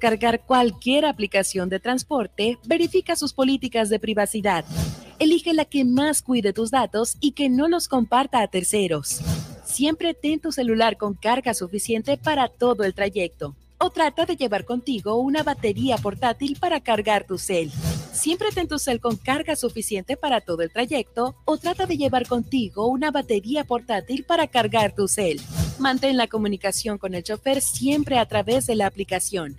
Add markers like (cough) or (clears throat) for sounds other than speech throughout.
descargar cualquier aplicación de transporte, verifica sus políticas de privacidad. Elige la que más cuide tus datos y que no los comparta a terceros. Siempre ten tu celular con carga suficiente para todo el trayecto. O trata de llevar contigo una batería portátil para cargar tu cel. Siempre ten tu cel con carga suficiente para todo el trayecto o trata de llevar contigo una batería portátil para cargar tu cel. Mantén la comunicación con el chofer siempre a través de la aplicación.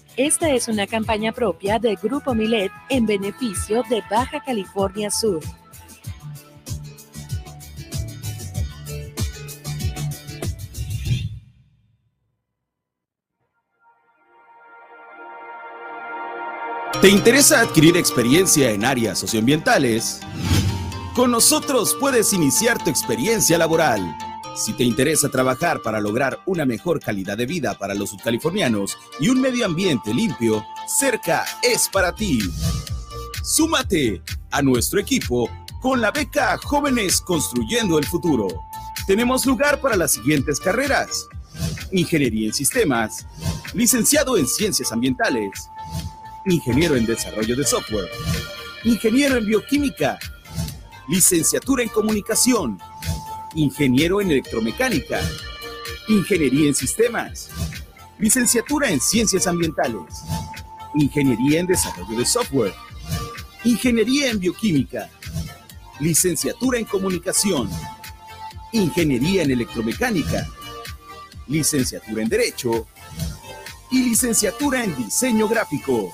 Esta es una campaña propia del Grupo Milet en beneficio de Baja California Sur. ¿Te interesa adquirir experiencia en áreas socioambientales? Con nosotros puedes iniciar tu experiencia laboral si te interesa trabajar para lograr una mejor calidad de vida para los subcalifornianos y un medio ambiente limpio, Cerca es para ti. Súmate a nuestro equipo con la beca Jóvenes Construyendo el Futuro. Tenemos lugar para las siguientes carreras. Ingeniería en Sistemas, licenciado en Ciencias Ambientales, ingeniero en Desarrollo de Software, ingeniero en Bioquímica, licenciatura en Comunicación, ingeniero en electromecánica, ingeniería en sistemas, licenciatura en ciencias ambientales, ingeniería en desarrollo de software, ingeniería en bioquímica, licenciatura en comunicación, ingeniería en electromecánica, licenciatura en derecho y licenciatura en diseño gráfico.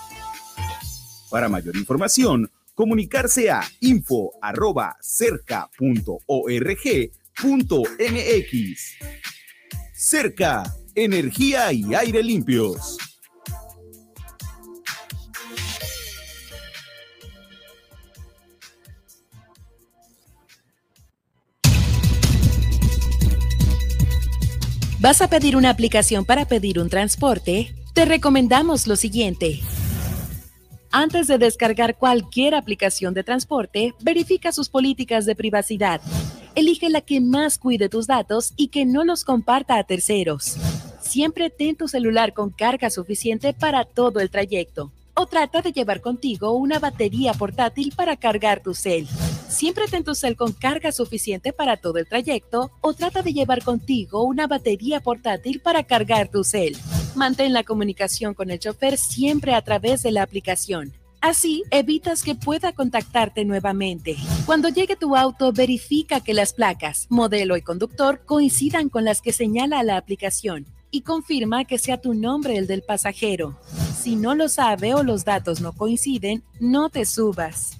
Para mayor información, comunicarse a info.cerca.org MX. Cerca, energía y aire limpios. ¿Vas a pedir una aplicación para pedir un transporte? Te recomendamos lo siguiente. Antes de descargar cualquier aplicación de transporte, verifica sus políticas de privacidad. Elige la que más cuide tus datos y que no los comparta a terceros. Siempre ten tu celular con carga suficiente para todo el trayecto. O trata de llevar contigo una batería portátil para cargar tu cel. Siempre ten tu cel con carga suficiente para todo el trayecto o trata de llevar contigo una batería portátil para cargar tu cel. Mantén la comunicación con el chofer siempre a través de la aplicación. Así evitas que pueda contactarte nuevamente. Cuando llegue tu auto, verifica que las placas, modelo y conductor coincidan con las que señala la aplicación y confirma que sea tu nombre el del pasajero. Si no lo sabe o los datos no coinciden, no te subas.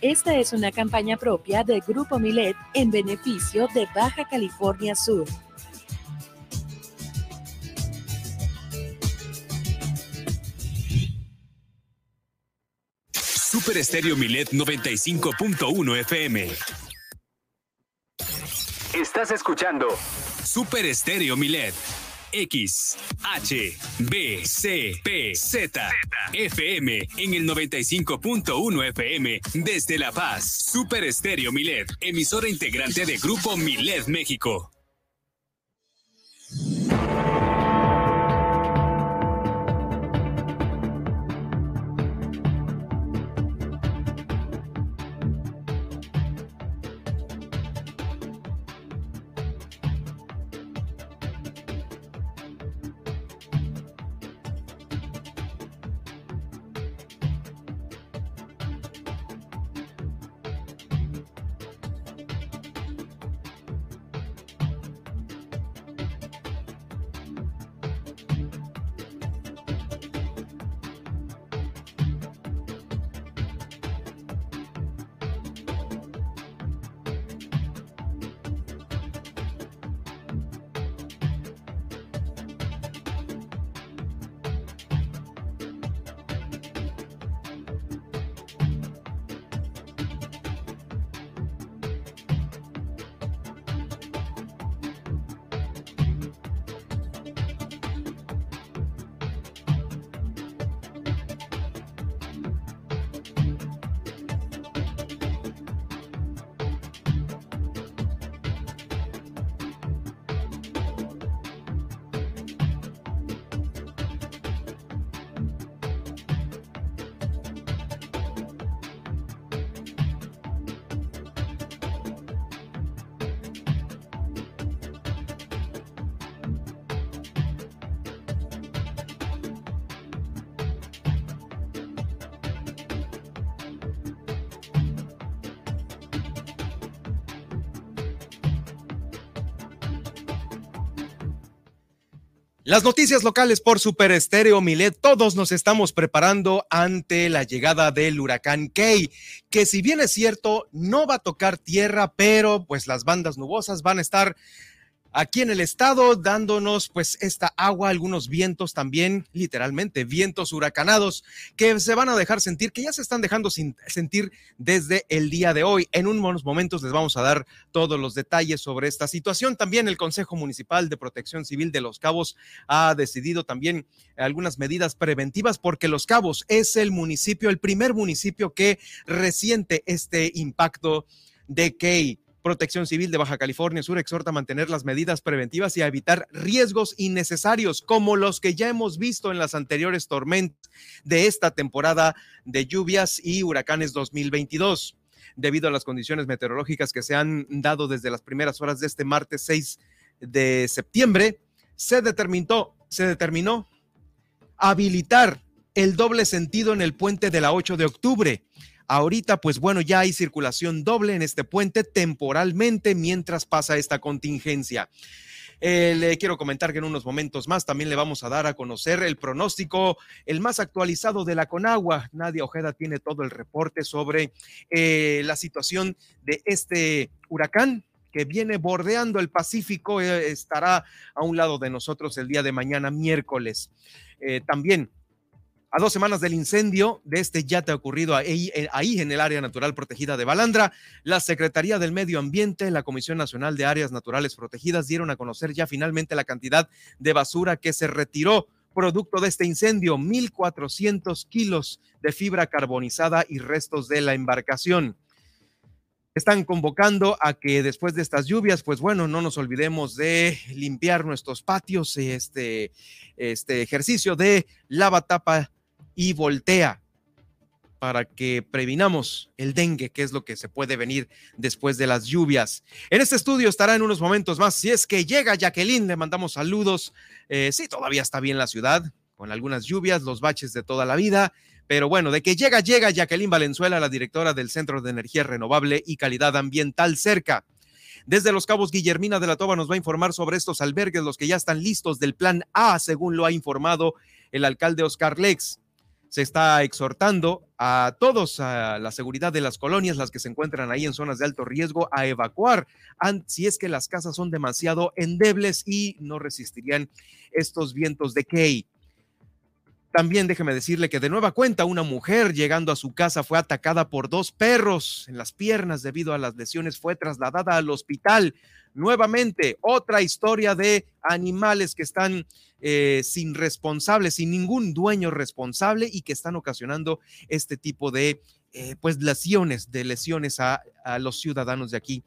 Esta es una campaña propia del Grupo Milet en beneficio de Baja California Sur. Super Estéreo Milet 95.1 FM. Estás escuchando Super Estéreo Milet X, H, B, C, P, Z, FM en el 95.1 FM desde La Paz. Super Estéreo Milet, emisora integrante de Grupo Milet México. Las noticias locales por Super Estéreo Milet, todos nos estamos preparando ante la llegada del huracán Kay, que si bien es cierto, no va a tocar tierra, pero pues las bandas nubosas van a estar aquí en el estado, dándonos pues esta agua, algunos vientos también, literalmente, vientos huracanados que se van a dejar sentir, que ya se están dejando sentir desde el día de hoy. En unos momentos les vamos a dar todos los detalles sobre esta situación. También el Consejo Municipal de Protección Civil de Los Cabos ha decidido también algunas medidas preventivas porque Los Cabos es el municipio, el primer municipio que resiente este impacto de Key Protección Civil de Baja California Sur exhorta a mantener las medidas preventivas y a evitar riesgos innecesarios como los que ya hemos visto en las anteriores tormentas de esta temporada de lluvias y huracanes 2022. Debido a las condiciones meteorológicas que se han dado desde las primeras horas de este martes 6 de septiembre, se determinó, se determinó habilitar el doble sentido en el puente de la 8 de octubre Ahorita, pues bueno, ya hay circulación doble en este puente temporalmente mientras pasa esta contingencia. Eh, le quiero comentar que en unos momentos más también le vamos a dar a conocer el pronóstico, el más actualizado de la Conagua. Nadia Ojeda tiene todo el reporte sobre eh, la situación de este huracán que viene bordeando el Pacífico. Eh, estará a un lado de nosotros el día de mañana, miércoles. también a dos semanas del incendio de este yate ocurrido ahí, eh, ahí, en el área natural protegida de Balandra, la Secretaría del Medio Ambiente, la Comisión Nacional de Áreas Naturales Protegidas dieron a conocer ya finalmente la cantidad de basura que se retiró producto de este incendio, 1.400 kilos de fibra carbonizada y restos de la embarcación. Están convocando a que después de estas lluvias, pues bueno, no nos olvidemos de limpiar nuestros patios, este, este ejercicio de lava tapa y voltea para que previnamos el dengue, que es lo que se puede venir después de las lluvias. En este estudio estará en unos momentos más. Si es que llega Jacqueline, le mandamos saludos. Eh, sí, todavía está bien la ciudad, con algunas lluvias, los baches de toda la vida. Pero bueno, de que llega, llega Jacqueline Valenzuela, la directora del Centro de Energía Renovable y Calidad Ambiental cerca. Desde Los Cabos, Guillermina de la Toba nos va a informar sobre estos albergues, los que ya están listos del Plan A, según lo ha informado el alcalde Oscar Lex se está exhortando a todos a la seguridad de las colonias, las que se encuentran ahí en zonas de alto riesgo, a evacuar si es que las casas son demasiado endebles y no resistirían estos vientos de Key. También déjeme decirle que de nueva cuenta una mujer llegando a su casa fue atacada por dos perros en las piernas debido a las lesiones, fue trasladada al hospital. Nuevamente, otra historia de animales que están eh, sin responsable, sin ningún dueño responsable y que están ocasionando este tipo de eh, pues lesiones, de lesiones a, a, los ciudadanos de aquí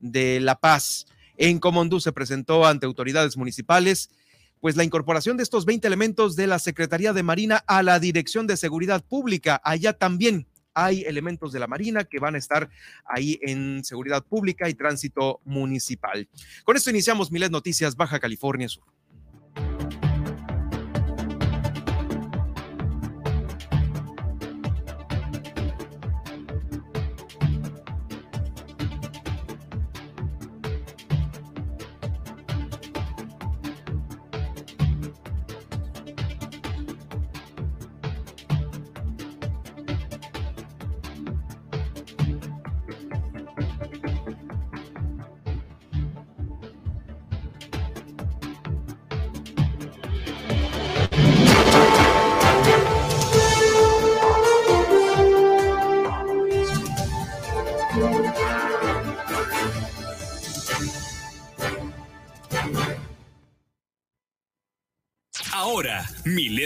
de La Paz. En Comondú se presentó ante autoridades municipales pues la incorporación de estos 20 elementos de la Secretaría de Marina a la Dirección de Seguridad Pública. Allá también hay elementos de la Marina que van a estar ahí en seguridad pública y tránsito municipal. Con esto iniciamos Miles Noticias Baja California Sur.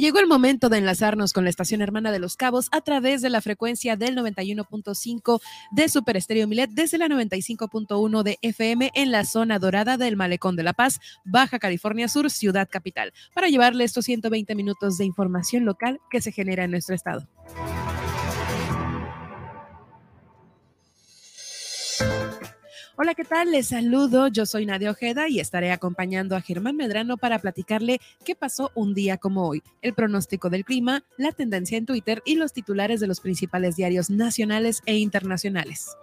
Llegó el momento de enlazarnos con la estación hermana de Los Cabos a través de la frecuencia del 91.5 de Super Estéreo Milet desde la 95.1 de FM en la zona dorada del Malecón de La Paz, Baja California Sur, Ciudad Capital, para llevarle estos 120 minutos de información local que se genera en nuestro estado. Hola, ¿qué tal? Les saludo. Yo soy Nadia Ojeda y estaré acompañando a Germán Medrano para platicarle qué pasó un día como hoy, el pronóstico del clima, la tendencia en Twitter y los titulares de los principales diarios nacionales e internacionales.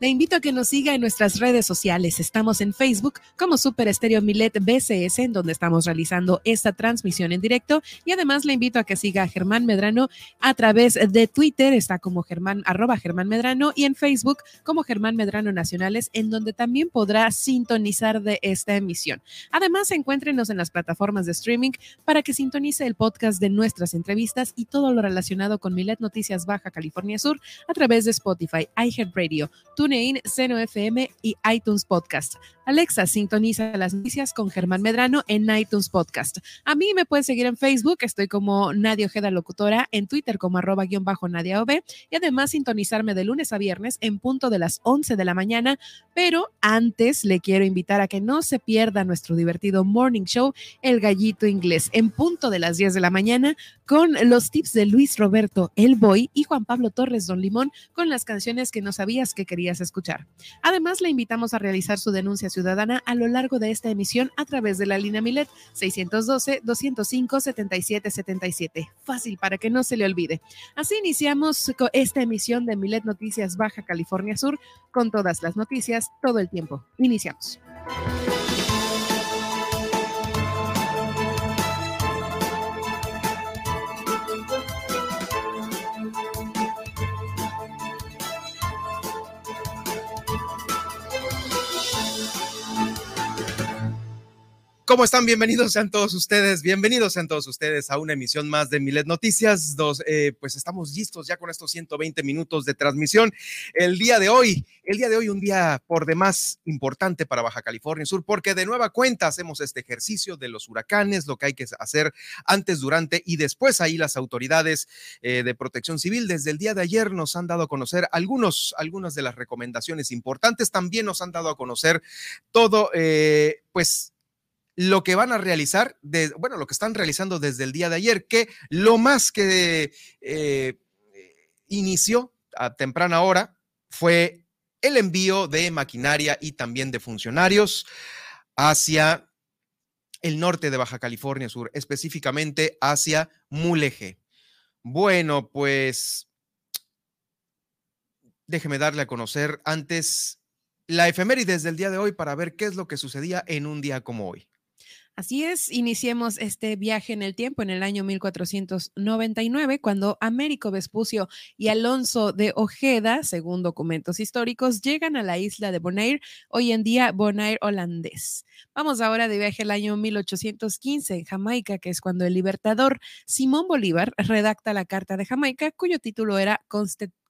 Le invito a que nos siga en nuestras redes sociales. Estamos en Facebook como Super Estéreo Milet BCS, en donde estamos realizando esta transmisión en directo. Y además le invito a que siga a Germán Medrano a través de Twitter, está como Germán, arroba Germán Medrano, y en Facebook como Germán Medrano Nacionales, en donde también podrá sintonizar de esta emisión. Además, encuéntrenos en las plataformas de streaming para que sintonice el podcast de nuestras entrevistas y todo lo relacionado con Milet Noticias Baja California Sur a través de Spotify, iHeartRadio, TuneIn, Seno FM y iTunes Podcast. Alexa, sintoniza las noticias con Germán Medrano en iTunes Podcast. A mí me puedes seguir en Facebook, estoy como Nadia Ojeda Locutora, en Twitter como arroba guion bajo Nadia OB, y además sintonizarme de lunes a viernes en punto de las 11 de la mañana. Pero antes le quiero invitar a que no se pierda nuestro divertido morning show, El Gallito Inglés, en punto de las 10 de la mañana, con los tips de Luis Roberto El Boy y Juan Pablo Torres Don Limón con las canciones que no sabías que querías escuchar. Además, le invitamos a realizar su denuncia ciudadana a lo largo de esta emisión a través de la línea Milet 612-205-7777. Fácil para que no se le olvide. Así iniciamos esta emisión de Milet Noticias Baja California Sur con todas las noticias todo el tiempo. Iniciamos. ¿Cómo están? Bienvenidos sean todos ustedes, bienvenidos sean todos ustedes a una emisión más de Milet Noticias. Dos, eh, pues estamos listos ya con estos 120 minutos de transmisión. El día de hoy, el día de hoy, un día por demás importante para Baja California Sur, porque de nueva cuenta hacemos este ejercicio de los huracanes, lo que hay que hacer antes, durante y después. Ahí las autoridades eh, de protección civil desde el día de ayer nos han dado a conocer algunos, algunas de las recomendaciones importantes. También nos han dado a conocer todo, eh, pues lo que van a realizar, de, bueno, lo que están realizando desde el día de ayer, que lo más que eh, inició a temprana hora fue el envío de maquinaria y también de funcionarios hacia el norte de Baja California Sur, específicamente hacia Mulegé. Bueno, pues déjeme darle a conocer antes la efemérides del día de hoy para ver qué es lo que sucedía en un día como hoy. Así es, iniciemos este viaje en el tiempo en el año 1499, cuando Américo Vespucio y Alonso de Ojeda, según documentos históricos, llegan a la isla de Bonaire, hoy en día Bonaire holandés. Vamos ahora de viaje al año 1815 en Jamaica, que es cuando el libertador Simón Bolívar redacta la Carta de Jamaica, cuyo título era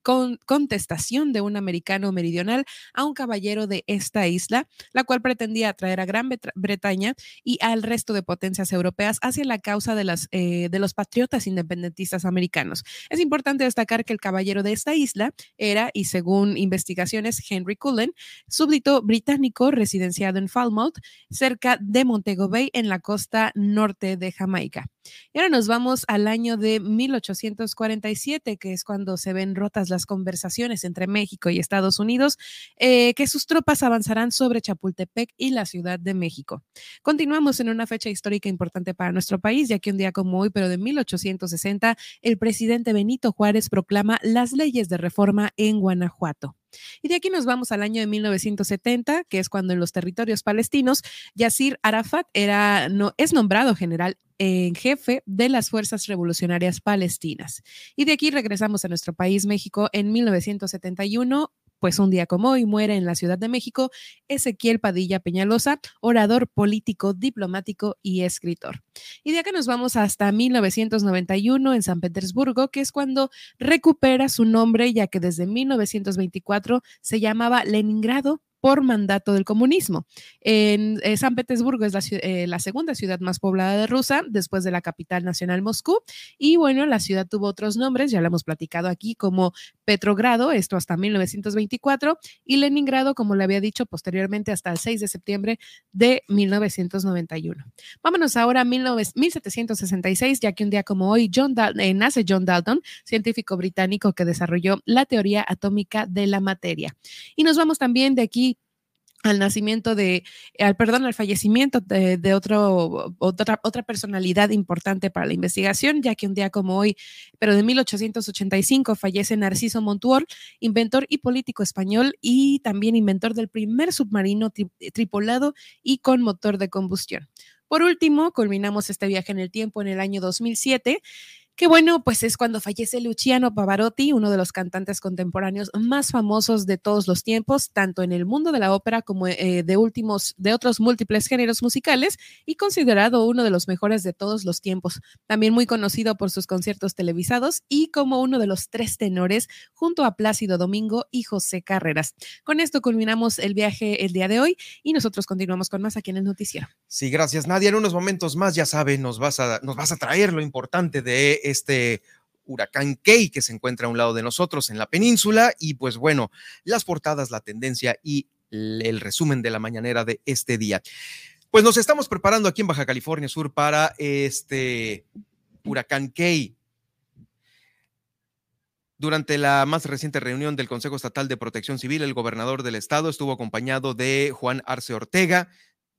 contestación de un americano meridional a un caballero de esta isla, la cual pretendía atraer a Gran Bretaña y al resto de potencias europeas hacia la causa de, las, eh, de los patriotas independentistas americanos. Es importante destacar que el caballero de esta isla era, y según investigaciones, Henry Cullen, súbdito británico residenciado en Falmouth, cerca de Montego Bay, en la costa norte de Jamaica. Y ahora nos vamos al año de 1847, que es cuando se ven rotas las conversaciones entre México y Estados Unidos, eh, que sus tropas avanzarán sobre Chapultepec y la Ciudad de México. Continuamos en una fecha histórica importante para nuestro país, ya que un día como hoy, pero de 1860, el presidente Benito Juárez proclama las leyes de reforma en Guanajuato. Y de aquí nos vamos al año de 1970, que es cuando en los territorios palestinos, Yasir Arafat era, no, es nombrado general en jefe de las Fuerzas Revolucionarias Palestinas. Y de aquí regresamos a nuestro país, México, en 1971 pues un día como hoy muere en la Ciudad de México Ezequiel Padilla Peñalosa, orador político, diplomático y escritor. Y de acá nos vamos hasta 1991 en San Petersburgo, que es cuando recupera su nombre, ya que desde 1924 se llamaba Leningrado por mandato del comunismo. En eh, San Petersburgo es la, eh, la, segunda ciudad más poblada de Rusia, después de la capital nacional Moscú. Y bueno, la ciudad tuvo otros nombres, ya lo hemos platicado aquí, como Petrogrado, esto hasta 1924, y Leningrado, como le había dicho posteriormente, hasta el 6 de septiembre de 1991. Vámonos ahora a 1766, ya que un día como hoy John eh, nace John Dalton, científico británico que desarrolló la teoría atómica de la materia. Y nos vamos también de aquí al nacimiento de, al perdón, al fallecimiento de, otro, otra, otra personalidad importante para la investigación, ya que un día como hoy, pero de 1885, fallece Narciso Montuor, inventor y político español y también inventor del primer submarino tripulado y con motor de combustión. Por último, culminamos este viaje en el tiempo en el año 2007 que bueno, pues es cuando fallece Luciano Pavarotti, uno de los cantantes contemporáneos más famosos de todos los tiempos, tanto en el mundo de la ópera como eh, de últimos, de otros múltiples géneros musicales y considerado uno de los mejores de todos los tiempos. También muy conocido por sus conciertos televisados y como uno de los tres tenores junto a Plácido Domingo y José Carreras. Con esto culminamos el viaje el día de hoy y nosotros continuamos con más aquí en el noticiero. Sí, gracias Nadia. En unos momentos más, ya sabes, nos vas a, nos vas a traer lo importante de este huracán Key que se encuentra a un lado de nosotros en la península y pues bueno, las portadas, la tendencia y el resumen de la mañanera de este día. Pues nos estamos preparando aquí en Baja California Sur para este huracán Key. Durante la más reciente reunión del Consejo Estatal de Protección Civil, el gobernador del estado estuvo acompañado de Juan Arce Ortega,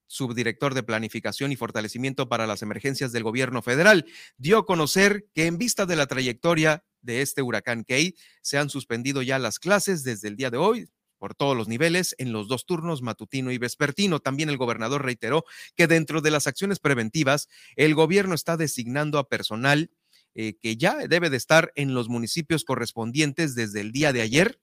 subdirector de Planificación y Fortalecimiento para las Emergencias del Gobierno Federal, dio a conocer que en vista de la trayectoria de este huracán Kate, se han suspendido ya las clases desde el día de hoy, por todos los niveles en los dos turnos matutino y vespertino. También el gobernador reiteró que dentro de las acciones preventivas, el gobierno está designando a personal eh, que ya debe de estar en los municipios correspondientes desde el día de ayer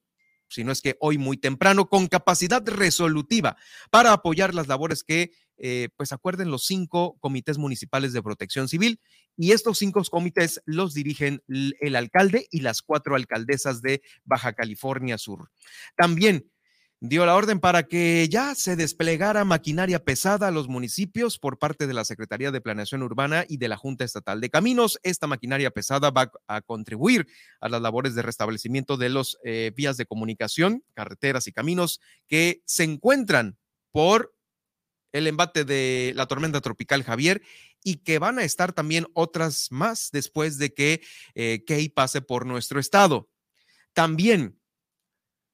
si no es que hoy muy temprano, con capacidad resolutiva para apoyar las labores que, eh, pues acuerden los cinco comités municipales de protección civil y estos cinco comités los dirigen el alcalde y las cuatro alcaldesas de Baja California Sur. También dio la orden para que ya se desplegara maquinaria pesada a los municipios por parte de la Secretaría de Planeación Urbana y de la Junta Estatal de Caminos. Esta maquinaria pesada va a contribuir a las labores de restablecimiento de los eh, vías de comunicación, carreteras y caminos que se encuentran por el embate de la tormenta tropical Javier y que van a estar también otras más después de que eh, Key pase por nuestro estado. También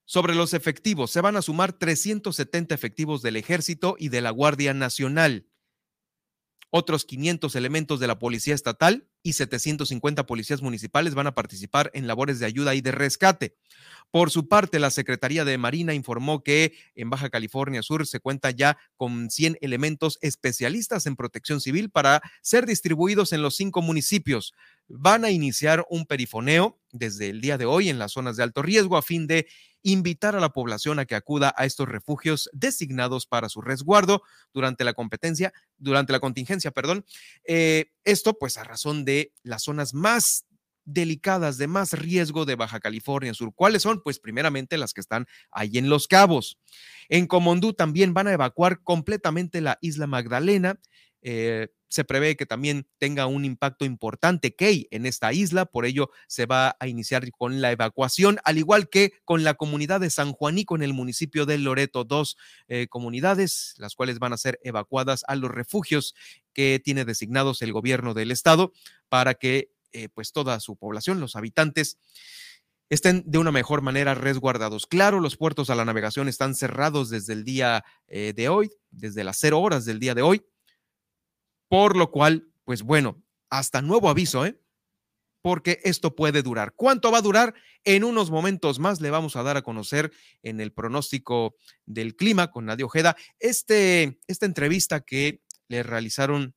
sobre los efectivos, se van a sumar 370 efectivos del Ejército y de la Guardia Nacional, otros 500 elementos de la Policía Estatal y 750 policías municipales van a participar en labores de ayuda y de rescate. Por su parte, la Secretaría de Marina informó que en Baja California Sur se cuenta ya con 100 elementos especialistas en protección civil para ser distribuidos en los cinco municipios. Van a iniciar un perifoneo desde el día de hoy en las zonas de alto riesgo a fin de invitar a la población a que acuda a estos refugios designados para su resguardo durante la competencia, durante la contingencia, perdón. Eh, esto pues a razón de las zonas más delicadas, de más riesgo de Baja California Sur. ¿Cuáles son? Pues primeramente las que están ahí en Los Cabos. En Comondú también van a evacuar completamente la isla Magdalena. Eh, se prevé que también tenga un impacto importante Key en esta isla, por ello se va a iniciar con la evacuación, al igual que con la comunidad de San Juanico en el municipio de Loreto, dos eh, comunidades, las cuales van a ser evacuadas a los refugios que tiene designados el gobierno del estado para que eh, pues toda su población, los habitantes, estén de una mejor manera resguardados. Claro, los puertos a la navegación están cerrados desde el día eh, de hoy, desde las cero horas del día de hoy, por lo cual, pues bueno, hasta nuevo aviso, ¿eh? Porque esto puede durar. ¿Cuánto va a durar? En unos momentos más le vamos a dar a conocer en el pronóstico del clima con Nadia Ojeda este, esta entrevista que le realizaron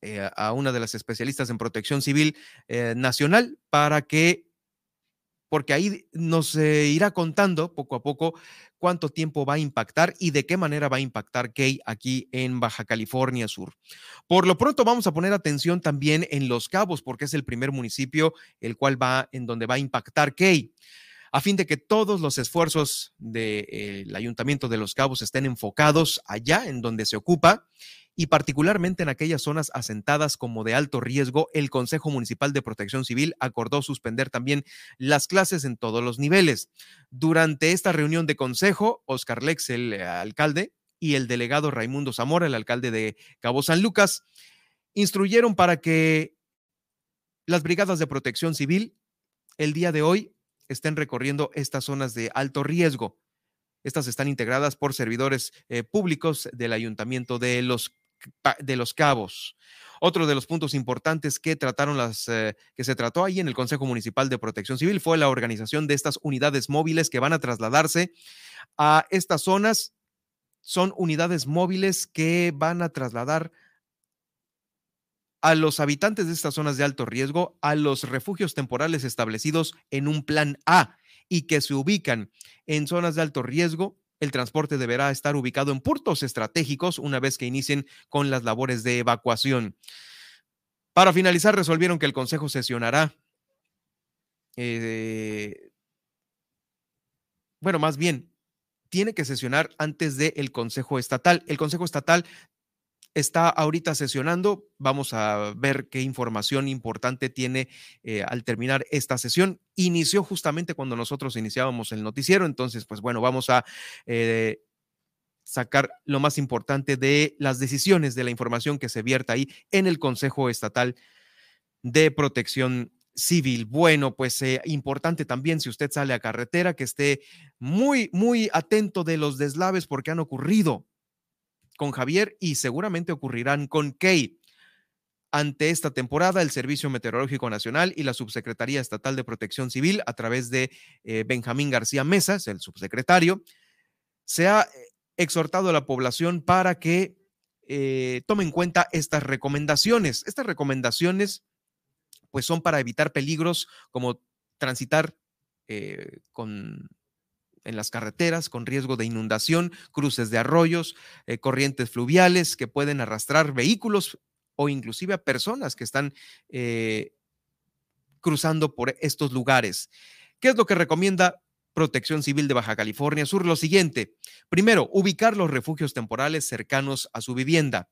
eh, a una de las especialistas en protección civil eh, nacional para que porque ahí nos eh, irá contando poco a poco cuánto tiempo va a impactar y de qué manera va a impactar Key aquí en Baja California Sur. Por lo pronto vamos a poner atención también en Los Cabos, porque es el primer municipio el cual va en donde va a impactar Key. a fin de que todos los esfuerzos del Ayuntamiento de Los Cabos estén enfocados allá en donde se ocupa y particularmente en aquellas zonas asentadas como de alto riesgo, el Consejo Municipal de Protección Civil acordó suspender también las clases en todos los niveles. Durante esta reunión de consejo, Oscar Lex, el eh, alcalde, y el delegado Raimundo Zamora, el alcalde de Cabo San Lucas, instruyeron para que las brigadas de protección civil el día de hoy estén recorriendo estas zonas de alto riesgo. Estas están integradas por servidores eh, públicos del Ayuntamiento de Los de los Cabos. Otro de los puntos importantes que trataron las eh, que se trató ahí en el Consejo Municipal de Protección Civil fue la organización de estas unidades móviles que van a trasladarse a estas zonas. Son unidades móviles que van a trasladar a los habitantes de estas zonas de alto riesgo a los refugios temporales establecidos en un plan A y que se ubican en zonas de alto riesgo el transporte deberá estar ubicado en puntos estratégicos una vez que inicien con las labores de evacuación. Para finalizar, resolvieron que el Consejo sesionará. Eh, bueno, más bien, tiene que sesionar antes del Consejo Estatal. El Consejo Estatal está ahorita sesionando. Vamos a ver qué información importante tiene eh, al terminar esta sesión. Inició justamente cuando nosotros iniciábamos el noticiero, entonces, pues bueno, vamos a eh, sacar lo más importante de las decisiones de la información que se vierta ahí en el Consejo Estatal de Protección Civil. Bueno, pues eh, importante también si usted sale a carretera que esté muy, muy atento de los deslaves porque han ocurrido con Javier y seguramente ocurrirán con Kay. Ante esta temporada, el Servicio Meteorológico Nacional y la Subsecretaría Estatal de Protección Civil, a través de eh, Benjamín García Mesas, el subsecretario, se ha eh, exhortado a la población para que eh, tome en cuenta estas recomendaciones. Estas recomendaciones, pues, son para evitar peligros como transitar con en las carreteras con riesgo de inundación, cruces de arroyos, eh, corrientes fluviales que pueden arrastrar vehículos o inclusive a personas que están eh, cruzando por estos lugares. ¿Qué es lo que recomienda Protección Civil de Baja California Sur? Lo siguiente. Primero, ubicar los refugios temporales cercanos a su vivienda.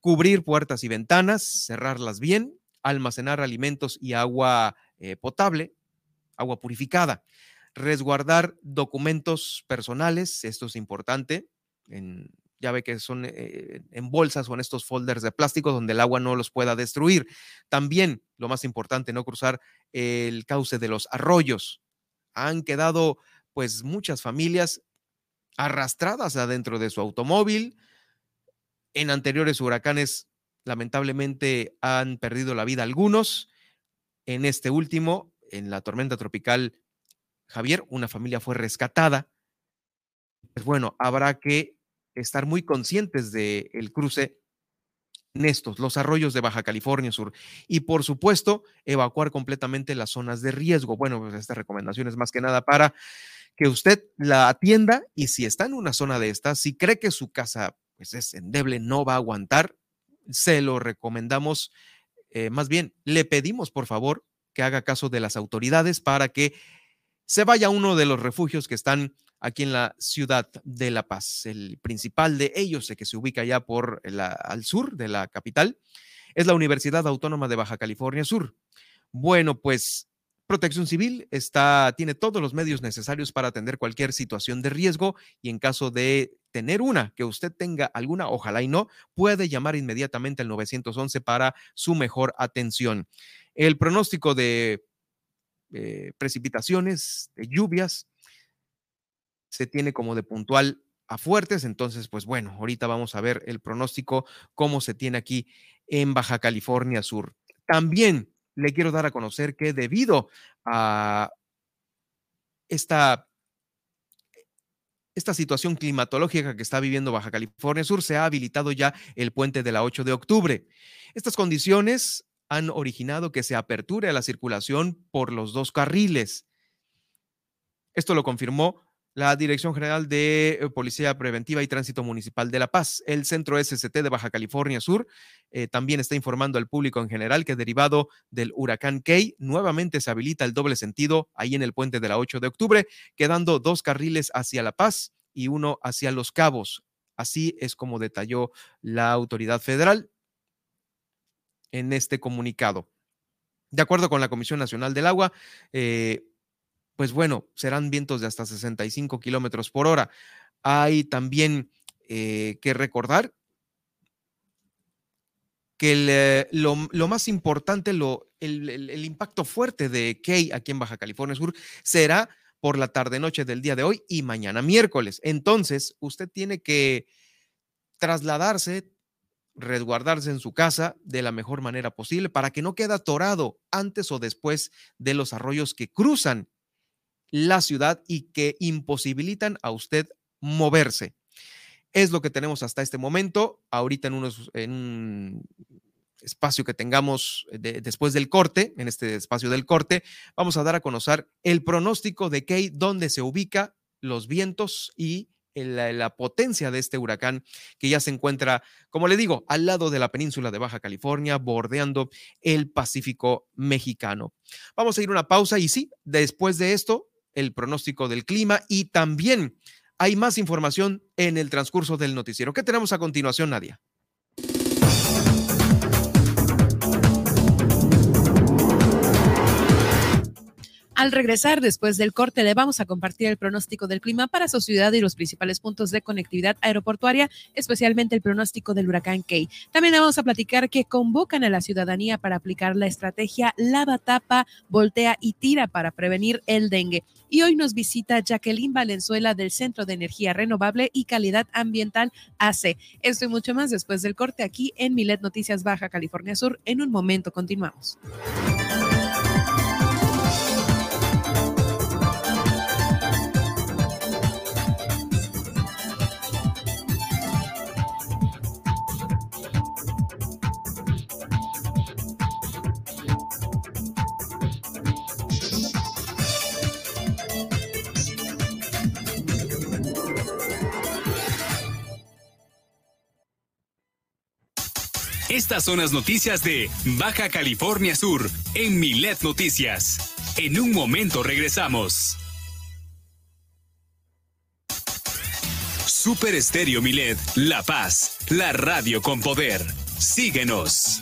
Cubrir puertas y ventanas, cerrarlas bien, almacenar alimentos y agua eh, potable, agua purificada resguardar documentos personales, esto es importante, ya ve que son eh, en bolsas o en estos folders de plástico donde el agua no los pueda destruir. También, lo más importante, no cruzar el cauce de los arroyos. Han quedado pues muchas familias arrastradas adentro de su automóvil. En anteriores huracanes, lamentablemente, han perdido la vida algunos. En este último, en la tormenta tropical Javier, una familia fue rescatada. Pues bueno, habrá que estar muy conscientes del el cruce en estos, los arroyos de Baja California Sur. Y por supuesto, evacuar completamente las zonas de riesgo. Bueno, pues esta recomendación es más que nada para que usted la atienda y si está en una zona de estas, si cree que su casa pues, es endeble, no va a aguantar, se lo recomendamos. Eh, más bien, le pedimos por favor que haga caso de las autoridades para que se vaya a uno de los refugios que están aquí en la ciudad de La Paz. El principal de ellos, que se ubica ya por al sur de la capital, es la Universidad Autónoma de Baja California Sur. Bueno, pues Protección Civil está, tiene todos los medios necesarios para atender cualquier situación de riesgo y en caso de tener una, que usted tenga alguna, ojalá y no, puede llamar inmediatamente al 911 para su mejor atención. El pronóstico de eh, precipitaciones, de lluvias, se tiene como de puntual a fuertes. Entonces, pues bueno, ahorita vamos a ver el pronóstico, cómo se tiene aquí en Baja California Sur. También le quiero dar a conocer que debido a esta, esta situación climatológica que está viviendo Baja California Sur, se ha habilitado ya el puente de la 8 de octubre. Estas condiciones han originado que se aperture la circulación por los dos carriles. Esto lo confirmó la Dirección General de eh, Policía Preventiva y Tránsito Municipal de La Paz. El Centro SST de Baja California Sur eh, también está informando al público en general que derivado del huracán Key, nuevamente se habilita el doble sentido ahí en el puente de la 8 de octubre, quedando dos carriles hacia La Paz y uno hacia Los Cabos. Así es como detalló la autoridad federal en este comunicado. De acuerdo con la Comisión Nacional del Agua, eh, pues bueno, serán vientos de hasta 65 kilómetros por hora. Hay también eh, que recordar que lo, más importante, lo, el, impacto fuerte de Key aquí en Baja California Sur será por la tarde-noche del día de hoy y mañana miércoles. Entonces, usted tiene que trasladarse, resguardarse en su casa de la mejor manera posible para que no quede atorado antes o después de los arroyos que cruzan la ciudad y que imposibilitan a usted moverse. Es lo que tenemos hasta este momento. Ahorita en, un espacio que tengamos después del corte, en este espacio del corte, vamos a dar a conocer el pronóstico de Key, dónde se ubica los vientos y la, potencia de este huracán que ya se encuentra, como le digo, al lado de la península de Baja California, bordeando el Pacífico mexicano. Vamos a ir a una pausa y sí, después de esto el pronóstico del clima y también hay más información en el transcurso del noticiero. ¿Qué tenemos a continuación, Nadia? Al regresar después del corte, le vamos a compartir el pronóstico del clima para su ciudad y los principales puntos de conectividad aeroportuaria, especialmente el pronóstico del huracán Key. También le vamos a platicar que convocan a la ciudadanía para aplicar la estrategia lava, tapa, voltea y tira para prevenir el dengue. Y hoy nos visita Jacqueline Valenzuela del Centro de Energía Renovable y Calidad Ambiental AC. Esto y mucho más después del corte aquí en Milet Noticias Baja California Sur. En un momento continuamos. Estas son las noticias de Baja California Sur en Milet Noticias. En un momento regresamos. Super Estéreo Milet, La Paz, la radio con poder. Síguenos.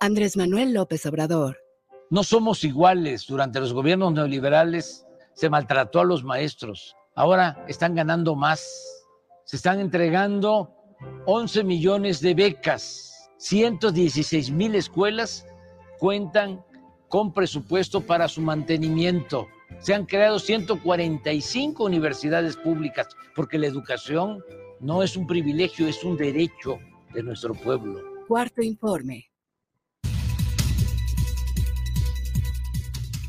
Andrés Manuel López Obrador. No somos iguales. Durante los gobiernos neoliberales se maltrató a los maestros. Ahora están ganando más. Se están entregando 11 millones de becas. 116 mil escuelas cuentan con presupuesto para su mantenimiento. Se han creado 145 universidades públicas porque la educación no es un privilegio, es un derecho de nuestro pueblo. Cuarto informe.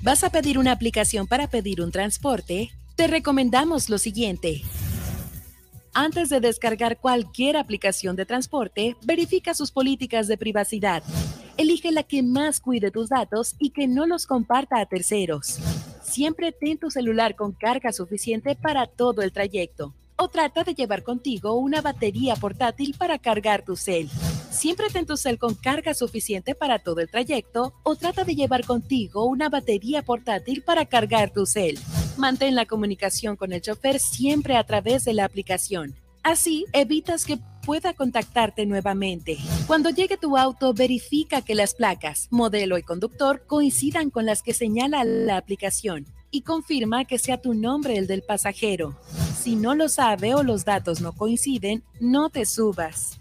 ¿Vas a pedir una aplicación para pedir un transporte? Te recomendamos lo siguiente. Antes de descargar cualquier aplicación de transporte, verifica sus políticas de privacidad. Elige la que más cuide tus datos y que no los comparta a terceros. Siempre ten tu celular con carga suficiente para todo el trayecto o trata de llevar contigo una batería portátil para cargar tu cel. Siempre ten tu cel con carga suficiente para todo el trayecto o trata de llevar contigo una batería portátil para cargar tu cel. Mantén la comunicación con el chofer siempre a través de la aplicación. Así evitas que pueda contactarte nuevamente. Cuando llegue tu auto, verifica que las placas, modelo y conductor coincidan con las que señala la aplicación y confirma que sea tu nombre el del pasajero. Si no lo sabe o los datos no coinciden, no te subas.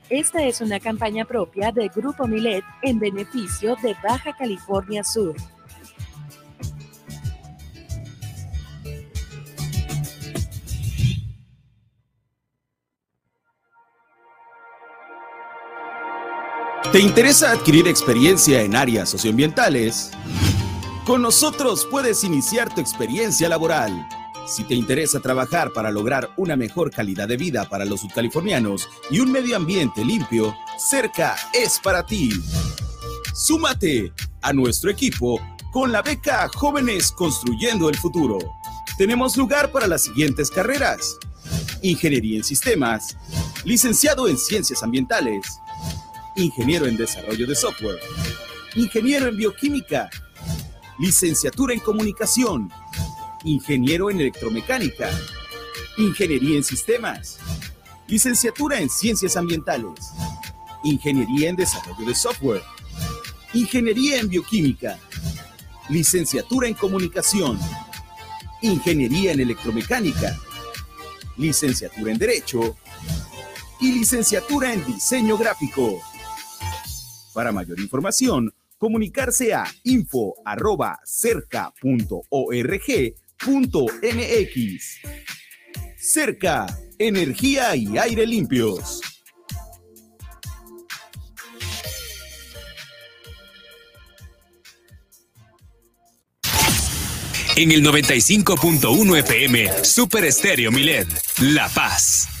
Esta es una campaña propia de Grupo Milet en beneficio de Baja California Sur. ¿Te interesa adquirir experiencia en áreas socioambientales? Con nosotros puedes iniciar tu experiencia laboral si te interesa trabajar para lograr una mejor calidad de vida para los subcalifornianos y un medio ambiente limpio, Cerca es para ti. Súmate a nuestro equipo con la beca Jóvenes Construyendo el Futuro. Tenemos lugar para las siguientes carreras. Ingeniería en Sistemas, licenciado en Ciencias Ambientales, ingeniero en Desarrollo de Software, ingeniero en Bioquímica, licenciatura en Comunicación, ingeniero en electromecánica, ingeniería en sistemas, licenciatura en ciencias ambientales, ingeniería en desarrollo de software, ingeniería en bioquímica, licenciatura en comunicación, ingeniería en electromecánica, licenciatura en derecho. Y licenciatura en diseño gráfico. Para mayor información, comunicarse a info.cerca.org Cerca, energía y aire limpios. En el 95.1 FM, Super Estéreo Milet, La Paz.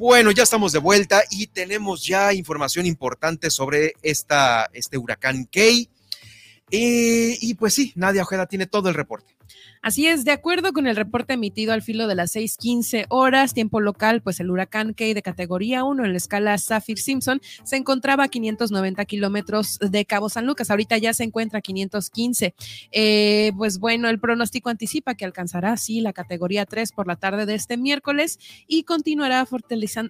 Bueno, ya estamos de vuelta y tenemos ya información importante sobre esta, este huracán Key. Eh, y pues sí, Nadia Ojeda tiene todo el reporte. Así es, de acuerdo con el reporte emitido al filo de las 6:15 horas, tiempo local, pues el huracán Key de categoría 1 en la escala Saffir-Simpson se encontraba a 590 kilómetros de Cabo San Lucas. Ahorita ya se encuentra a 515. Eh, pues bueno, el pronóstico anticipa que alcanzará así la categoría 3 por la tarde de este miércoles y continuará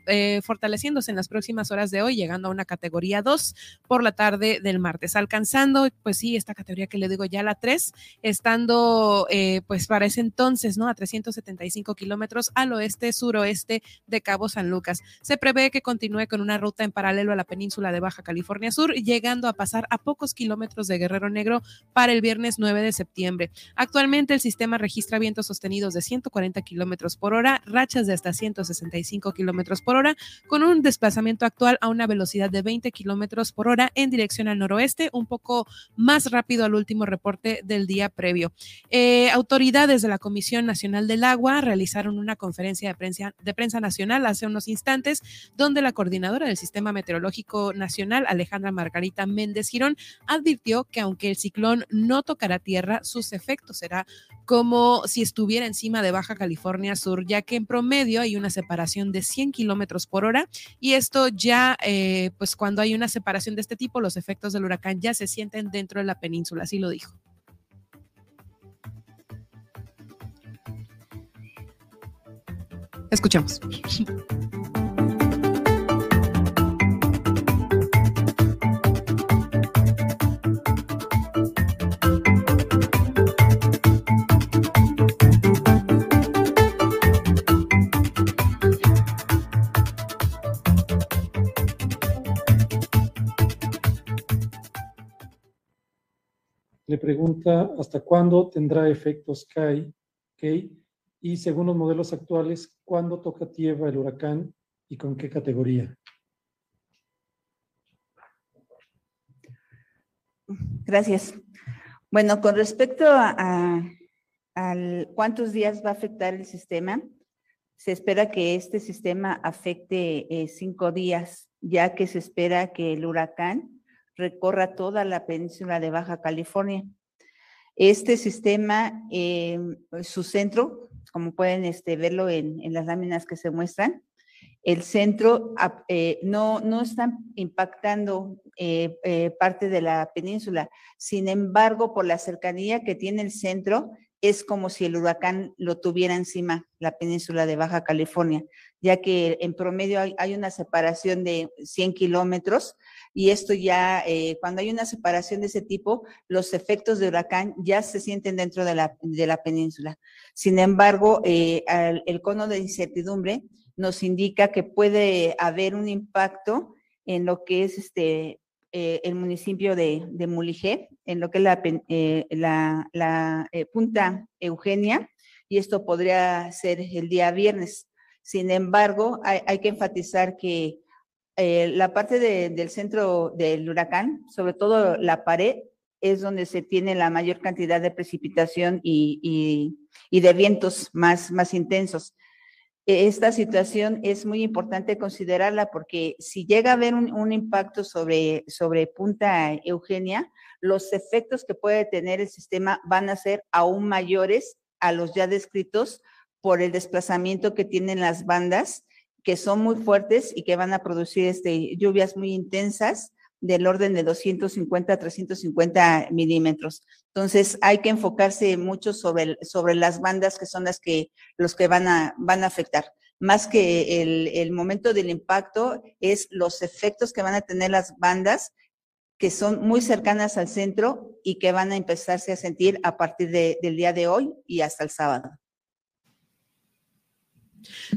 eh, fortaleciéndose en las próximas horas de hoy, llegando a una categoría 2 por la tarde del martes, alcanzando, pues sí, esta categoría que le digo ya la 3, estando. Eh, pues para ese entonces, ¿no? A 375 kilómetros al oeste-suroeste de Cabo San Lucas. Se prevé que continúe con una ruta en paralelo a la península de Baja California Sur, llegando a pasar a pocos kilómetros de Guerrero Negro para el viernes 9 de septiembre. Actualmente el sistema registra vientos sostenidos de 140 kilómetros por hora, rachas de hasta 165 kilómetros por hora, con un desplazamiento actual a una velocidad de 20 kilómetros por hora en dirección al noroeste, un poco más rápido al último reporte del día previo. Eh, autoridades de la Comisión Nacional del Agua realizaron una conferencia de prensa, de prensa nacional hace unos instantes, donde la coordinadora del Sistema Meteorológico Nacional, Alejandra Margarita Méndez Girón, advirtió que aunque el ciclón no tocará tierra, sus efectos será como si estuviera encima de Baja California Sur, ya que en promedio hay una separación de 100 kilómetros por hora y esto ya, eh, pues cuando hay una separación de este tipo, los efectos del huracán ya se sienten dentro de la península, así lo dijo. Escuchemos. Le pregunta hasta cuándo tendrá efectos CAI, y según los modelos actuales, ¿cuándo toca tierra el huracán y con qué categoría? Gracias. Bueno, con respecto a, cuántos días va a afectar el sistema, se espera que este sistema afecte eh, cinco días, ya que se espera que el huracán recorra toda la península de Baja California. Este sistema, eh, su centro, como pueden este, verlo en, las láminas que se muestran, el centro eh, no, no está impactando eh, eh, parte de la península. Sin embargo, por la cercanía que tiene el centro, es como si el huracán lo tuviera encima, la península de Baja California, ya que en promedio hay, una separación de 100 kilómetros y esto ya, cuando hay una separación de ese tipo, los efectos de huracán ya se sienten dentro de la, de la península. Sin embargo, el cono de incertidumbre nos indica que puede haber un impacto en lo que es este eh, el municipio de, de, Muligé, en lo que es la, eh, la, eh, punta Eugenia, y esto podría ser el día viernes. Sin embargo, hay, que enfatizar que la parte del centro del huracán, sobre todo la pared, es donde se tiene la mayor cantidad de precipitación y, y, y de vientos más, más intensos esta situación es muy importante considerarla porque si llega a haber un, impacto sobre, sobre Punta Eugenia, los efectos que puede tener el sistema van a ser aún mayores a los ya descritos por el desplazamiento que tienen las bandas, que son muy fuertes y que van a producir este, lluvias muy intensas del orden de 250 a 350 milímetros. Entonces hay que enfocarse mucho sobre, sobre las bandas que son las que los que van a, van a afectar. Más que el, momento del impacto, es los efectos que van a tener las bandas que son muy cercanas al centro y que van a empezarse a sentir a partir del día de hoy y hasta el sábado.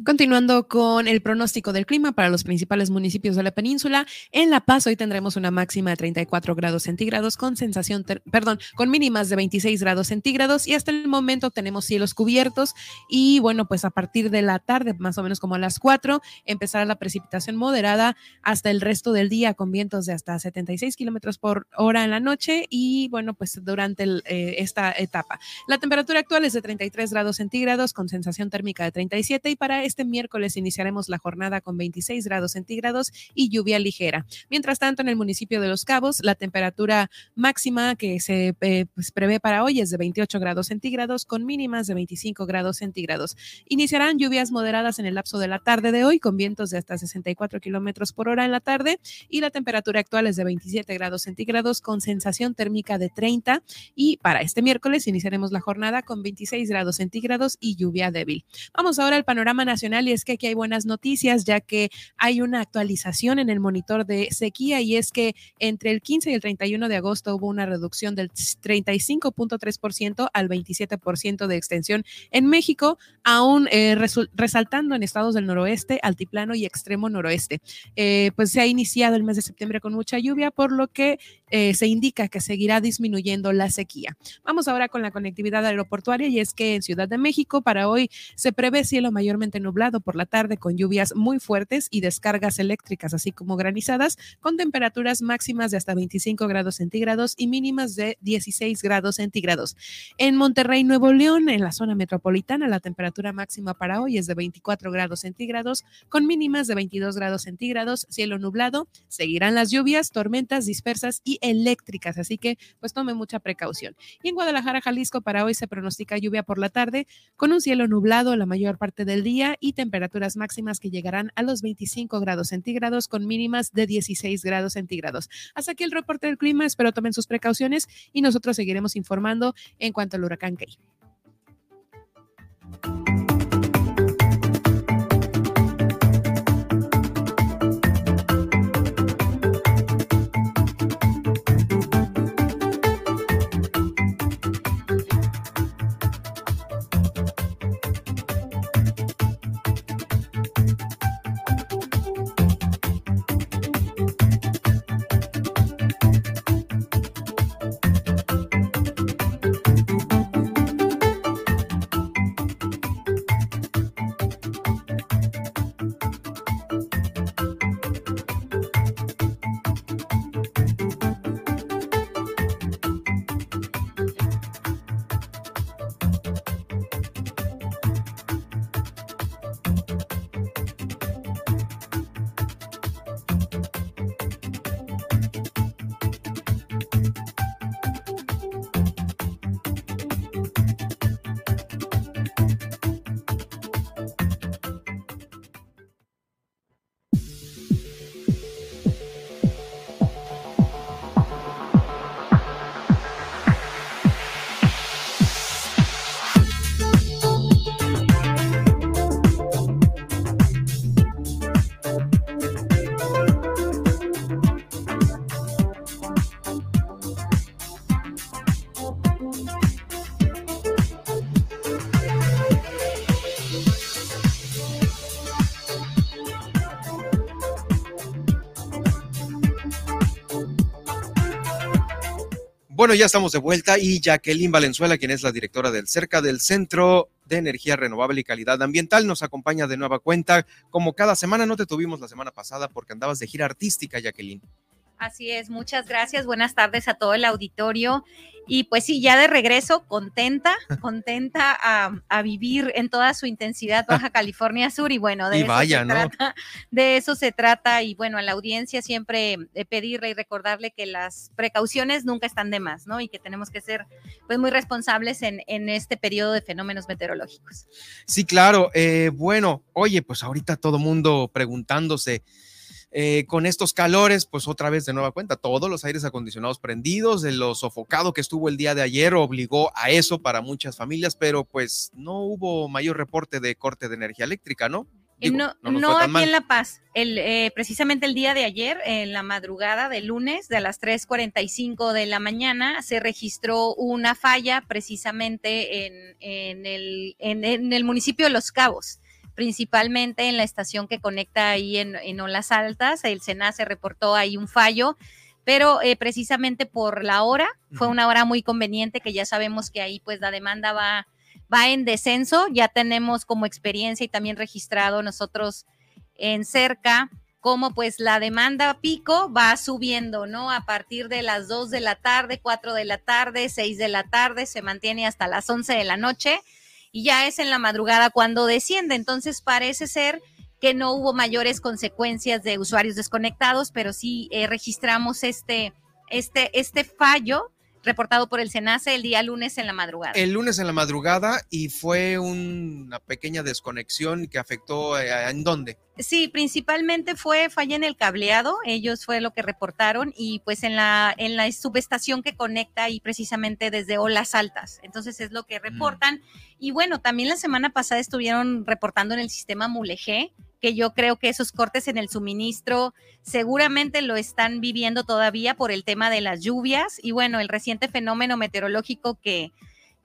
Continuando con el pronóstico del clima para los principales municipios de la península, en La Paz hoy tendremos una máxima de 34 grados centígrados con sensación, perdón, con mínimas de 26 grados centígrados y hasta el momento tenemos cielos cubiertos y bueno, pues a partir de la tarde, más o menos como a las 4, empezará la precipitación moderada hasta el resto del día con vientos de hasta 76 kilómetros por hora en la noche y bueno, pues durante eh, esta etapa. La temperatura actual es de 33 grados centígrados con sensación térmica de 37 y para este miércoles iniciaremos la jornada con 26 grados centígrados y lluvia ligera. Mientras tanto, en el municipio de Los Cabos, la temperatura máxima que se eh, pues, prevé para hoy es de 28 grados centígrados con mínimas de 25 grados centígrados. Iniciarán lluvias moderadas en el lapso de la tarde de hoy con vientos de hasta 64 kilómetros por hora en la tarde y la temperatura actual es de 27 grados centígrados con sensación térmica de 30 y para este miércoles iniciaremos la jornada con 26 grados centígrados y lluvia débil. Vamos ahora al panorama nacional y es que aquí hay buenas noticias ya que hay una actualización en el monitor de sequía y es que entre el 15 y el 31 de agosto hubo una reducción del 35.3% al 27% de extensión en México, aún eh, resaltando en estados del noroeste, altiplano y extremo noroeste. Eh, pues se ha iniciado el mes de septiembre con mucha lluvia, por lo que eh, se indica que seguirá disminuyendo la sequía. Vamos ahora con la conectividad aeroportuaria y es que en Ciudad de México para hoy se prevé cielo mayor nublado por la tarde con lluvias muy fuertes y descargas eléctricas, así como granizadas, con temperaturas máximas de hasta 25 grados centígrados y mínimas de 16 grados centígrados. En Monterrey, Nuevo León, en la zona metropolitana, la temperatura máxima para hoy es de 24 grados centígrados, con mínimas de 22 grados centígrados, cielo nublado. Seguirán las lluvias, tormentas dispersas y eléctricas, así que pues tome mucha precaución. Y en Guadalajara, Jalisco, para hoy se pronostica lluvia por la tarde, con un cielo nublado la mayor parte del día y temperaturas máximas que llegarán a los 25 grados centígrados con mínimas de 16 grados centígrados. Hasta aquí el reporte del clima, espero tomen sus precauciones y nosotros seguiremos informando en cuanto al huracán Key. Bueno, ya estamos de vuelta y Jacqueline Valenzuela, quien es la directora del CERCA del Centro de Energía Renovable y Calidad Ambiental, nos acompaña de nueva cuenta. Como cada semana, no te tuvimos la semana pasada porque andabas de gira artística, Jacqueline. Así es, muchas gracias. Buenas tardes a todo el auditorio. Y pues sí, ya de regreso, contenta, (laughs) contenta a, vivir en toda su intensidad Baja (laughs) California Sur. Y bueno, de, eso se trata, de eso se trata. Y bueno, a la audiencia siempre eh, pedirle y recordarle que las precauciones nunca están de más, ¿no? Y que tenemos que ser pues muy responsables en, en este periodo de fenómenos meteorológicos. Sí, claro. Eh, bueno, oye, pues ahorita todo mundo preguntándose. Eh, con estos calores, pues otra vez de nueva cuenta, todos los aires acondicionados prendidos, de lo sofocado que estuvo el día de ayer obligó a eso para muchas familias, pero pues no hubo mayor reporte de corte de energía eléctrica, ¿no? No, no, aquí en La Paz. El, eh, precisamente el día de ayer, en la madrugada del lunes, de las 3.45 de la mañana, se registró una falla precisamente en, en, el, en el municipio de Los Cabos principalmente en la estación que conecta ahí en, Olas Altas. El SENA se reportó ahí un fallo, pero eh, precisamente por la hora, fue una hora muy conveniente que ya sabemos que ahí pues la demanda va, va en descenso. Ya tenemos como experiencia y también registrado nosotros en cerca como pues la demanda pico va subiendo, ¿no? A partir de las 2 de la tarde, 4 de la tarde, 6 de la tarde, se mantiene hasta las 11 de la noche y ya es en la madrugada cuando desciende. Entonces parece ser que no hubo mayores consecuencias de usuarios desconectados, pero sí eh, registramos este, este, este fallo reportado por el SENACE el día lunes en la madrugada. El lunes en la madrugada y fue una pequeña desconexión que afectó eh, en dónde? Sí, principalmente fue falla en el cableado, ellos fue lo que reportaron y pues en la en la subestación que conecta y precisamente desde olas altas. Entonces es lo que mm. reportan y bueno, también la semana pasada estuvieron reportando en el sistema Mulegé que yo creo que esos cortes en el suministro seguramente lo están viviendo todavía por el tema de las lluvias y bueno, el reciente fenómeno meteorológico que,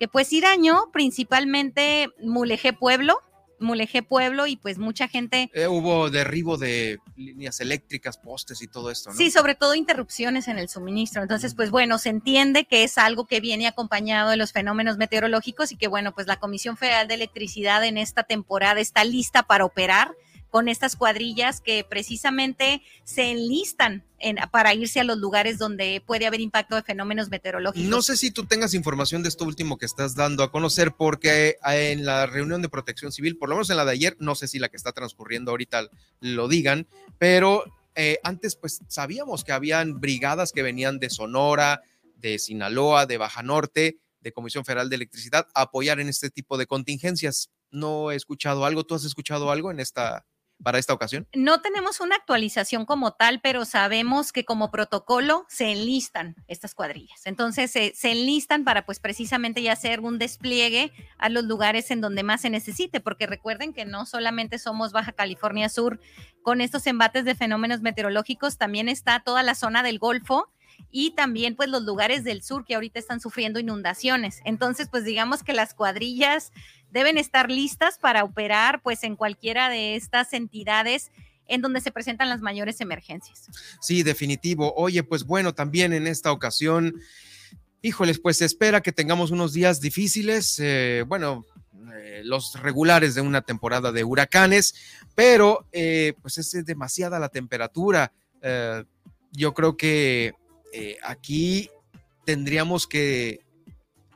que pues sí dañó principalmente Mulegé Pueblo, Mulegé Pueblo y pues mucha gente. Eh, hubo derribo de líneas eléctricas, postes y todo esto, ¿no? Sí, sobre todo interrupciones en el suministro. Entonces, pues bueno, se entiende que es algo que viene acompañado de los fenómenos meteorológicos y que bueno, pues la Comisión Federal de Electricidad en esta temporada está lista para operar con estas cuadrillas que precisamente se enlistan para irse a los lugares donde puede haber impacto de fenómenos meteorológicos. No sé si tú tengas información de esto último que estás dando a conocer, porque en la reunión de protección civil, por lo menos en la de ayer, no sé si la que está transcurriendo ahorita lo digan, pero eh, antes pues sabíamos que habían brigadas que venían de Sonora, de Sinaloa, de Baja Norte, de Comisión Federal de Electricidad, a apoyar en este tipo de contingencias. No he escuchado algo, ¿tú has escuchado algo en esta para esta ocasión? No tenemos una actualización como tal, pero sabemos que como protocolo se enlistan estas cuadrillas. Entonces se, enlistan para pues precisamente ya hacer un despliegue a los lugares en donde más se necesite, porque recuerden que no solamente somos Baja California Sur con estos embates de fenómenos meteorológicos, también está toda la zona del Golfo y también pues los lugares del sur que ahorita están sufriendo inundaciones. Entonces, pues digamos que las cuadrillas deben estar listas para operar pues en cualquiera de estas entidades en donde se presentan las mayores emergencias. Sí, definitivo. Oye, pues bueno, también en esta ocasión, híjoles, pues se espera que tengamos unos días difíciles, eh, bueno, eh, los regulares de una temporada de huracanes, pero eh, pues es demasiada la temperatura. yo creo que aquí tendríamos que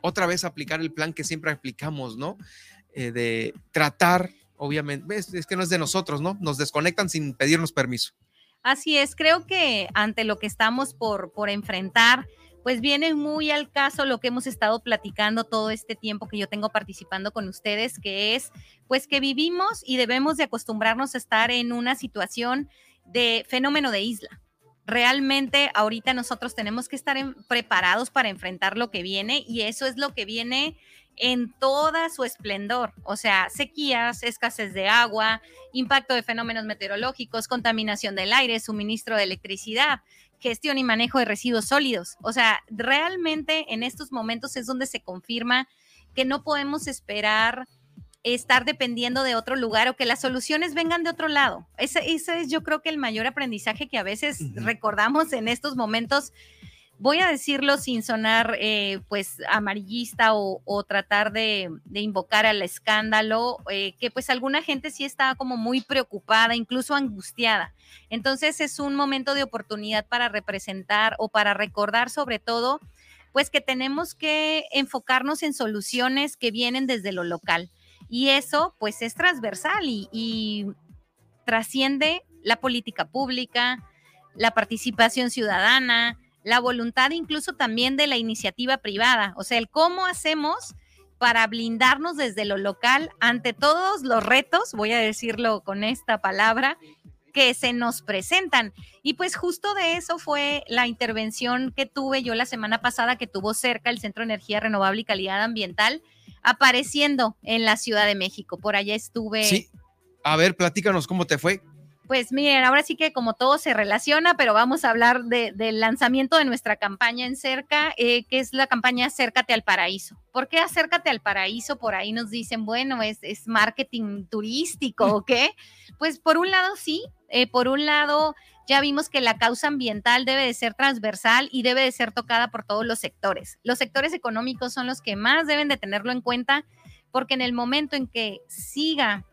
otra vez aplicar el plan que siempre aplicamos, ¿no? Eh, de tratar, obviamente, es, que no es de nosotros, ¿no? Nos desconectan sin pedirnos permiso. Así es, creo que ante lo que estamos por, por enfrentar, pues viene muy al caso lo que hemos estado platicando todo este tiempo que yo tengo participando con ustedes, que es pues que vivimos y debemos de acostumbrarnos a estar en una situación de fenómeno de isla realmente ahorita nosotros tenemos que estar preparados para enfrentar lo que viene y eso es lo que viene en toda su esplendor, o sea, sequías, escasez de agua, impacto de fenómenos meteorológicos, contaminación del aire, suministro de electricidad, gestión y manejo de residuos sólidos. O sea, realmente en estos momentos es donde se confirma que no podemos esperar estar dependiendo de otro lugar o que las soluciones vengan de otro lado. Ese, es yo creo que el mayor aprendizaje que a veces recordamos en estos momentos voy a decirlo sin sonar eh, pues amarillista o, tratar de, invocar al escándalo, eh, que pues alguna gente sí está como muy preocupada, incluso angustiada. Entonces es un momento de oportunidad para representar o para recordar sobre todo pues que tenemos que enfocarnos en soluciones que vienen desde lo local. Y eso pues es transversal y trasciende la política pública, la participación ciudadana, la voluntad incluso también de la iniciativa privada, o sea, el cómo hacemos para blindarnos desde lo local ante todos los retos, voy a decirlo con esta palabra, que se nos presentan. Y pues justo de eso fue la intervención que tuve yo la semana pasada, que tuvo cerca el Centro de Energía Renovable y Calidad Ambiental, apareciendo en la Ciudad de México. Por allá estuve. Sí. A ver, platícanos cómo te fue. Pues miren, ahora sí que como todo se relaciona, pero vamos a hablar del lanzamiento de nuestra campaña en cerca, eh, que es la campaña Acércate al Paraíso. ¿Por qué Acércate al Paraíso? Por ahí nos dicen, bueno, es, es marketing turístico (laughs) o qué. Pues por un lado sí, eh, por un lado ya vimos que la causa ambiental debe de ser transversal y debe de ser tocada por todos los sectores. Los sectores económicos son los que más deben de tenerlo en cuenta porque en el momento en que siga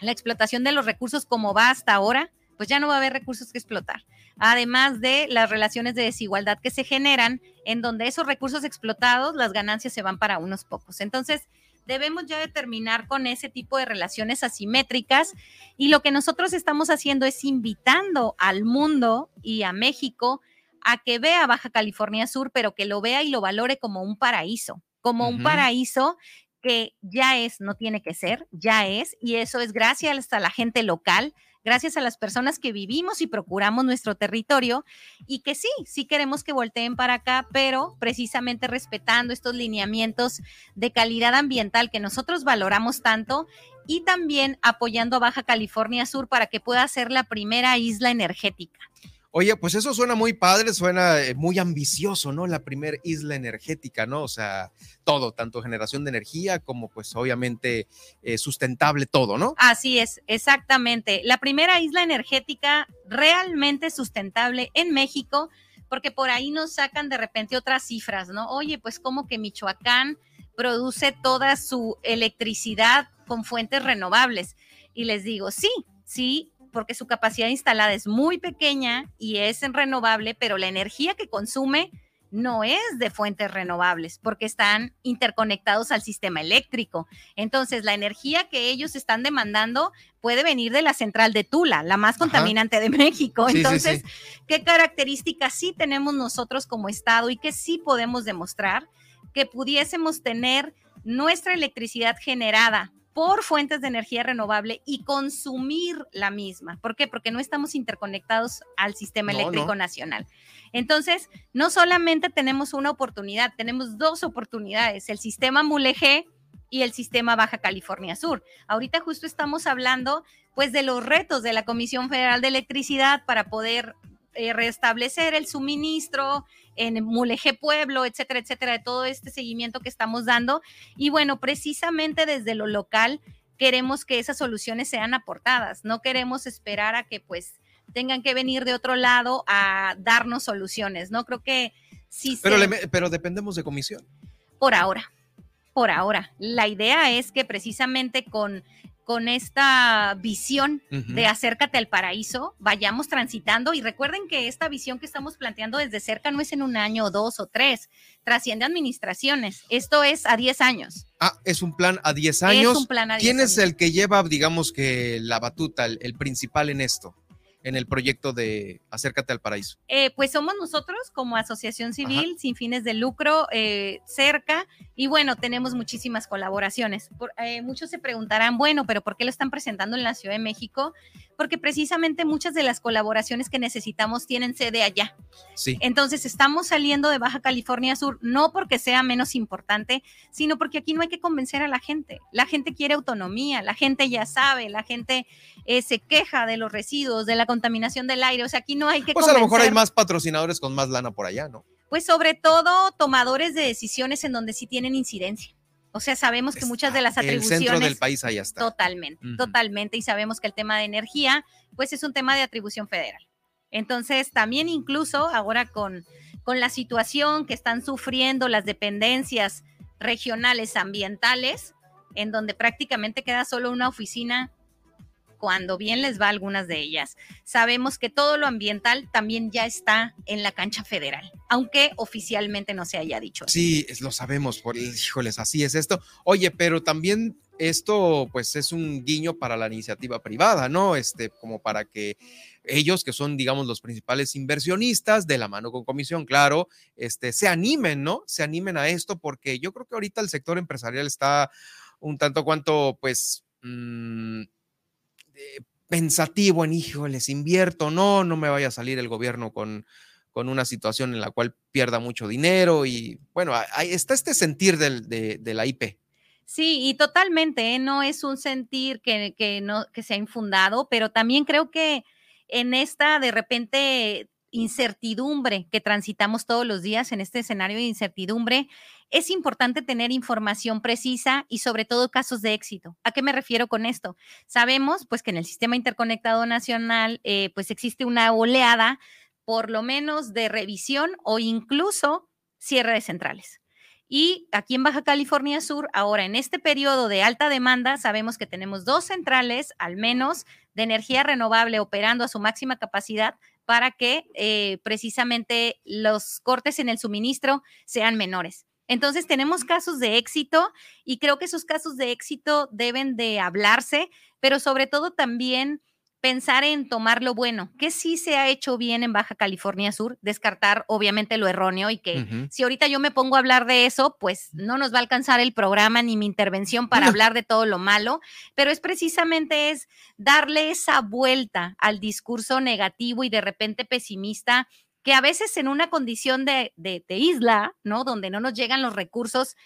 la explotación de los recursos como va hasta ahora, pues ya no va a haber recursos que explotar. Además de las relaciones de desigualdad que se generan, en donde esos recursos explotados, las ganancias se van para unos pocos. Entonces, debemos ya determinar con ese tipo de relaciones asimétricas y lo que nosotros estamos haciendo es invitando al mundo y a México a que vea Baja California Sur, pero que lo vea y lo valore como un paraíso, como un paraíso que ya es, no tiene que ser, ya es, y eso es gracias a la gente local, gracias a las personas que vivimos y procuramos nuestro territorio y que sí, sí queremos que volteen para acá, pero precisamente respetando estos lineamientos de calidad ambiental que nosotros valoramos tanto y también apoyando a Baja California Sur para que pueda ser la primera isla energética. Oye, pues eso suena muy padre, suena eh, muy ambicioso, ¿no? La primera isla energética, ¿no? O sea, todo, tanto generación de energía como pues obviamente eh, sustentable todo, ¿no? Así es, exactamente. La primera isla energética realmente sustentable en México, porque por ahí nos sacan de repente otras cifras, ¿no? Oye, pues como que Michoacán produce toda su electricidad con fuentes renovables. Y les digo, sí, sí, porque su capacidad instalada es muy pequeña y es renovable, pero la energía que consume no es de fuentes renovables porque están interconectados al sistema eléctrico. Entonces, la energía que ellos están demandando puede venir de la central de Tula, la más contaminante de México. Entonces, ¿qué características sí tenemos nosotros como Estado y que sí podemos demostrar que pudiésemos tener nuestra electricidad generada por fuentes de energía renovable y consumir la misma. ¿Por qué? Porque no estamos interconectados al sistema eléctrico nacional. Entonces, no solamente tenemos una oportunidad, tenemos dos oportunidades, el sistema Mulegé y el sistema Baja California Sur. Ahorita justo estamos hablando pues de los retos de la Comisión Federal de Electricidad para poder eh, restablecer el suministro en Mulegé Pueblo, etcétera, etcétera, de todo este seguimiento que estamos dando. Y bueno, precisamente desde lo local queremos que esas soluciones sean aportadas, no queremos esperar a que pues tengan que venir de otro lado a darnos soluciones, ¿no? Creo que sí. Pero, pero dependemos de comisión. Por ahora, por ahora. La idea es que precisamente con con esta visión de acércate al paraíso, vayamos transitando y recuerden que esta visión que estamos planteando desde cerca no es en un año, dos o tres, trasciende administraciones. Esto es a 10 años. Ah, es un plan a 10 años. Es un plan a 10 ¿Quién es el que lleva, digamos que la batuta, el principal en esto? En el proyecto de Acércate al Paraíso? Eh, pues somos nosotros como asociación civil sin fines de lucro eh, cerca y bueno, tenemos muchísimas colaboraciones. Eh, muchos se preguntarán, bueno, pero ¿por qué lo están presentando en la Ciudad de México? Porque precisamente muchas de las colaboraciones que necesitamos tienen sede allá. Sí. Entonces estamos saliendo de Baja California Sur, no porque sea menos importante, sino porque aquí no hay que convencer a la gente. La gente quiere autonomía, la gente ya sabe, la gente se queja de los residuos, de la contaminación del aire. O sea, aquí no hay que. Pues a lo mejor hay más patrocinadores con más lana por allá, ¿no? Pues sobre todo tomadores de decisiones en donde sí tienen incidencia. O sea, sabemos que muchas de las atribuciones. El centro del país allá está. Totalmente, totalmente. Y sabemos que el tema de energía, pues es un tema de atribución federal. Entonces, también incluso ahora con, con la situación que están sufriendo las dependencias regionales ambientales, en donde prácticamente queda solo una oficina cuando bien les va a algunas de ellas. Sabemos que todo lo ambiental también ya está en la cancha federal, aunque oficialmente no se haya dicho. Sí, lo sabemos, por, híjoles, así es esto. Oye, pero también esto pues es un guiño para la iniciativa privada, ¿no? Este, como para que ellos que son, digamos, los principales inversionistas de la mano con comisión, claro, este, se animen, ¿no? Se animen a esto porque yo creo que ahorita el sector empresarial está un tanto cuanto, pues, mmm, eh, pensativo en, hijo, les invierto, no, no me vaya a salir el gobierno con, con una situación en la cual pierda mucho dinero y bueno, ahí está este sentir del, de, la IP. Sí, y totalmente, ¿eh? no es un sentir que, que, no, que se ha infundado, pero también creo que en esta de repente incertidumbre que transitamos todos los días en este escenario de incertidumbre, es importante tener información precisa y sobre todo casos de éxito. ¿A qué me refiero con esto? Sabemos pues que en el sistema interconectado nacional eh, pues existe una oleada por lo menos de revisión o incluso cierre de centrales. Y aquí en Baja California Sur, ahora en este periodo de alta demanda, sabemos que tenemos dos centrales al menos de energía renovable operando a su máxima capacidad para que eh, precisamente los cortes en el suministro sean menores. Entonces tenemos casos de éxito y creo que esos casos de éxito deben de hablarse, pero sobre todo también pensar en tomar lo bueno, que sí se ha hecho bien en Baja California Sur, descartar obviamente lo erróneo y que si ahorita yo me pongo a hablar de eso, pues no nos va a alcanzar el programa ni mi intervención para hablar de todo lo malo, pero es precisamente es darle esa vuelta al discurso negativo y de repente pesimista que a veces en una condición de, de, de isla, ¿no? Donde no nos llegan los recursos,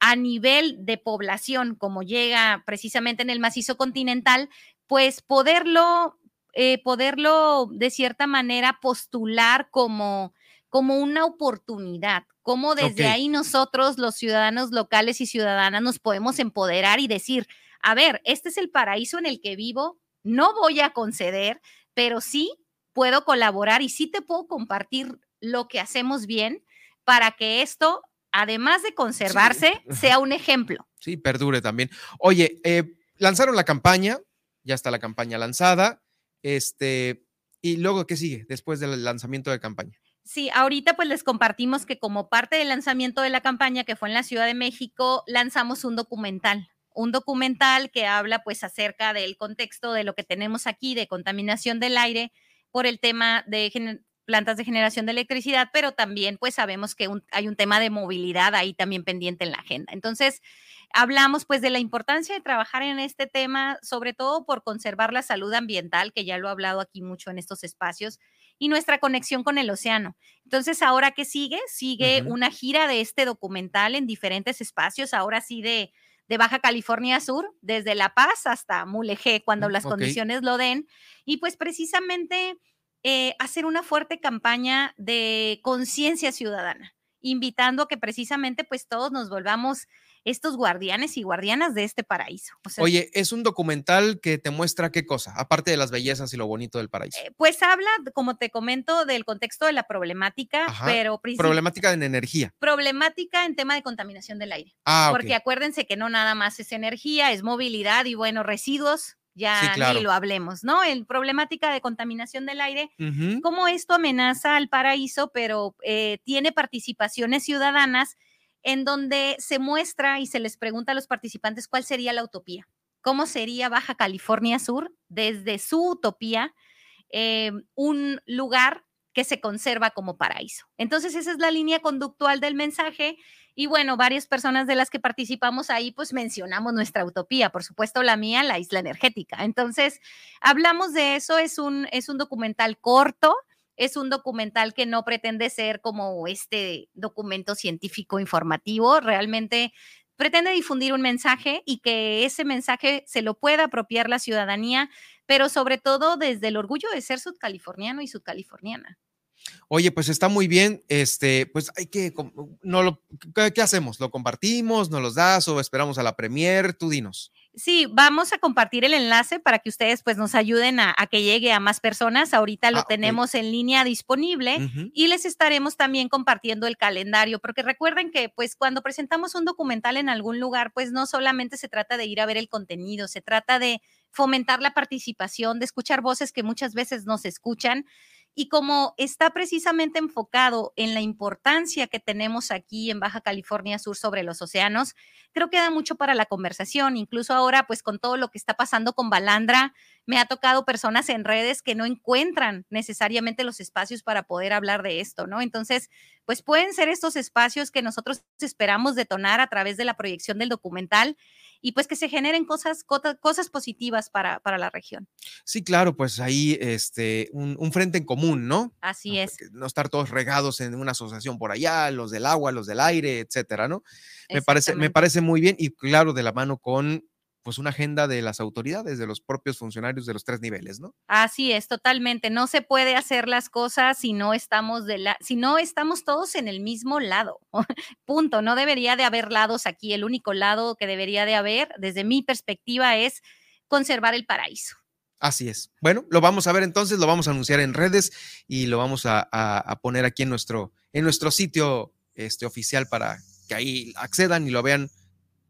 a nivel de población, como llega precisamente en el macizo continental, pues poderlo, eh, poderlo de cierta manera postular como, como una oportunidad, como desde ahí nosotros, los ciudadanos locales y ciudadanas, nos podemos empoderar y decir, a ver, este es el paraíso en el que vivo, no voy a conceder, pero sí puedo colaborar y sí te puedo compartir lo que hacemos bien para que esto, además de conservarse, sea un ejemplo. Sí, perdure también. Oye, eh, lanzaron la campaña, ya está la campaña lanzada. Este, y luego, ¿qué sigue después del lanzamiento de campaña? Sí, ahorita pues les compartimos que como parte del lanzamiento de la campaña que fue en la Ciudad de México, lanzamos un documental, un documental que habla pues acerca del contexto de lo que tenemos aquí de contaminación del aire por el tema de plantas de generación de electricidad, pero también pues sabemos que hay un tema de movilidad ahí también pendiente en la agenda. Entonces, hablamos pues de la importancia de trabajar en este tema, sobre todo por conservar la salud ambiental, que ya lo he hablado aquí mucho en estos espacios, y nuestra conexión con el océano. Entonces, ahora que sigue, sigue una gira de este documental en diferentes espacios, ahora sí de, de Baja California Sur, desde La Paz hasta Mulegé, cuando mm, las condiciones lo den. Y pues precisamente eh, hacer una fuerte campaña de conciencia ciudadana, invitando a que precisamente pues todos nos volvamos estos guardianes y guardianas de este paraíso. Oye, es un documental que te muestra qué cosa, aparte de las bellezas y lo bonito del paraíso. Eh, pues habla, como te comento, del contexto de la problemática, pero problemática en energía. Problemática en tema de contaminación del aire. Ah, Porque acuérdense que no nada más es energía, es movilidad y bueno, residuos ya ni lo hablemos, ¿no? El problemática de contaminación del aire, cómo esto amenaza al paraíso, pero eh, tiene participaciones ciudadanas en donde se muestra y se les pregunta a los participantes cuál sería la utopía, cómo sería Baja California Sur desde su utopía, eh, un lugar que se conserva como paraíso. Entonces, esa es la línea conductual del mensaje. Y bueno, varias personas de las que participamos ahí, pues mencionamos nuestra utopía, por supuesto la mía, la isla energética. Entonces, hablamos de eso, es un, es un documental corto, es un documental que no pretende ser como este documento científico informativo, realmente pretende difundir un mensaje y que ese mensaje se lo pueda apropiar la ciudadanía, pero sobre todo desde el orgullo de ser sudcaliforniano y sudcaliforniana. Oye, pues está muy bien. Este, pues hay que, no lo, ¿qué, hacemos? ¿Lo compartimos? ¿Nos los das o esperamos a la premier? Tú dinos. Sí, vamos a compartir el enlace para que ustedes pues nos ayuden a, que llegue a más personas. Ahorita lo ah, tenemos en línea disponible y les estaremos también compartiendo el calendario, porque recuerden que pues cuando presentamos un documental en algún lugar, pues no solamente se trata de ir a ver el contenido, se trata de fomentar la participación, de escuchar voces que muchas veces no se escuchan y como está precisamente enfocado en la importancia que tenemos aquí en Baja California Sur sobre los océanos, creo que da mucho para la conversación. Incluso ahora, pues con todo lo que está pasando con Balandra, me ha tocado personas en redes que no encuentran necesariamente los espacios para poder hablar de esto, ¿no? Entonces, pues pueden ser estos espacios que nosotros esperamos detonar a través de la proyección del documental y pues que se generen cosas, cosas positivas para, para la región. Sí, claro, pues ahí este, un, frente en común, ¿no? Así es. No estar todos regados en una asociación por allá, los del agua, los del aire, etcétera, ¿no? Me parece, me parece muy bien y claro, de la mano con pues una agenda de las autoridades, de los propios funcionarios de los tres niveles, ¿no? Así es, totalmente. No se puede hacer las cosas si no estamos de la, si no estamos todos en el mismo lado. (laughs) Punto. No debería de haber lados aquí. El único lado que debería de haber, desde mi perspectiva, es conservar el paraíso. Así es. Bueno, lo vamos a ver entonces, lo vamos a anunciar en redes y lo vamos a, poner aquí en nuestro, en nuestro sitio este, oficial para que ahí accedan y lo vean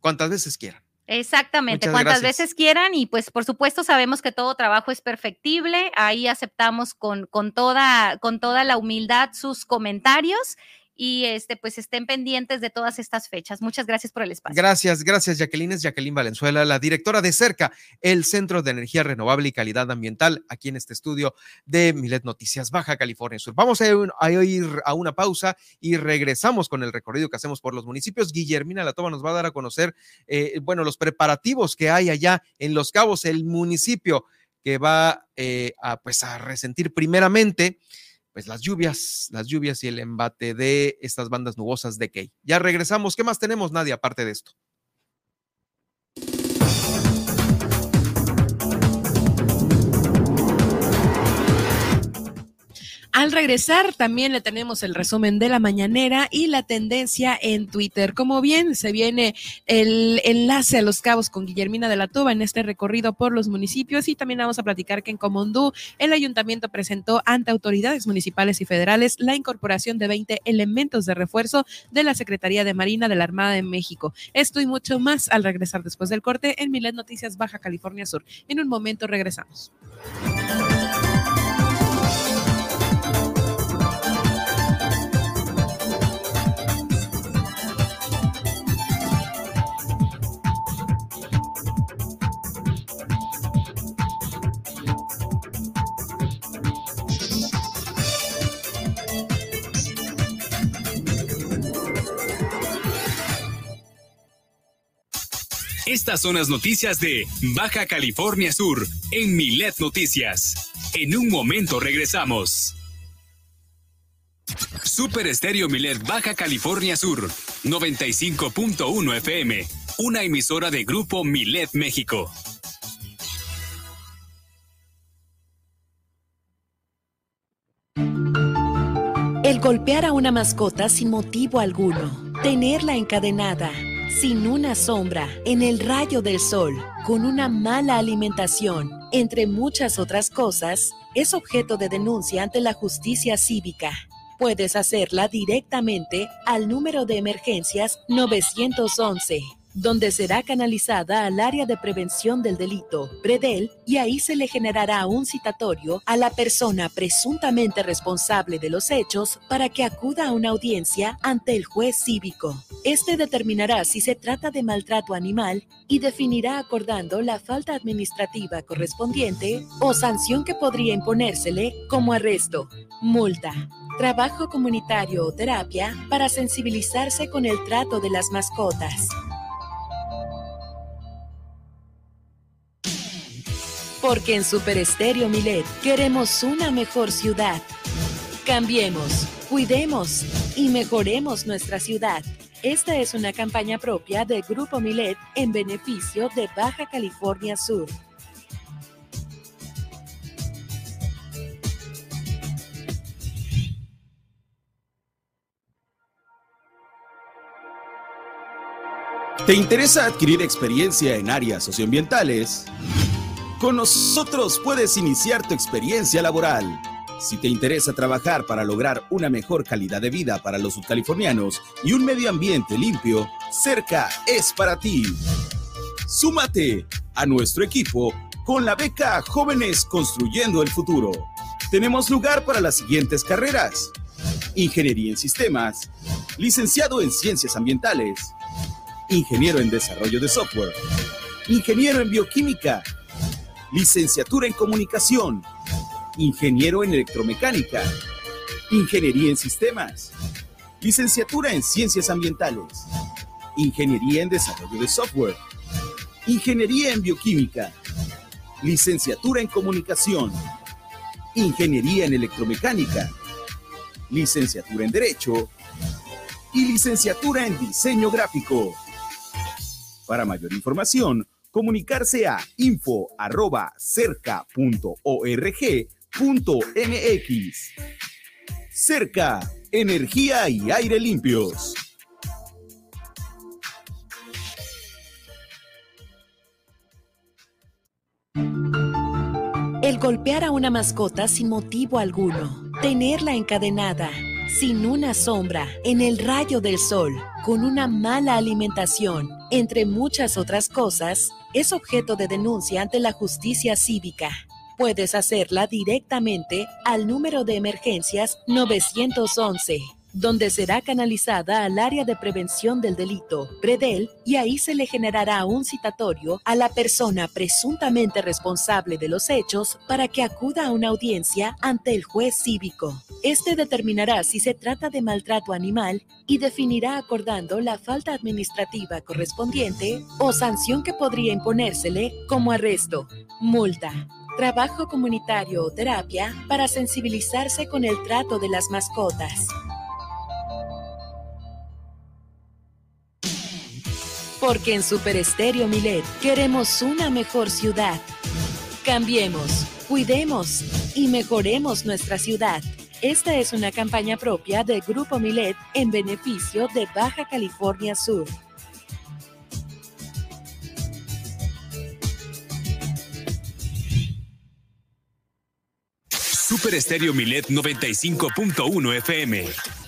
cuantas veces quieran. Exactamente, cuantas veces quieran y pues por supuesto sabemos que todo trabajo es perfectible, ahí aceptamos con, con, toda, con toda la humildad sus comentarios y este, pues estén pendientes de todas estas fechas. Muchas gracias por el espacio. Gracias, gracias Jacqueline. Es Jacqueline Valenzuela, la directora de CERCA, el Centro de Energía Renovable y Calidad Ambiental, aquí en este estudio de Milet Noticias, Baja California Sur. Vamos a ir a una pausa y regresamos con el recorrido que hacemos por los municipios. Guillermina La Toma nos va a dar a conocer, eh, bueno, los preparativos que hay allá en Los Cabos, el municipio que va eh, a, pues, a resentir primeramente pues las lluvias, las lluvias y el embate de estas bandas nubosas de Key. Ya regresamos. ¿Qué más tenemos, Nadia, aparte de esto? Al regresar también le tenemos el resumen de la mañanera y la tendencia en Twitter. Como bien se viene el enlace a los cabos con Guillermina de la Tuba en este recorrido por los municipios y también vamos a platicar que en Comondú el ayuntamiento presentó ante autoridades municipales y federales la incorporación de 20 elementos de refuerzo de la Secretaría de Marina de la Armada de México. Esto y mucho más al regresar después del corte en Milet Noticias Baja California Sur. En un momento regresamos. Estas son las noticias de Baja California Sur en Milet Noticias. En un momento regresamos. Super Estéreo Milet Baja California Sur, 95.1 FM, una emisora de Grupo Milet México. El golpear a una mascota sin motivo alguno, tenerla encadenada sin una sombra, en el rayo del sol, con una mala alimentación, entre muchas otras cosas, es objeto de denuncia ante la justicia cívica. Puedes hacerla directamente al número de emergencias 911 donde será canalizada al área de prevención del delito, PREDEL, y ahí se le generará un citatorio a la persona presuntamente responsable de los hechos para que acuda a una audiencia ante el juez cívico. Este determinará si se trata de maltrato animal y definirá acordando la falta administrativa correspondiente o sanción que podría imponérsele como arresto, multa, trabajo comunitario o terapia para sensibilizarse con el trato de las mascotas. Porque en Super Estéreo Milet queremos una mejor ciudad. Cambiemos, cuidemos y mejoremos nuestra ciudad. Esta es una campaña propia de Grupo Milet en beneficio de Baja California Sur. ¿Te interesa adquirir experiencia en áreas socioambientales? Con nosotros puedes iniciar tu experiencia laboral. Si te interesa trabajar para lograr una mejor calidad de vida para los subcalifornianos y un medio ambiente limpio, Cerca es para ti. Súmate a nuestro equipo con la beca Jóvenes Construyendo el Futuro. Tenemos lugar para las siguientes carreras. Ingeniería en Sistemas, licenciado en Ciencias Ambientales, ingeniero en Desarrollo de Software, ingeniero en Bioquímica, licenciatura en Comunicación, ingeniero en Electromecánica, Ingeniería en Sistemas, licenciatura en Ciencias Ambientales, Ingeniería en Desarrollo de Software, Ingeniería en Bioquímica, licenciatura en Comunicación, Ingeniería en Electromecánica, licenciatura en Derecho y licenciatura en Diseño Gráfico. Para mayor información, comunicarse a info.cerca.org.mx. Cerca, energía y aire limpios. El golpear a una mascota sin motivo alguno, tenerla encadenada, sin una sombra, en el rayo del sol, con una mala alimentación, entre muchas otras cosas, es objeto de denuncia ante la justicia cívica. Puedes hacerla directamente al número de emergencias 911 donde será canalizada al área de prevención del delito, PREDEL, y ahí se le generará un citatorio a la persona presuntamente responsable de los hechos para que acuda a una audiencia ante el juez cívico. Este determinará si se trata de maltrato animal y definirá acordando la falta administrativa correspondiente o sanción que podría imponérsele como arresto, multa, trabajo comunitario o terapia para sensibilizarse con el trato de las mascotas. Porque en Super Estéreo Milet queremos una mejor ciudad. Cambiemos, cuidemos y mejoremos nuestra ciudad. Esta es una campaña propia de Grupo Milet en beneficio de Baja California Sur. Super Estéreo Milet 95.1 FM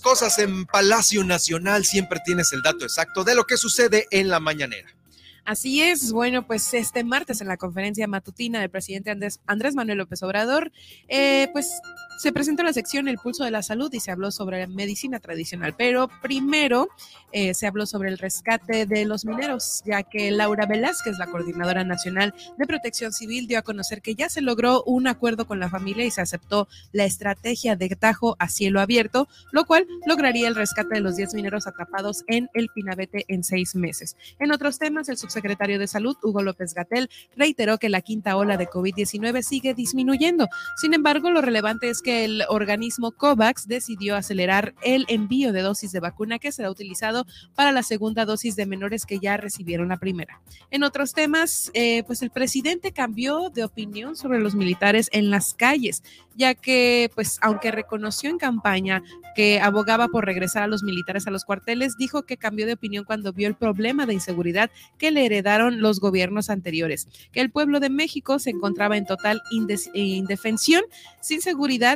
Cosas en Palacio Nacional? Siempre tienes el dato exacto de lo que sucede en la mañanera. Así es, bueno, pues este martes en la conferencia matutina del presidente Andrés, Andrés Manuel López Obrador, eh, pues se presentó la sección El Pulso de la Salud y se habló sobre medicina tradicional, pero primero eh, se habló sobre el rescate de los mineros, ya que Laura Velázquez, la coordinadora nacional de protección civil, dio a conocer que ya se logró un acuerdo con la familia y se aceptó la estrategia de Tajo a cielo abierto, lo cual lograría el rescate de los 10 mineros atrapados en el Pinabete en seis meses. En otros temas, el subsecretario de Salud, Hugo López Gatel, reiteró que la quinta ola de COVID-19 sigue disminuyendo. Sin embargo, lo relevante es que el organismo COVAX decidió acelerar el envío de dosis de vacuna que será utilizado para la segunda dosis de menores que ya recibieron la primera. En otros temas, eh, pues el presidente cambió de opinión sobre los militares en las calles, ya que, pues, aunque reconoció en campaña que abogaba por regresar a los militares a los cuarteles, dijo que cambió de opinión cuando vio el problema de inseguridad que le heredaron los gobiernos anteriores, que el pueblo de México se encontraba en total indefensión, sin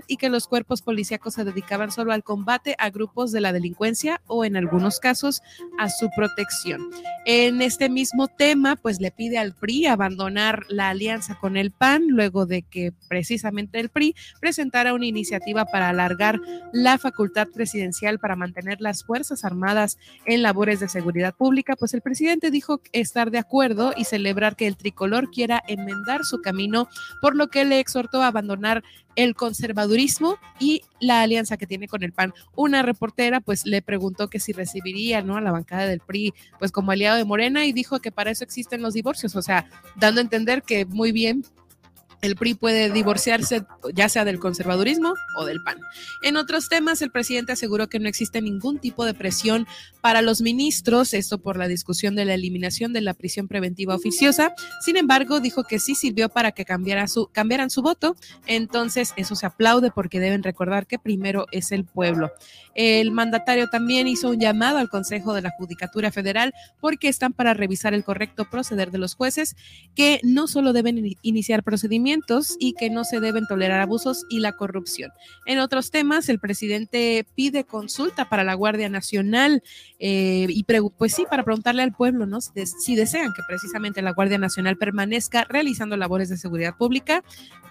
y que los cuerpos policíacos se dedicaban solo al combate a grupos de la delincuencia o en algunos casos a su protección. En este mismo tema, pues le pide al PRI abandonar la alianza con el PAN luego de que precisamente el PRI presentara una iniciativa para alargar la facultad presidencial para mantener las Fuerzas Armadas en labores de seguridad pública, pues el presidente dijo estar de acuerdo y celebrar que el tricolor quiera enmendar su camino, por lo que le exhortó a abandonar el conservadurismo y la alianza que tiene con el PAN. Una reportera pues le preguntó que si recibiría ¿no? a la bancada del PRI pues como aliado de Morena y dijo que para eso existen los divorcios, o sea, dando a entender que muy bien el PRI puede divorciarse ya sea del conservadurismo o del PAN. En otros temas, el presidente aseguró que no existe ningún tipo de presión para los ministros, esto por la discusión de la eliminación de la prisión preventiva oficiosa. Sin embargo, dijo que sí sirvió para que cambiaran su voto. Entonces, eso se aplaude porque deben recordar que primero es el pueblo. El mandatario también hizo un llamado al Consejo de la Judicatura Federal porque están para revisar el correcto proceder de los jueces, que no solo deben iniciar procedimientos y que no se deben tolerar abusos y la corrupción. En otros temas, el presidente pide consulta para la Guardia Nacional eh, y pues sí, para preguntarle al pueblo, ¿no? Si, desean que precisamente la Guardia Nacional permanezca realizando labores de seguridad pública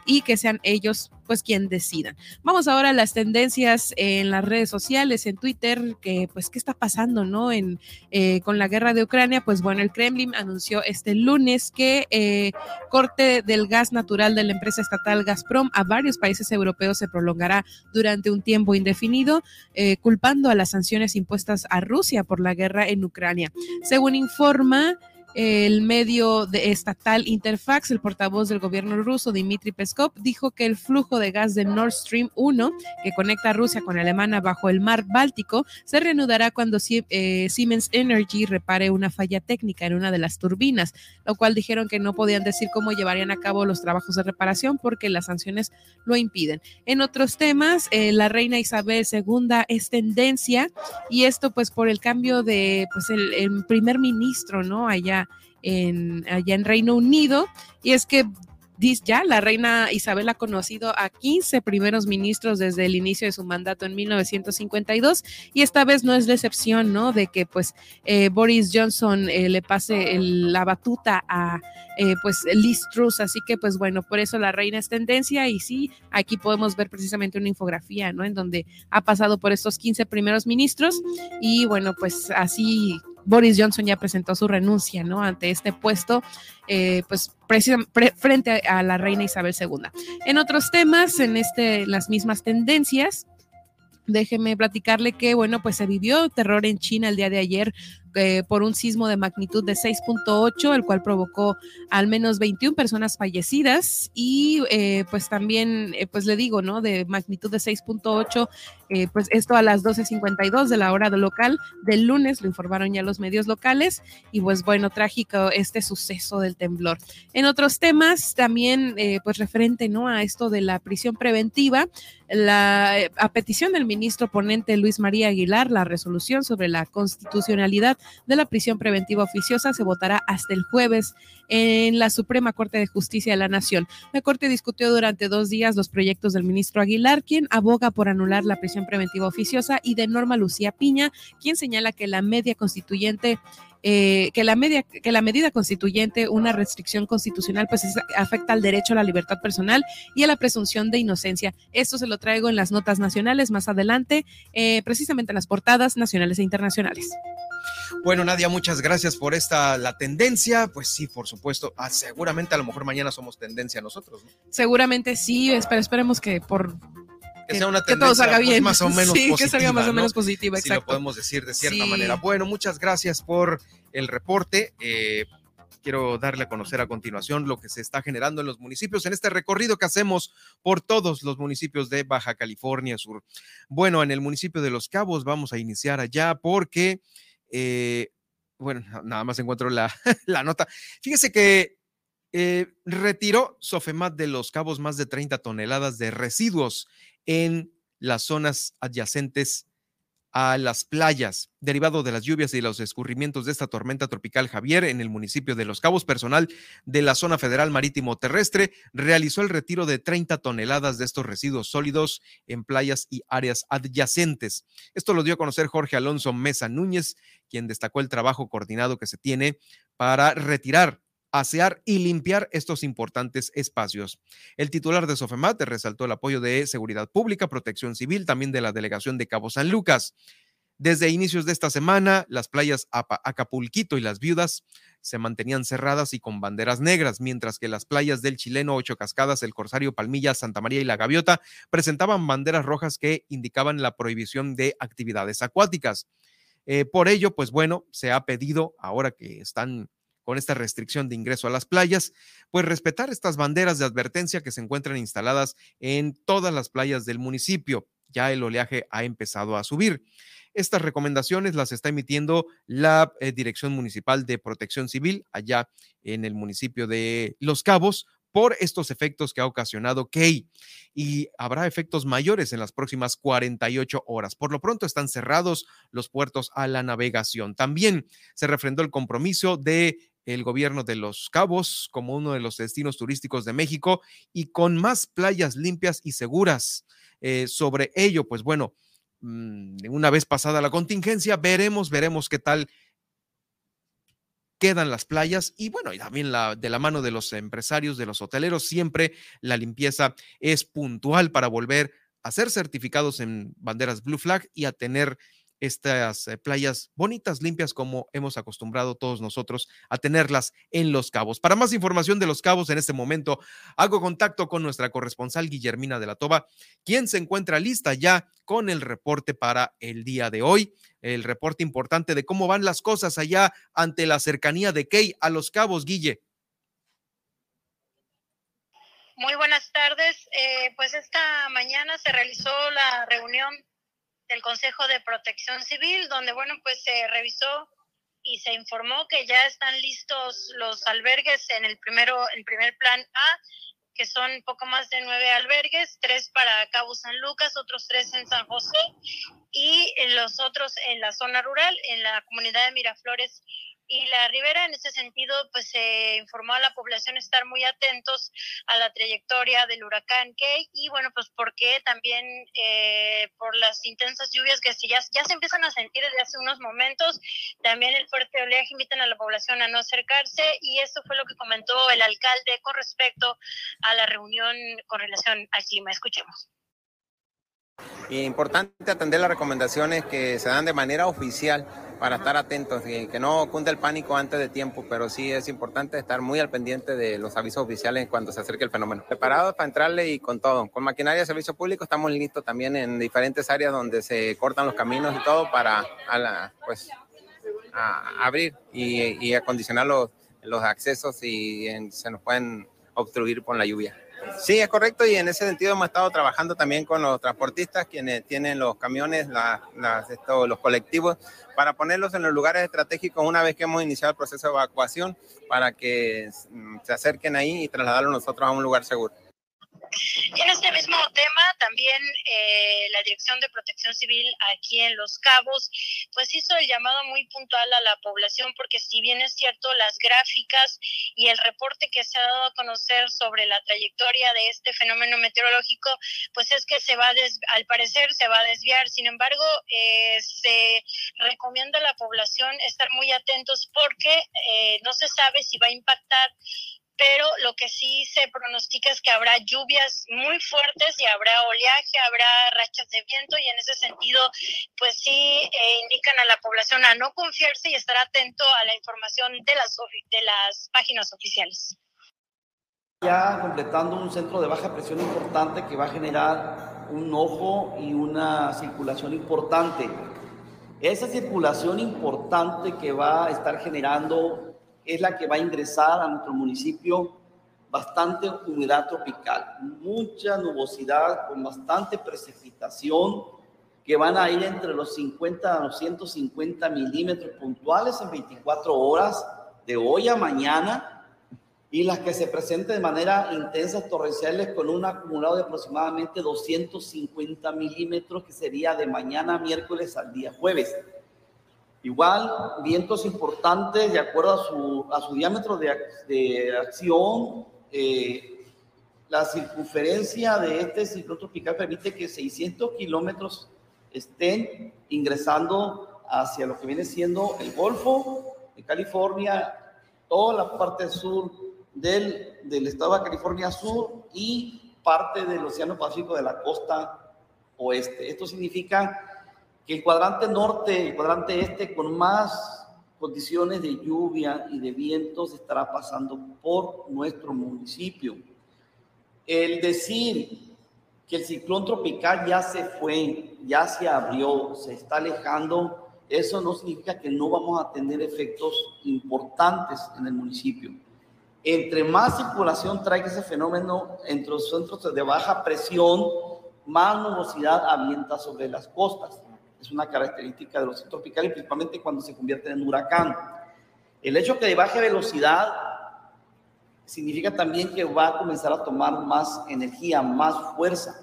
y que sean ellos pues quien decidan. Vamos ahora a las tendencias en las redes sociales, en Twitter, que pues qué está pasando, ¿no? En, eh, con la guerra de Ucrania, pues bueno, el Kremlin anunció este lunes que eh, corte del gas natural de la empresa estatal Gazprom a varios países europeos se prolongará durante un tiempo indefinido, eh, culpando a las sanciones impuestas a Rusia por la guerra en Ucrania. Según informa el medio de estatal Interfax, el portavoz del gobierno ruso, Dmitry Peskov, dijo que el flujo de gas de Nord Stream 1, que conecta Rusia con Alemania bajo el mar Báltico, se reanudará cuando eh, Siemens Energy repare una falla técnica en una de las turbinas, lo cual dijeron que no podían decir cómo llevarían a cabo los trabajos de reparación porque las sanciones lo impiden. En otros temas, eh, la reina Isabel II es tendencia y esto pues por el cambio de pues el primer ministro, ¿no? Allá en, allá en Reino Unido. Y es que ya la reina Isabel ha conocido a 15 primeros ministros desde el inicio de su mandato en 1952 y esta vez no es la excepción, ¿no? De que pues eh, Boris Johnson eh, le pase la batuta a eh, pues Liz Truss, así que pues bueno, por eso la reina es tendencia y sí, aquí podemos ver precisamente una infografía, ¿no? En donde ha pasado por estos 15 primeros ministros y bueno, pues así Boris Johnson ya presentó su renuncia, ¿no? Ante este puesto, eh, pues frente a la reina Isabel II. En otros temas, en este, las mismas tendencias, déjeme platicarle que, bueno, pues se vivió terror en China el día de ayer eh, por un sismo de magnitud de 6.8, el cual provocó al menos 21 personas fallecidas y eh, pues también, pues le digo, ¿no? De magnitud de 6.8, pues esto a las 12.52 de la hora local del lunes, lo informaron ya los medios locales y pues bueno, trágico este suceso del temblor. En otros temas, también pues referente, ¿no? A esto de la prisión preventiva, la, a petición del ministro ponente Luis María Aguilar, la resolución sobre la constitucionalidad de la prisión preventiva oficiosa se votará hasta el jueves en la Suprema Corte de Justicia de la Nación. La Corte discutió durante dos días los proyectos del ministro Aguilar, quien aboga por anular la prisión preventiva oficiosa, y de Norma Lucía Piña, quien señala que la media constituyente eh, que, la media, que la medida constituyente, una restricción constitucional, pues afecta al derecho a la libertad personal y a la presunción de inocencia. Esto se lo traigo en las notas nacionales más adelante, eh, precisamente en las portadas nacionales e internacionales. Bueno, Nadia, muchas gracias por esta, la tendencia. Pues sí, por supuesto. Ah, seguramente a lo mejor mañana somos tendencia nosotros. Seguramente sí, pero esperemos que por que, sea una tendencia todo salga pues, bien. más o (laughs) menos sí, positiva. Que salga más o menos positiva, exacto. Si lo podemos decir de cierta manera. Bueno, muchas gracias por el reporte. Eh, quiero darle a conocer a continuación lo que se está generando en los municipios en este recorrido que hacemos por todos los municipios de Baja California Sur. Bueno, en el municipio de Los Cabos vamos a iniciar allá porque eh, bueno, nada más encuentro la, (laughs) la nota. Fíjese que eh, retiró Sofemat de los cabos más de 30 toneladas de residuos en las zonas adyacentes a las playas, derivado de las lluvias y los escurrimientos de esta tormenta tropical Javier en el municipio de Los Cabos, personal de la zona federal marítimo terrestre realizó el retiro de 30 toneladas de estos residuos sólidos en playas y áreas adyacentes. Esto lo dio a conocer Jorge Alonso Mesa Núñez, quien destacó el trabajo coordinado que se tiene para retirar asear y limpiar estos importantes espacios. El titular de Sofemate resaltó el apoyo de Seguridad Pública, Protección Civil, también de la Delegación de Cabo San Lucas. Desde inicios de esta semana, las playas Acapulquito y las Viudas se mantenían cerradas y con banderas negras, mientras que las playas del Chileno, Ocho Cascadas, El Corsario, Palmilla, Santa María y La Gaviota presentaban banderas rojas que indicaban la prohibición de actividades acuáticas. Eh, por ello, pues bueno, se ha pedido, ahora que están con esta restricción de ingreso a las playas, pues respetar estas banderas de advertencia que se encuentran instaladas en todas las playas del municipio. Ya el oleaje ha empezado a subir. Estas recomendaciones las está emitiendo la eh, Dirección Municipal de Protección Civil allá en el municipio de Los Cabos por estos efectos que ha ocasionado Key y habrá efectos mayores en las próximas 48 horas. Por lo pronto están cerrados los puertos a la navegación. También se refrendó el compromiso de el gobierno de Los Cabos como uno de los destinos turísticos de México y con más playas limpias y seguras. Eh, sobre ello, pues bueno, Mm, una vez pasada la contingencia, veremos, veremos qué tal quedan las playas y bueno, y también la, de la mano de los empresarios, de los hoteleros, siempre la limpieza es puntual para volver a ser certificados en banderas Blue Flag y a tener estas eh, playas bonitas, limpias, como hemos acostumbrado todos nosotros a tenerlas en Los Cabos. Para más información de Los Cabos, en este momento hago contacto con nuestra corresponsal Guillermina de la Toba, quien se encuentra lista ya con el reporte para el día de hoy, el reporte importante de cómo van las cosas allá ante la cercanía de Key a Los Cabos, Guille. Muy buenas tardes. Eh, pues esta mañana se realizó la reunión del Consejo de Protección Civil, donde, bueno, pues se revisó y se informó que ya están listos los albergues en el primero, el primer plan A, que son poco más de nueve albergues, tres para Cabo San Lucas, otros tres en San José y los otros en la zona rural, en la comunidad de Miraflores y la Ribera en ese sentido pues se informó a la población estar muy atentos a la trayectoria del huracán Key y bueno pues porque también eh, por las intensas lluvias que ya, ya se empiezan a sentir desde hace unos momentos. También el fuerte oleaje invitan a la población a no acercarse y esto fue lo que comentó el alcalde con respecto a la reunión con relación al clima. Escuchemos. Importante atender las recomendaciones que se dan de manera oficial para estar atentos y que no cunde el pánico antes de tiempo, pero sí es importante estar muy al pendiente de los avisos oficiales cuando se acerque el fenómeno. Preparados para entrarle y con todo. Con maquinaria de servicio público estamos listos también en diferentes áreas donde se cortan los caminos y todo para pues, abrir y, acondicionar los, los accesos y se nos pueden obstruir con la lluvia. Sí, es correcto y en ese sentido hemos estado trabajando también con los transportistas, quienes tienen los camiones, los colectivos, para ponerlos en los lugares estratégicos una vez que hemos iniciado el proceso de evacuación, para que mm, se acerquen ahí y trasladarlos nosotros a un lugar seguro. Y en este mismo tema, también eh, la Dirección de Protección Civil aquí en Los Cabos, pues hizo el llamado muy puntual a la población, porque si bien es cierto, las gráficas y el reporte que se ha dado a conocer sobre la trayectoria de este fenómeno meteorológico, pues es que se va, al parecer, se va a desviar. Sin embargo, eh, se recomienda a la población estar muy atentos porque eh, no se sabe si va a impactar pero lo que sí se pronostica es que habrá lluvias muy fuertes y habrá oleaje, habrá rachas de viento y en ese sentido, pues sí eh, indican a la población a no confiarse y estar atento a la información de las, de las páginas oficiales. Ya completando un centro de baja presión importante que va a generar un ojo y una circulación importante. Esa circulación importante que va a estar generando es la que va a ingresar a nuestro municipio bastante humedad tropical, mucha nubosidad con bastante precipitación que van a ir entre los 50 a los 150 milímetros puntuales en 24 horas de hoy a mañana y las que se presenten de manera intensa torrenciales con un acumulado de aproximadamente 250 milímetros que sería de mañana miércoles al día jueves. Igual, vientos importantes de acuerdo a su, a su diámetro de, de acción. Eh, la circunferencia de este ciclón tropical permite que 600 kilómetros estén ingresando hacia lo que viene siendo el Golfo de California, toda la parte sur del, del estado de California Sur y parte del Océano Pacífico de la costa oeste. Esto significa que el cuadrante norte, el cuadrante este con más condiciones de lluvia y de vientos estará pasando por nuestro municipio. El decir que el ciclón tropical ya se fue, ya se abrió, se está alejando, eso no significa que no vamos a tener efectos importantes en el municipio. Entre más circulación traiga ese fenómeno entre los centros de baja presión, más nubosidad avienta sobre las costas. Es una característica de los tropicales, principalmente cuando se convierten en huracán. El hecho que de baja velocidad significa también que va a comenzar a tomar más energía, más fuerza.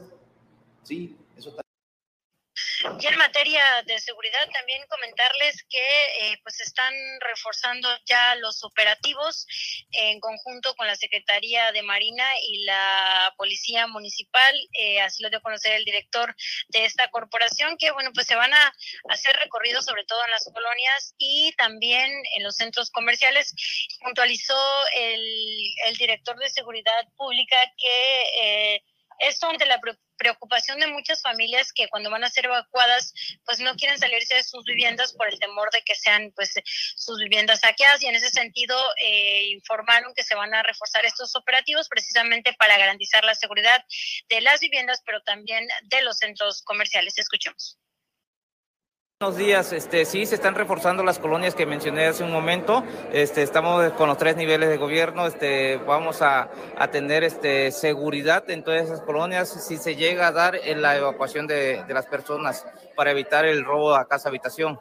¿Sí? Y en materia de seguridad, también comentarles que eh, pues están reforzando ya los operativos en conjunto con la Secretaría de Marina y la Policía Municipal. Eh, así lo dio a conocer el director de esta corporación, que bueno, pues se van a hacer recorridos sobre todo en las colonias y también en los centros comerciales. Puntualizó el, el director de Seguridad Pública que eh, esto ante la preocupación de muchas familias que cuando van a ser evacuadas, pues no quieren salirse de sus viviendas por el temor de que sean pues sus viviendas saqueadas y en ese sentido eh, informaron que se van a reforzar estos operativos precisamente para garantizar la seguridad de las viviendas, pero también de los centros comerciales. Escuchemos. Buenos días, este, sí, se están reforzando las colonias que mencioné hace un momento. Este, estamos con los tres niveles de gobierno. Este, vamos a, a tener este, seguridad en todas esas colonias si se llega a dar en la evacuación de, de las personas para evitar el robo a casa habitación.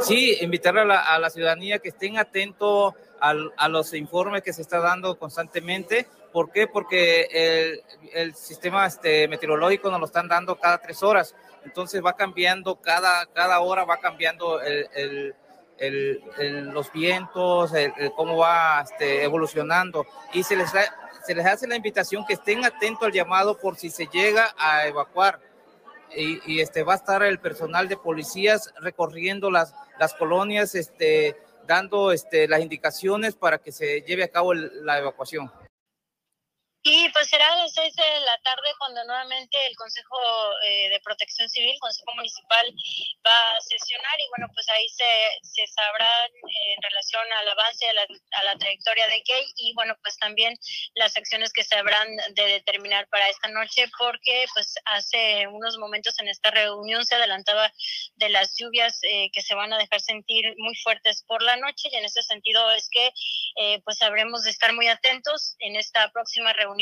Sí, invitar a la, a la ciudadanía que estén atentos a los informes que se está dando constantemente. ¿Por qué? Porque el, el sistema este, meteorológico nos lo están dando cada tres horas entonces va cambiando, cada, cada hora va cambiando el, el, los vientos, cómo va este, evolucionando. Y se les, se les hace la invitación que estén atentos al llamado por si se llega a evacuar. Y, y, este va a estar el personal de policías recorriendo las, las colonias, este, dando este, las indicaciones para que se lleve a cabo la evacuación. Y pues será a las seis de la tarde cuando nuevamente el Consejo eh, de Protección Civil, Consejo Municipal, va a sesionar. Y bueno, pues ahí se, se sabrá eh, en relación al avance, a la, a la trayectoria de Key y bueno, pues también las acciones que se habrán de determinar para esta noche porque pues hace unos momentos en esta reunión se adelantaba de las lluvias eh, que se van a dejar sentir muy fuertes por la noche. Y en ese sentido es que pues habremos de estar muy atentos en esta próxima reunión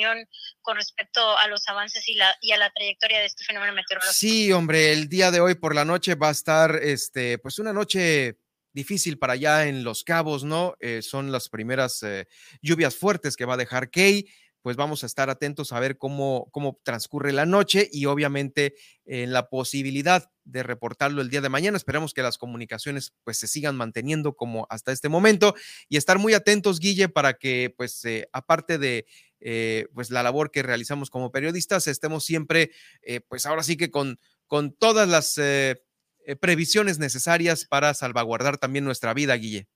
con respecto a los avances y, la, y a la trayectoria de este fenómeno meteorológico. Sí, hombre, el día de hoy por la noche va a estar, este, pues una noche difícil para allá en Los Cabos, ¿no? Eh, son las primeras eh, lluvias fuertes que va a dejar Key pues vamos a estar atentos a ver cómo, cómo transcurre la noche y obviamente en la posibilidad de reportarlo el día de mañana. Esperamos que las comunicaciones pues se sigan manteniendo como hasta este momento y estar muy atentos, Guille, para que pues eh, aparte de eh, pues la labor que realizamos como periodistas, estemos siempre eh, pues ahora sí que con, con todas las previsiones necesarias para salvaguardar también nuestra vida, Guille.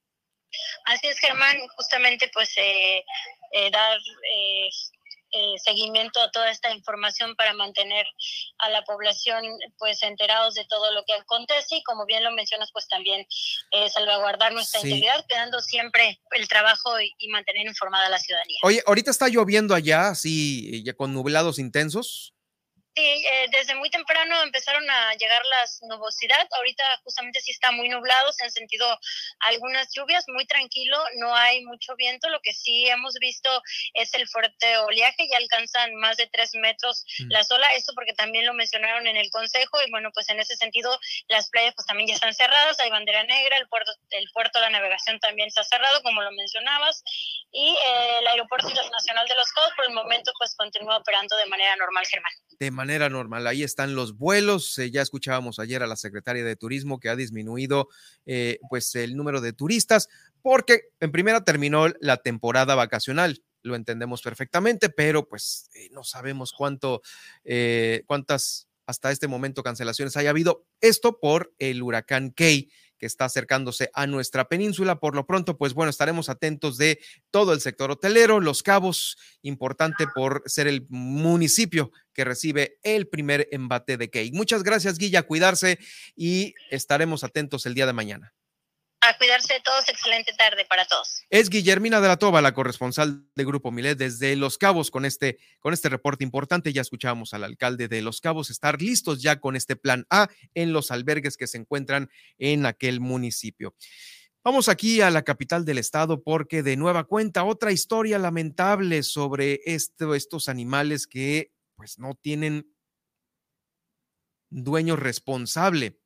Así es, Germán, justamente pues eh, dar eh, eh, seguimiento a toda esta información para mantener a la población pues enterados de todo lo que acontece y como bien lo mencionas pues también salvaguardar nuestra integridad quedando siempre el trabajo y, y, mantener informada a la ciudadanía. Oye, ahorita está lloviendo allá, así ya con nublados intensos. Sí, eh, desde muy temprano empezaron a llegar las nubosidad. Ahorita justamente sí está muy nublado, se han sentido algunas lluvias, muy tranquilo, no hay mucho viento. Lo que sí hemos visto es el fuerte oleaje, ya alcanzan más de tres metros mm. la ola. Esto porque también lo mencionaron en el consejo y bueno, pues en ese sentido las playas pues también ya están cerradas, hay bandera negra, el puerto, el puerto de la navegación también está cerrado, como lo mencionabas, y eh, el aeropuerto internacional de Los Cabos por el momento pues continúa operando de manera normal, Germán manera normal. Ahí están los vuelos. Eh, ya escuchábamos ayer a la secretaria de Turismo que ha disminuido eh, pues el número de turistas porque en primera terminó la temporada vacacional. Lo entendemos perfectamente, pero pues eh, no sabemos cuánto, cuántas hasta este momento cancelaciones haya habido. Esto por el huracán Key que está acercándose a nuestra península. Por lo pronto, pues bueno, estaremos atentos de todo el sector hotelero, Los Cabos, importante por ser el municipio que recibe el primer embate de Key. Muchas gracias, Guilla, cuidarse y estaremos atentos el día de mañana. A cuidarse de todos, excelente tarde para todos. Es Guillermina de la Toba, la corresponsal de Grupo Milet desde Los Cabos con este, con este reporte importante. Ya escuchamos al alcalde de Los Cabos estar listos ya con este plan A en los albergues que se encuentran en aquel municipio. Vamos aquí a la capital del estado porque de nueva cuenta otra historia lamentable sobre estos animales que pues no tienen dueño responsable.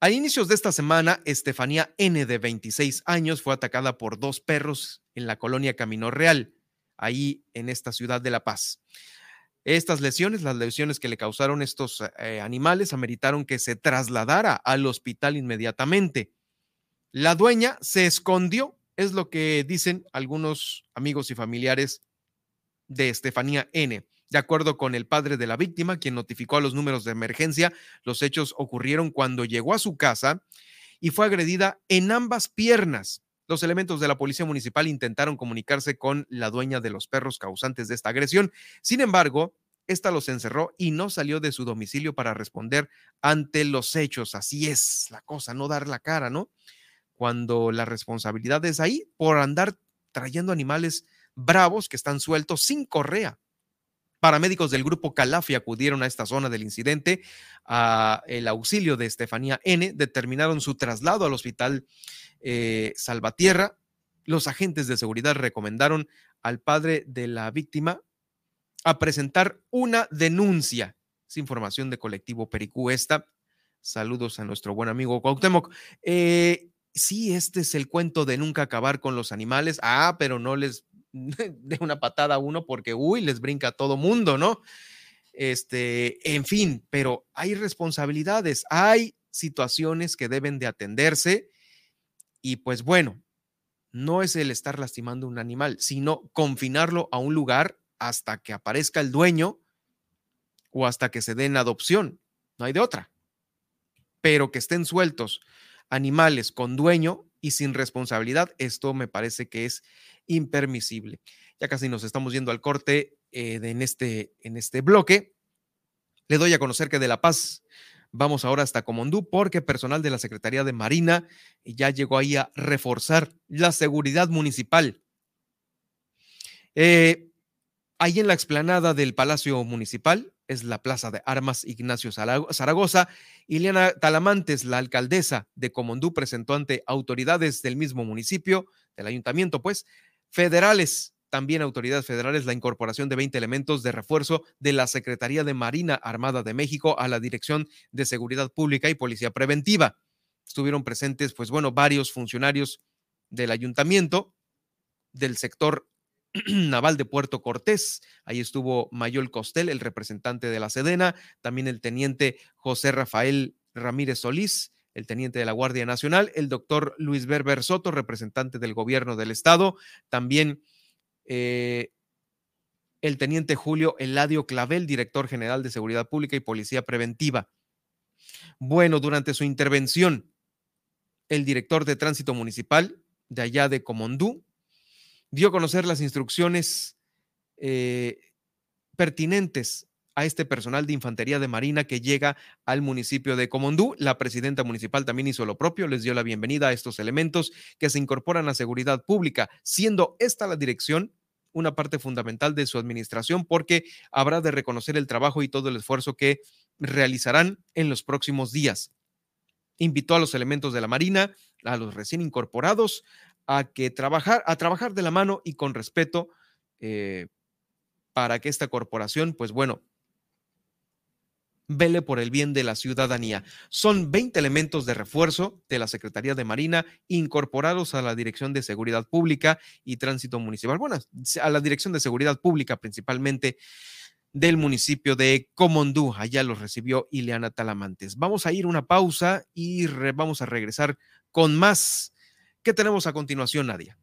A inicios de esta semana, Estefanía N, de 26 años, fue atacada por dos perros en la colonia Camino Real, ahí en esta ciudad de La Paz. Estas lesiones, las lesiones que le causaron estos eh, animales, ameritaron que se trasladara al hospital inmediatamente. La dueña se escondió, es lo que dicen algunos amigos y familiares de Estefanía N. De acuerdo con el padre de la víctima, quien notificó a los números de emergencia, los hechos ocurrieron cuando llegó a su casa y fue agredida en ambas piernas. Los elementos de la policía municipal intentaron comunicarse con la dueña de los perros causantes de esta agresión. Sin embargo, esta los encerró y no salió de su domicilio para responder ante los hechos. Así es la cosa, no dar la cara, ¿no? Cuando la responsabilidad es ahí por andar trayendo animales bravos que están sueltos sin correa. Paramédicos del grupo Calafi acudieron a esta zona del incidente. A el auxilio de Estefanía N determinaron su traslado al hospital eh, Salvatierra. Los agentes de seguridad recomendaron al padre de la víctima a presentar una denuncia. Es información de colectivo Pericú esta. Saludos a nuestro buen amigo Cuauhtémoc. Eh, sí, este es el cuento de nunca acabar con los animales. Ah, pero no les (laughs) de una patada a uno porque, uy, les brinca a todo mundo, ¿no? Este, en fin, pero hay responsabilidades, hay situaciones que deben de atenderse y pues bueno, no es el estar lastimando un animal, sino confinarlo a un lugar hasta que aparezca el dueño o hasta que se den adopción, no hay de otra. Pero que estén sueltos animales con dueño y sin responsabilidad, esto me parece que es impermisible. Ya casi nos estamos yendo al corte eh, en, este, en este bloque. Le doy a conocer que de La Paz vamos ahora hasta Comondú porque personal de la Secretaría de Marina ya llegó ahí a reforzar la seguridad municipal. Eh, ahí en la explanada del Palacio Municipal, es la Plaza de Armas Ignacio Zaragoza. Ileana Talamantes, la alcaldesa de Comondú, presentó ante autoridades del mismo municipio, del ayuntamiento, pues, federales, también autoridades federales, la incorporación de 20 elementos de refuerzo de la Secretaría de Marina Armada de México a la Dirección de Seguridad Pública y Policía Preventiva. Estuvieron presentes, pues bueno, varios funcionarios del ayuntamiento, del sector (clears throat) naval de Puerto Cortés. Ahí estuvo Mayol Costel, el representante de la Sedena, también el teniente José Rafael Ramírez Solís, el teniente de la Guardia Nacional, el doctor Luis Berber Soto, representante del gobierno del estado, también eh, el teniente Julio Eladio Clavel, director general de Seguridad Pública y Policía Preventiva. Bueno, durante su intervención, el director de Tránsito Municipal de allá de Comondú, dio a conocer las instrucciones eh, pertinentes a este personal de infantería de marina que llega al municipio de Comondú. La presidenta municipal también hizo lo propio, les dio la bienvenida a estos elementos que se incorporan a seguridad pública, siendo esta la dirección una parte fundamental de su administración porque habrá de reconocer el trabajo y todo el esfuerzo que realizarán en los próximos días. Invitó a los elementos de la Marina, a los recién incorporados, a que trabajar, a trabajar de la mano y con respeto eh, para que esta corporación, pues bueno, vele por el bien de la ciudadanía. Son 20 elementos de refuerzo de la Secretaría de Marina incorporados a la Dirección de Seguridad Pública y Tránsito Municipal, bueno, a la Dirección de Seguridad Pública principalmente del municipio de Comondú. Allá los recibió Ileana Talamantes. Vamos a ir una pausa y vamos a regresar con más ¿Qué tenemos a continuación, Nadia?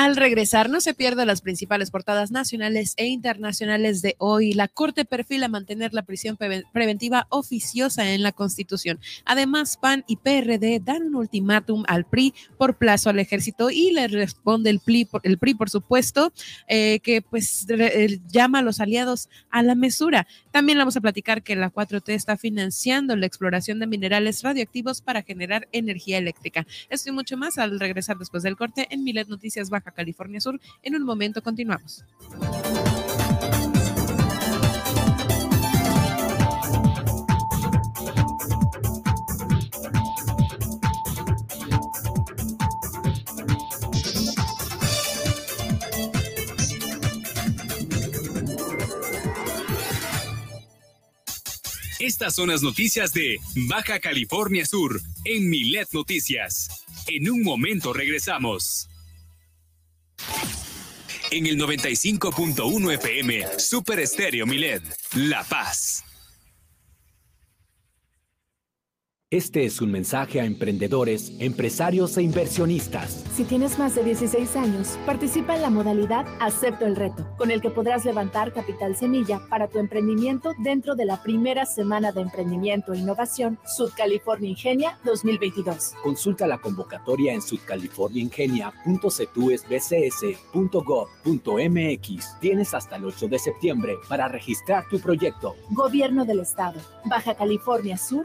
Al regresar, no se pierda las principales portadas nacionales e internacionales de hoy. La Corte perfila mantener la prisión preventiva oficiosa en la Constitución. Además, PAN y PRD dan un ultimátum al PRI por plazo al ejército y le responde el PRI, el PRI por supuesto, eh, que pues llama a los aliados a la mesura. También vamos a platicar que la 4T está financiando la exploración de minerales radioactivos para generar energía eléctrica. Esto y mucho más al regresar después del corte en Milet Noticias Baja California Sur. En un momento continuamos. Estas son las noticias de Baja California Sur en Milet Noticias. En un momento regresamos. En el 95.1 FM, Super Estéreo Milet, La Paz. Este es un mensaje a emprendedores, empresarios e inversionistas. Si tienes más de 16 años, participa en la modalidad Acepto el reto, con el que podrás levantar capital semilla para tu emprendimiento dentro de la primera semana de emprendimiento e innovación Sud California Ingenia 2022. Consulta la convocatoria en sudcaliforniaingenia.ctusbcs.gov.mx. Tienes hasta el 8 de septiembre para registrar tu proyecto. Gobierno del Estado, Baja California Sur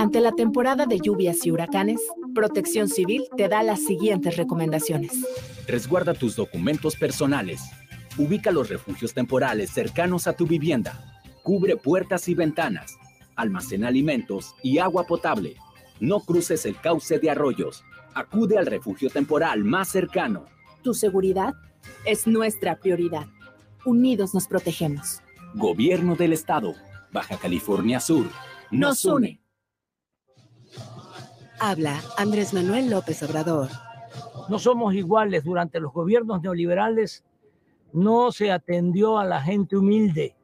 Ante la temporada de lluvias y huracanes, Protección Civil te da las siguientes recomendaciones. Resguarda tus documentos personales. Ubica los refugios temporales cercanos a tu vivienda. Cubre puertas y ventanas. Almacena alimentos y agua potable. No cruces el cauce de arroyos. Acude al refugio temporal más cercano. Tu seguridad es nuestra prioridad. Unidos nos protegemos. Gobierno del Estado. Baja California Sur. Nos une. Habla Andrés Manuel López Obrador. No somos iguales. Durante los gobiernos neoliberales no se atendió a la gente humilde.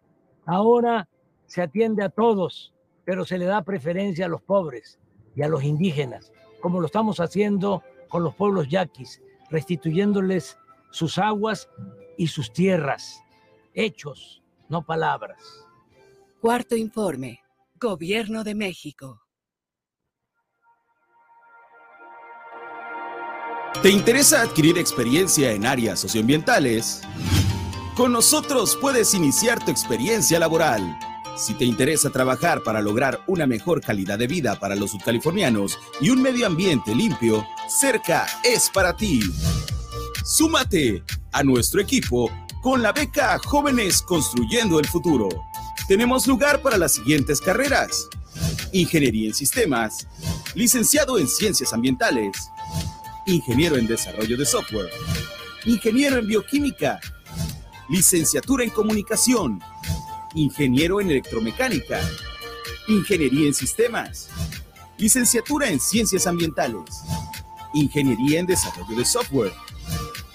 Ahora se atiende a todos, pero se le da preferencia a los pobres y a los indígenas, como lo estamos haciendo con los pueblos yaquis, restituyéndoles sus aguas y sus tierras. Hechos, no palabras. Cuarto informe. Gobierno de México. ¿Te interesa adquirir experiencia en áreas socioambientales? Con nosotros puedes iniciar tu experiencia laboral. Si te interesa trabajar para lograr una mejor calidad de vida para los subcalifornianos y un medio ambiente limpio, Cerca es para ti. Súmate a nuestro equipo con la beca Jóvenes Construyendo el Futuro. Tenemos lugar para las siguientes carreras. Ingeniería en Sistemas, licenciado en Ciencias Ambientales, ingeniero en desarrollo de software, ingeniero en bioquímica, licenciatura en comunicación, ingeniero en electromecánica, ingeniería en sistemas, licenciatura en ciencias ambientales, ingeniería en desarrollo de software,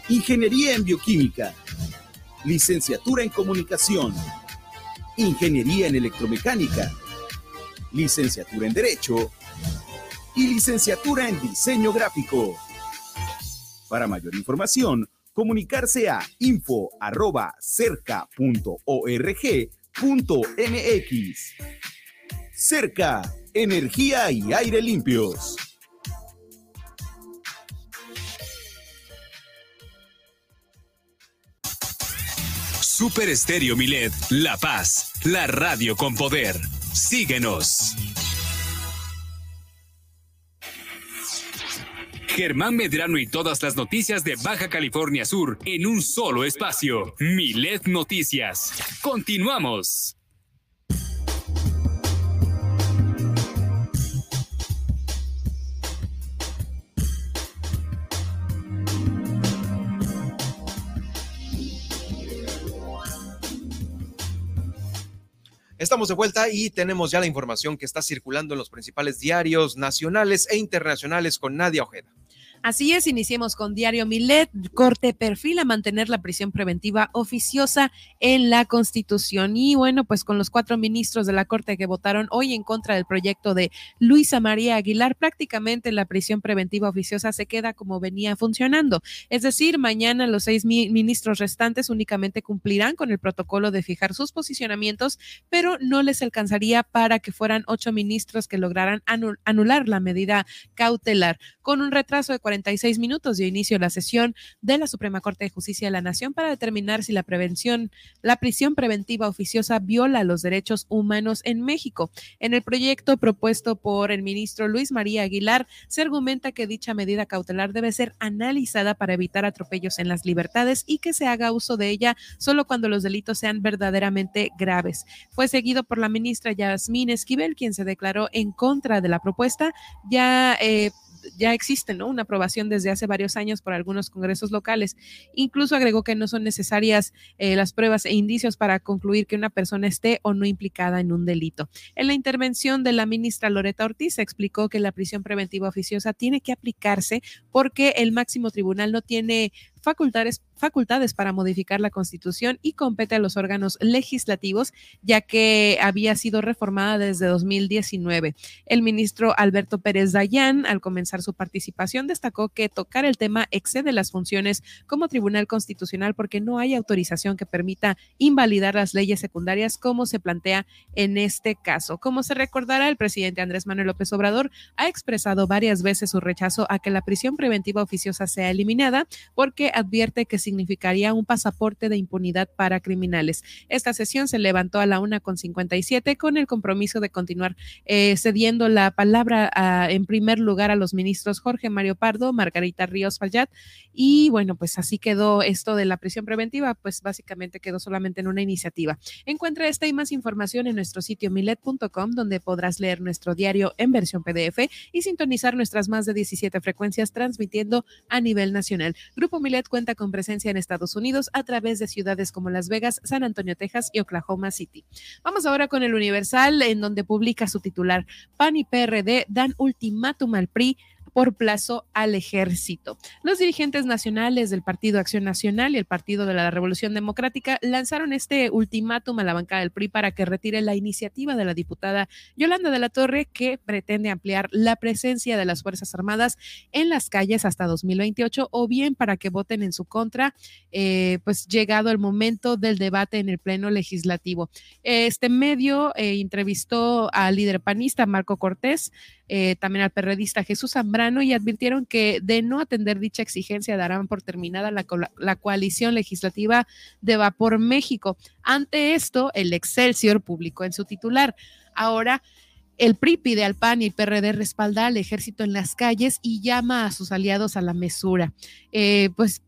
ingeniería en bioquímica, licenciatura en comunicación, ingeniería en electromecánica, licenciatura en derecho. Y licenciatura en diseño gráfico. Para mayor información, comunicarse a info.cerca.org.mx. Cerca, energía y aire limpios. Super Estéreo Milet, La Paz, la radio con poder. Síguenos. Germán Medrano y todas las noticias de Baja California Sur en un solo espacio. Milet Noticias. Continuamos. Estamos de vuelta y tenemos ya la información que está circulando en los principales diarios nacionales e internacionales con Nadia Ojeda. Así es, iniciemos con Diario Milet. Corte perfil a mantener la prisión preventiva oficiosa en la Constitución. Y bueno, pues con los cuatro ministros de la Corte que votaron hoy en contra del proyecto de Luisa María Aguilar, prácticamente la prisión preventiva oficiosa se queda como venía funcionando. Es decir, mañana los seis ministros restantes únicamente cumplirán con el protocolo de fijar sus posicionamientos, pero no les alcanzaría para que fueran ocho ministros que lograran anular la medida cautelar. Con un retraso de 46 minutos dio inicio la sesión de la Suprema Corte de Justicia de la Nación para determinar si la prevención, la prisión preventiva oficiosa viola los derechos humanos en México. En el proyecto propuesto por el ministro Luis María Aguilar, se argumenta que dicha medida cautelar debe ser analizada para evitar atropellos en las libertades y que se haga uso de ella solo cuando los delitos sean verdaderamente graves. Fue seguido por la ministra Yasmín Esquivel, quien se declaró en contra de la propuesta. Ya eh, ya existe ¿no? una aprobación desde hace varios años por algunos congresos locales. Incluso agregó que no son necesarias eh, las pruebas e indicios para concluir que una persona esté o no implicada en un delito. En la intervención de la ministra Loreta Ortiz explicó que la prisión preventiva oficiosa tiene que aplicarse porque el máximo tribunal no tiene facultades, facultades para modificar la Constitución y compete a los órganos legislativos, ya que había sido reformada desde 2019. El ministro Alberto Pérez Dayán, al comenzar su participación, destacó que tocar el tema excede las funciones como Tribunal Constitucional porque no hay autorización que permita invalidar las leyes secundarias como se plantea en este caso. Como se recordará, el presidente Andrés Manuel López Obrador ha expresado varias veces su rechazo a que la prisión preventiva oficiosa sea eliminada porque advierte que significaría un pasaporte de impunidad para criminales. Esta sesión se levantó a la una con 57 con el compromiso de continuar eh, cediendo la palabra en primer lugar a los ministros Jorge Mario Pardo, Margarita Ríos Fallat y bueno, pues así quedó esto de la prisión preventiva, pues básicamente quedó solamente en una iniciativa. Encuentra esta y más información en nuestro sitio milet.com donde podrás leer nuestro diario en versión PDF y sintonizar nuestras más de 17 frecuencias transmitiendo a nivel nacional. Grupo Milet cuenta con presencia en Estados Unidos a través de ciudades como Las Vegas, San Antonio, Texas y Oklahoma City. Vamos ahora con el Universal, en donde publica su titular, PAN y PRD dan ultimátum al PRI por plazo al ejército. Los dirigentes nacionales del Partido Acción Nacional y el Partido de la Revolución Democrática lanzaron este ultimátum a la bancada del PRI para que retire la iniciativa de la diputada Yolanda de la Torre que pretende ampliar la presencia de las Fuerzas Armadas en las calles hasta 2028 o bien para que voten en su contra, eh, pues llegado el momento del debate en el Pleno Legislativo. Este medio eh, entrevistó al líder panista Marco Cortés, eh, también al perredista Jesús Zambrano y advirtieron que de no atender dicha exigencia darán por terminada la, la coalición legislativa de Vapor México. Ante esto, el Excelsior publicó en su titular. Ahora, el PRI pide al PAN y PRD respaldar al ejército en las calles y llama a sus aliados a la mesura. Eh, pues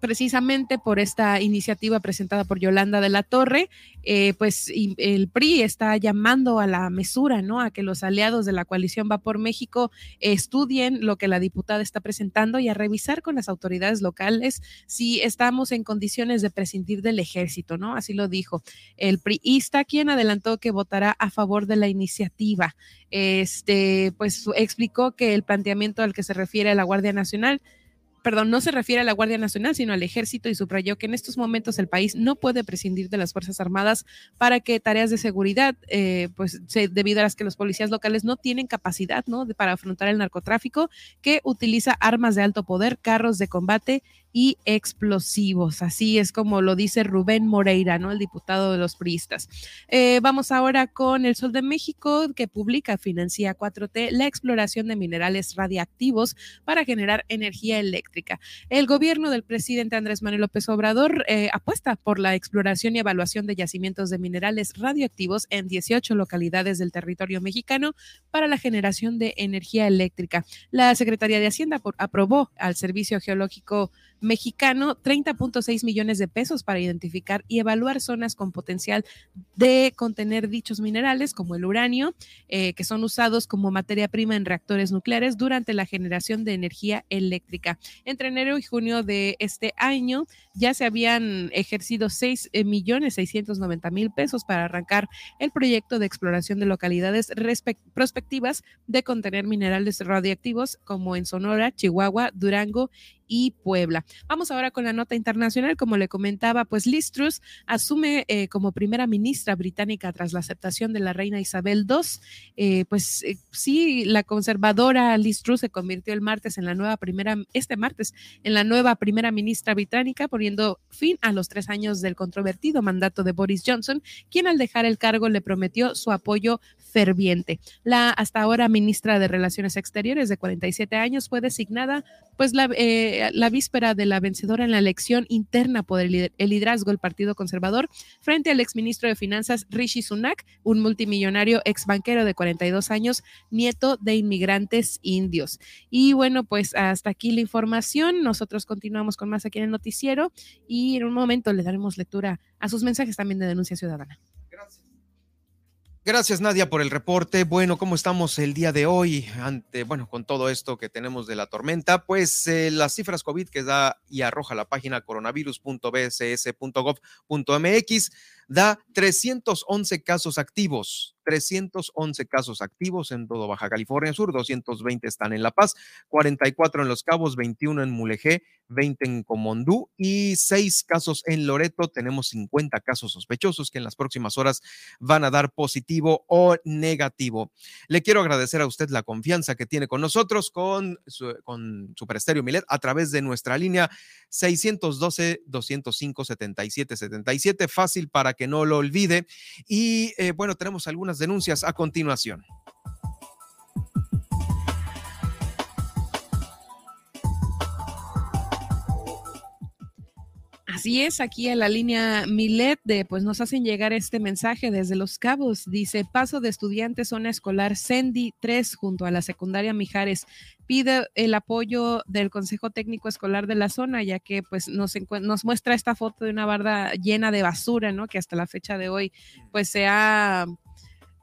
precisamente por esta iniciativa presentada por Yolanda de la Torre, eh, pues el PRI está llamando a la mesura, ¿no? A que los aliados de la coalición Va por México estudien lo que la diputada está presentando y a revisar con las autoridades locales si estamos en condiciones de prescindir del ejército, ¿no? Así lo dijo el PRIista, quien adelantó que votará a favor de la iniciativa. Este, pues explicó que el planteamiento al que se refiere la Guardia Nacional perdón, no se refiere a la Guardia Nacional, sino al ejército y subrayó que en estos momentos el país no puede prescindir de las Fuerzas Armadas para que tareas de seguridad, eh, pues debido a las que los policías locales no tienen capacidad, ¿no? para afrontar el narcotráfico, que utiliza armas de alto poder, carros de combate y explosivos. Así es como lo dice Rubén Moreira, ¿no? El diputado de los priistas. Eh, vamos ahora con el Sol de México, que publica, financia 4T, la exploración de minerales radiactivos para generar energía eléctrica. El gobierno del presidente Andrés Manuel López Obrador eh, apuesta por la exploración y evaluación de yacimientos de minerales radioactivos en 18 localidades del territorio mexicano para la generación de energía eléctrica. La Secretaría de Hacienda aprobó al Servicio Geológico mexicano 30.6 millones de pesos para identificar y evaluar zonas con potencial de contener dichos minerales como el uranio, eh, que son usados como materia prima en reactores nucleares durante la generación de energía eléctrica. Entre enero y junio de este año ya se habían ejercido 6 eh, millones 690 mil pesos para arrancar el proyecto de exploración de localidades prospectivas de contener minerales radioactivos como en Sonora, Chihuahua, Durango y Puebla. Vamos ahora con la nota internacional. Como le comentaba, pues Liz Truss asume eh, como primera ministra británica tras la aceptación de la reina Isabel II. Eh, pues eh, sí, la conservadora Liz Truss se convirtió el martes en la nueva primera, este martes, en la nueva primera ministra británica, poniendo fin a los tres años del controvertido mandato de Boris Johnson, quien al dejar el cargo le prometió su apoyo ferviente. La hasta ahora ministra de Relaciones Exteriores de 47 años fue designada pues la, la víspera de la vencedora en la elección interna por el, liderazgo del Partido Conservador frente al exministro de Finanzas Rishi Sunak, un multimillonario ex banquero de 42 años, nieto de inmigrantes indios. Y bueno, pues hasta aquí la información. Nosotros continuamos con más aquí en el noticiero y en un momento le daremos lectura a sus mensajes también de denuncia ciudadana. Gracias, Nadia, por el reporte. Bueno, ¿cómo estamos el día de hoy? Ante, bueno, con todo esto que tenemos de la tormenta, pues eh, las cifras COVID que da y arroja la página coronavirus.bss.gov.mx da 311 casos activos, 311 casos activos en todo Baja California Sur, 220 están en La Paz, 44 en Los Cabos, 21 en Mulegé, 20 en Comondú y 6 casos en Loreto. Tenemos 50 casos sospechosos que en las próximas horas van a dar positivo o negativo. Le quiero agradecer a usted la confianza que tiene con nosotros, con, con Super Estéreo Milet, a través de nuestra línea 612-205-7777. Fácil para que no lo olvide. Y eh, bueno, tenemos algunas denuncias a continuación. Así es, aquí en la línea Milet de, pues nos hacen llegar este mensaje desde Los Cabos. Dice, paso de estudiantes zona escolar Sendi 3 junto a la secundaria Mijares. Pide el apoyo del Consejo Técnico Escolar de la zona, ya que pues nos, nos muestra esta foto de una barda llena de basura, ¿no? Que hasta la fecha de hoy pues se ha,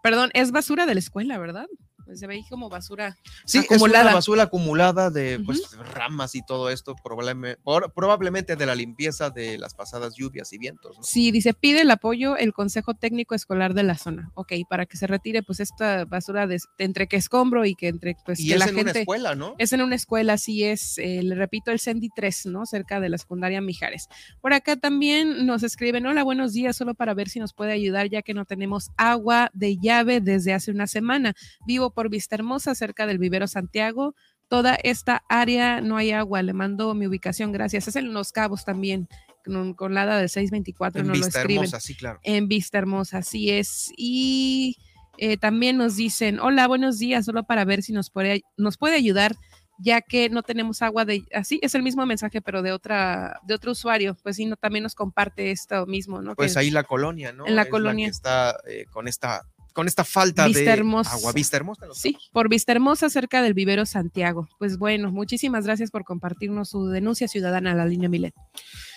perdón, es basura de la escuela, ¿verdad? Pues, se ve como basura sí, acumulada. Es una basura acumulada de pues, ramas y todo esto, probablemente, probablemente de la limpieza de las pasadas lluvias y vientos. Sí, dice, pide el apoyo el Consejo Técnico Escolar de la zona. Ok, para que se retire pues esta basura de, entre que escombro y que entre pues y es en una escuela, ¿no? Es en una escuela, sí es, eh, le repito, el Sendi 3, ¿no? Cerca de la secundaria Mijares. Por acá también nos escriben, hola, buenos días, solo para ver si nos puede ayudar ya que no tenemos agua de llave desde hace una semana. Vivo por Vista Hermosa, cerca del Vivero Santiago. Toda esta área no hay agua. Le mando mi ubicación, gracias. Es en Los Cabos también, con, la ADA de 624. En Vista Hermosa, sí, claro. En Vista Hermosa, así es. Y eh, también nos dicen, hola, buenos días, solo para ver si nos puede, nos puede ayudar ya que no tenemos agua de así es el mismo mensaje pero de otra de otro usuario pues sí no, también nos comparte esto mismo no pues ahí la colonia no en la colonia está eh, con esta con esta falta de agua. Vista Hermosa. Sí, por Vista Hermosa, cerca del vivero Santiago. Pues bueno, muchísimas gracias por compartirnos su denuncia ciudadana a la línea Milet.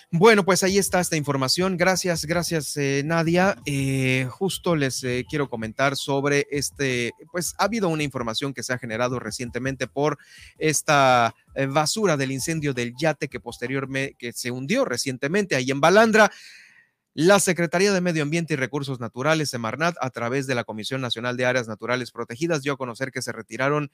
Bueno, pues ahí está esta información. Gracias, gracias eh, Nadia. Eh, justo les eh, quiero comentar sobre este, pues ha habido una información que se ha generado recientemente por esta basura del incendio del yate que posteriormente, que se hundió recientemente ahí en Balandra. La Secretaría de Medio Ambiente y Recursos Naturales, Semarnat, a través de la Comisión Nacional de Áreas Naturales Protegidas, dio a conocer que se retiraron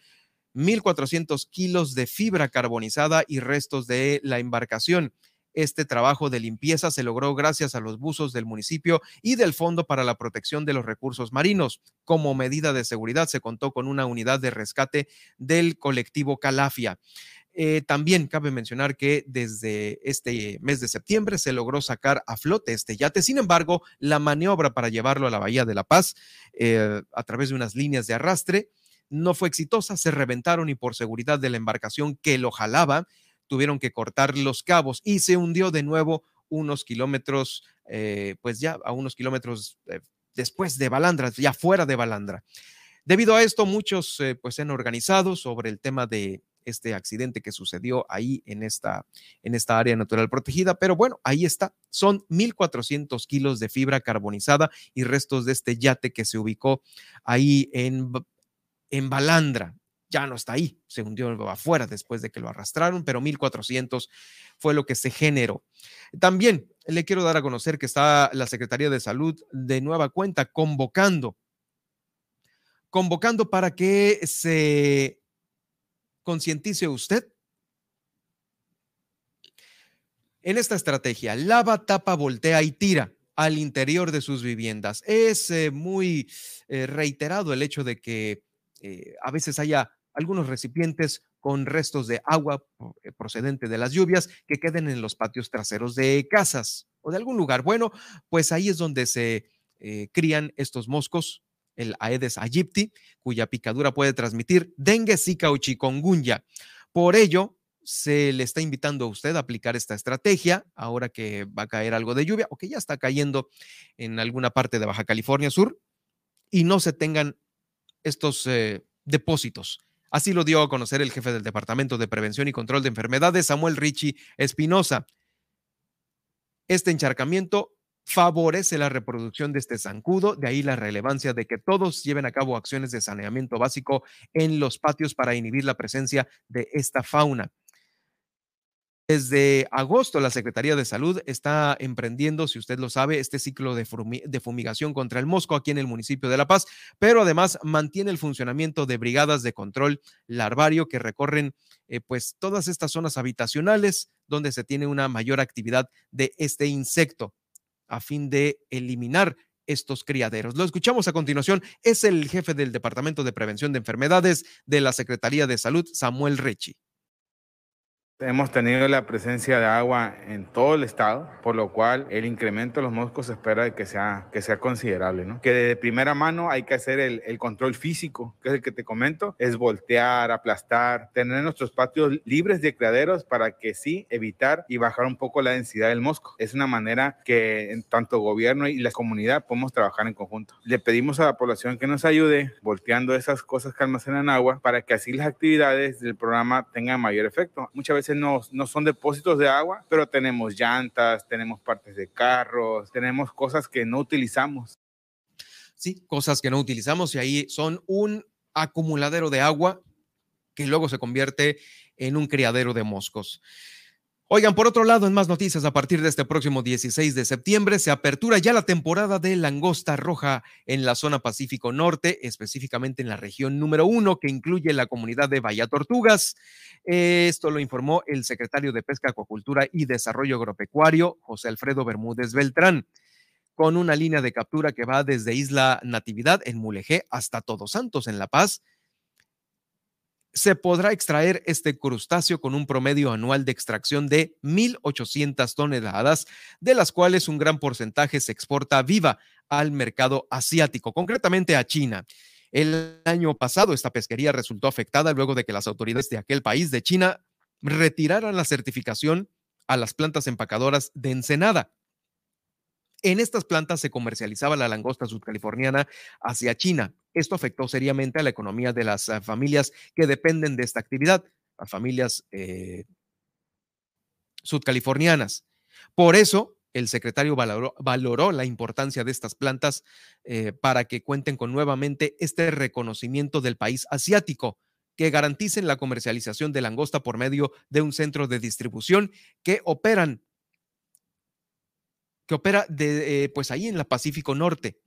1.400 kilos de fibra carbonizada y restos de la embarcación. Este trabajo de limpieza se logró gracias a los buzos del municipio y del Fondo para la Protección de los Recursos Marinos. Como medida de seguridad se contó con una unidad de rescate del colectivo Calafia. Eh, también cabe mencionar que desde este mes de septiembre se logró sacar a flote este yate. Sin embargo, la maniobra para llevarlo a la Bahía de La Paz eh, a través de unas líneas de arrastre no fue exitosa. Se reventaron y por seguridad de la embarcación que lo jalaba, tuvieron que cortar los cabos y se hundió de nuevo unos kilómetros, eh, pues ya a unos kilómetros después de Balandra, ya fuera de Balandra. Debido a esto, muchos pues se han organizado sobre el tema de este accidente que sucedió ahí en esta, en esta área natural protegida. Pero bueno, ahí está. Son 1.400 kilos de fibra carbonizada y restos de este yate que se ubicó ahí en, en Balandra. Ya no está ahí, se hundió afuera después de que lo arrastraron, pero 1.400 fue lo que se generó. También le quiero dar a conocer que está la Secretaría de Salud de nueva cuenta convocando convocando para que se concientice usted en esta estrategia. Lava, tapa, voltea y tira al interior de sus viviendas. Es eh, muy eh, reiterado el hecho de que eh, a veces haya algunos recipientes con restos de agua procedente de las lluvias que queden en los patios traseros de casas o de algún lugar. Bueno, pues ahí es donde se crían estos moscos el Aedes aegypti, cuya picadura puede transmitir dengue, zika o chikungunya. Por ello, se le está invitando a usted a aplicar esta estrategia ahora que va a caer algo de lluvia o que ya está cayendo en alguna parte de Baja California Sur y no se tengan estos eh, depósitos. Así lo dio a conocer el jefe del Departamento de Prevención y Control de Enfermedades, Samuel Richie Espinosa. Este encharcamiento favorece la reproducción de este zancudo, de ahí la relevancia de que todos lleven a cabo acciones de saneamiento básico en los patios para inhibir la presencia de esta fauna. Desde agosto, la Secretaría de Salud está emprendiendo, si usted lo sabe, este ciclo de, fumigación contra el mosco aquí en el municipio de La Paz, pero además mantiene el funcionamiento de brigadas de control larvario que recorren eh, pues todas estas zonas habitacionales donde se tiene una mayor actividad de este insecto a fin de eliminar estos criaderos. Lo escuchamos a continuación. Es el jefe del Departamento de Prevención de Enfermedades de la Secretaría de Salud, Samuel Rechi. Hemos tenido la presencia de agua en todo el estado, por lo cual el incremento de los moscos se espera que sea, que sea considerable, ¿no? Que de primera mano hay que hacer el, control físico, que es el que te comento, es voltear, aplastar, tener nuestros patios libres de criaderos para que sí evitar y bajar un poco la densidad del mosco. Es una manera que en tanto gobierno y la comunidad podemos trabajar en conjunto. Le pedimos a la población que nos ayude volteando esas cosas que almacenan agua para que así las actividades del programa tengan mayor efecto. Muchas veces no, no son depósitos de agua, pero tenemos llantas, tenemos partes de carros, tenemos cosas que no utilizamos. Sí, cosas que no utilizamos y ahí son un acumuladero de agua que luego se convierte en un criadero de moscos. Oigan, por otro lado, en más noticias, a partir de este próximo 16 de septiembre se apertura ya la temporada de langosta roja en la zona Pacífico Norte, específicamente en la región número uno, que incluye la comunidad de Bahía Tortugas. Esto lo informó el secretario de Pesca, Acuacultura y Desarrollo Agropecuario, José Alfredo Bermúdez Beltrán, con una línea de captura que va desde Isla Natividad en Mulegé hasta Todos Santos en La Paz se podrá extraer este crustáceo con un promedio anual de extracción de 1.800 toneladas, de las cuales un gran porcentaje se exporta viva al mercado asiático, concretamente a China. El año pasado esta pesquería resultó afectada luego de que las autoridades de aquel país de China retiraran la certificación a las plantas empacadoras de Ensenada. En estas plantas se comercializaba la langosta sudcaliforniana hacia China. Esto afectó seriamente a la economía de las ah, familias que dependen de esta actividad, las familias eh, sudcalifornianas. Por eso, el secretario valoró, la importancia de estas plantas eh, para que cuenten con nuevamente este reconocimiento del país asiático que garanticen la comercialización de langosta por medio de un centro de distribución que operan que opera de, eh, pues ahí en la Pacífico Norte.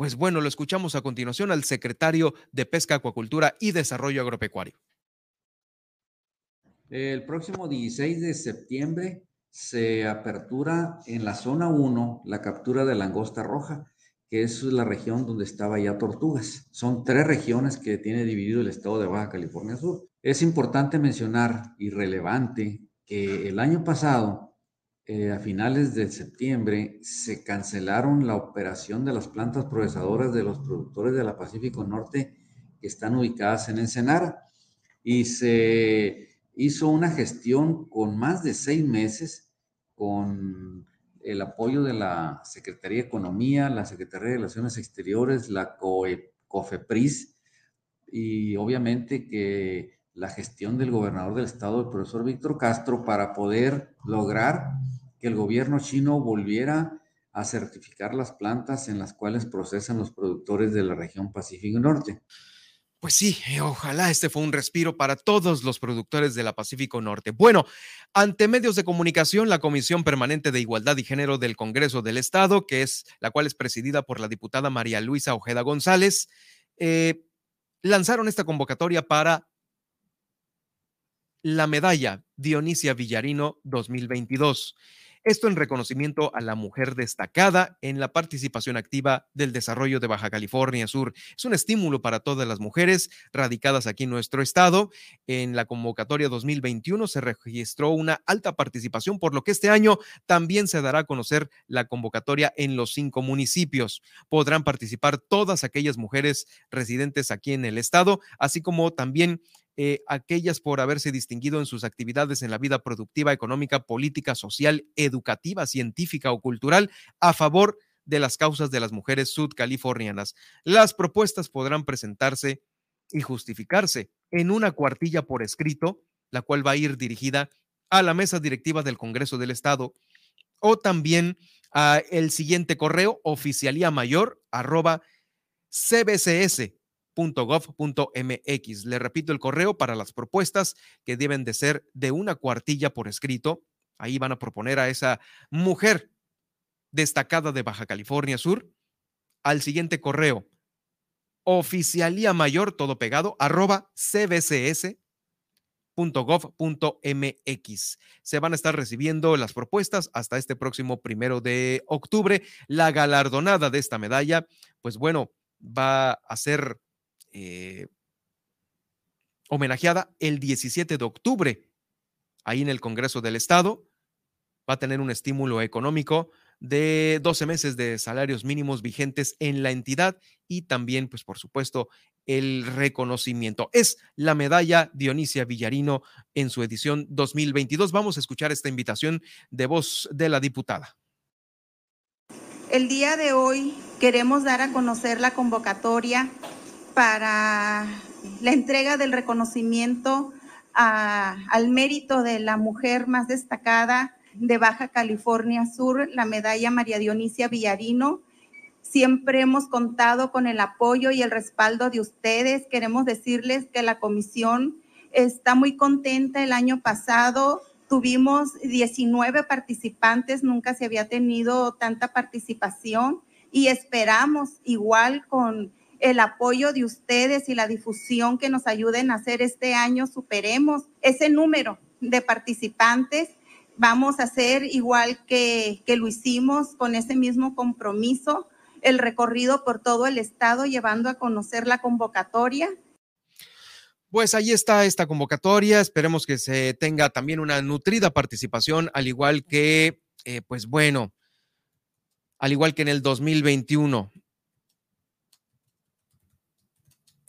Pues bueno, lo escuchamos a continuación al secretario de Pesca, Acuacultura y Desarrollo Agropecuario. El próximo 16 de septiembre se apertura en la zona 1 la captura de langosta roja, que es la región donde estaba ya Tortugas. Son tres regiones que tiene dividido el estado de Baja California Sur. Es importante mencionar y relevante el año pasado, eh, a finales de septiembre, se cancelaron la operación de las plantas procesadoras de los productores de la Pacífico Norte que están ubicadas en Ensenada. Y se hizo una gestión con más de seis meses con el apoyo de la Secretaría de Economía, la Secretaría de Relaciones Exteriores, la COFEPRIS y obviamente que la gestión del gobernador del estado, el profesor Víctor Castro, para poder lograr que el gobierno chino volviera a certificar las plantas en las cuales procesan los productores de la región Pacífico Norte. Pues sí, eh, ojalá este fue un respiro para todos los productores de la Pacífico Norte. Bueno, ante medios de comunicación, la Comisión Permanente de Igualdad y Género del Congreso del Estado, que es la cual es presidida por la diputada María Luisa Ojeda González, eh, lanzaron esta convocatoria para la medalla Dionisia Villarino 2022. Esto en reconocimiento a la mujer destacada en la participación activa del desarrollo de Baja California Sur. Es un estímulo para todas las mujeres radicadas aquí en nuestro estado. En la convocatoria 2021 se registró una alta participación, por lo que este año también se dará a conocer la convocatoria en los cinco municipios. Podrán participar todas aquellas mujeres residentes aquí en el estado, así como también eh, aquellas por haberse distinguido en sus actividades en la vida productiva, económica, política, social, educativa, científica o cultural a favor de las causas de las mujeres sudcalifornianas. Las propuestas podrán presentarse y justificarse en una cuartilla por escrito, la cual va a ir dirigida a la mesa directiva del Congreso del Estado o también a el siguiente correo oficialía mayor arroba cbcs .gov.mx. Le repito el correo para las propuestas que deben de ser de una cuartilla por escrito. Ahí van a proponer a esa mujer destacada de Baja California Sur al siguiente correo oficialía mayor todo pegado arroba cbcs.gov.mx. Se van a estar recibiendo las propuestas hasta este próximo primero de octubre. La galardonada de esta medalla, pues bueno, va a ser eh, homenajeada el 17 de octubre, ahí en el Congreso del Estado. Va a tener un estímulo económico de 12 meses de salarios mínimos vigentes en la entidad y también, pues por supuesto, el reconocimiento. Es la medalla Dionisia Villarino en su edición 2022. Vamos a escuchar esta invitación de voz de la diputada. El día de hoy queremos dar a conocer la convocatoria para la entrega del reconocimiento al mérito de la mujer más destacada de Baja California Sur, la medalla María Dionisia Villarino. Siempre hemos contado con el apoyo y el respaldo de ustedes. Queremos decirles que la comisión está muy contenta. El año pasado tuvimos 19 participantes, nunca se había tenido tanta participación y esperamos igual con el apoyo de ustedes y la difusión que nos ayuden a hacer este año, superemos ese número de participantes. Vamos a hacer igual que, que lo hicimos con ese mismo compromiso, el recorrido por todo el estado, llevando a conocer la convocatoria. Pues ahí está esta convocatoria. Esperemos que se tenga también una nutrida participación, al igual que, eh, pues bueno, al igual que en el 2021.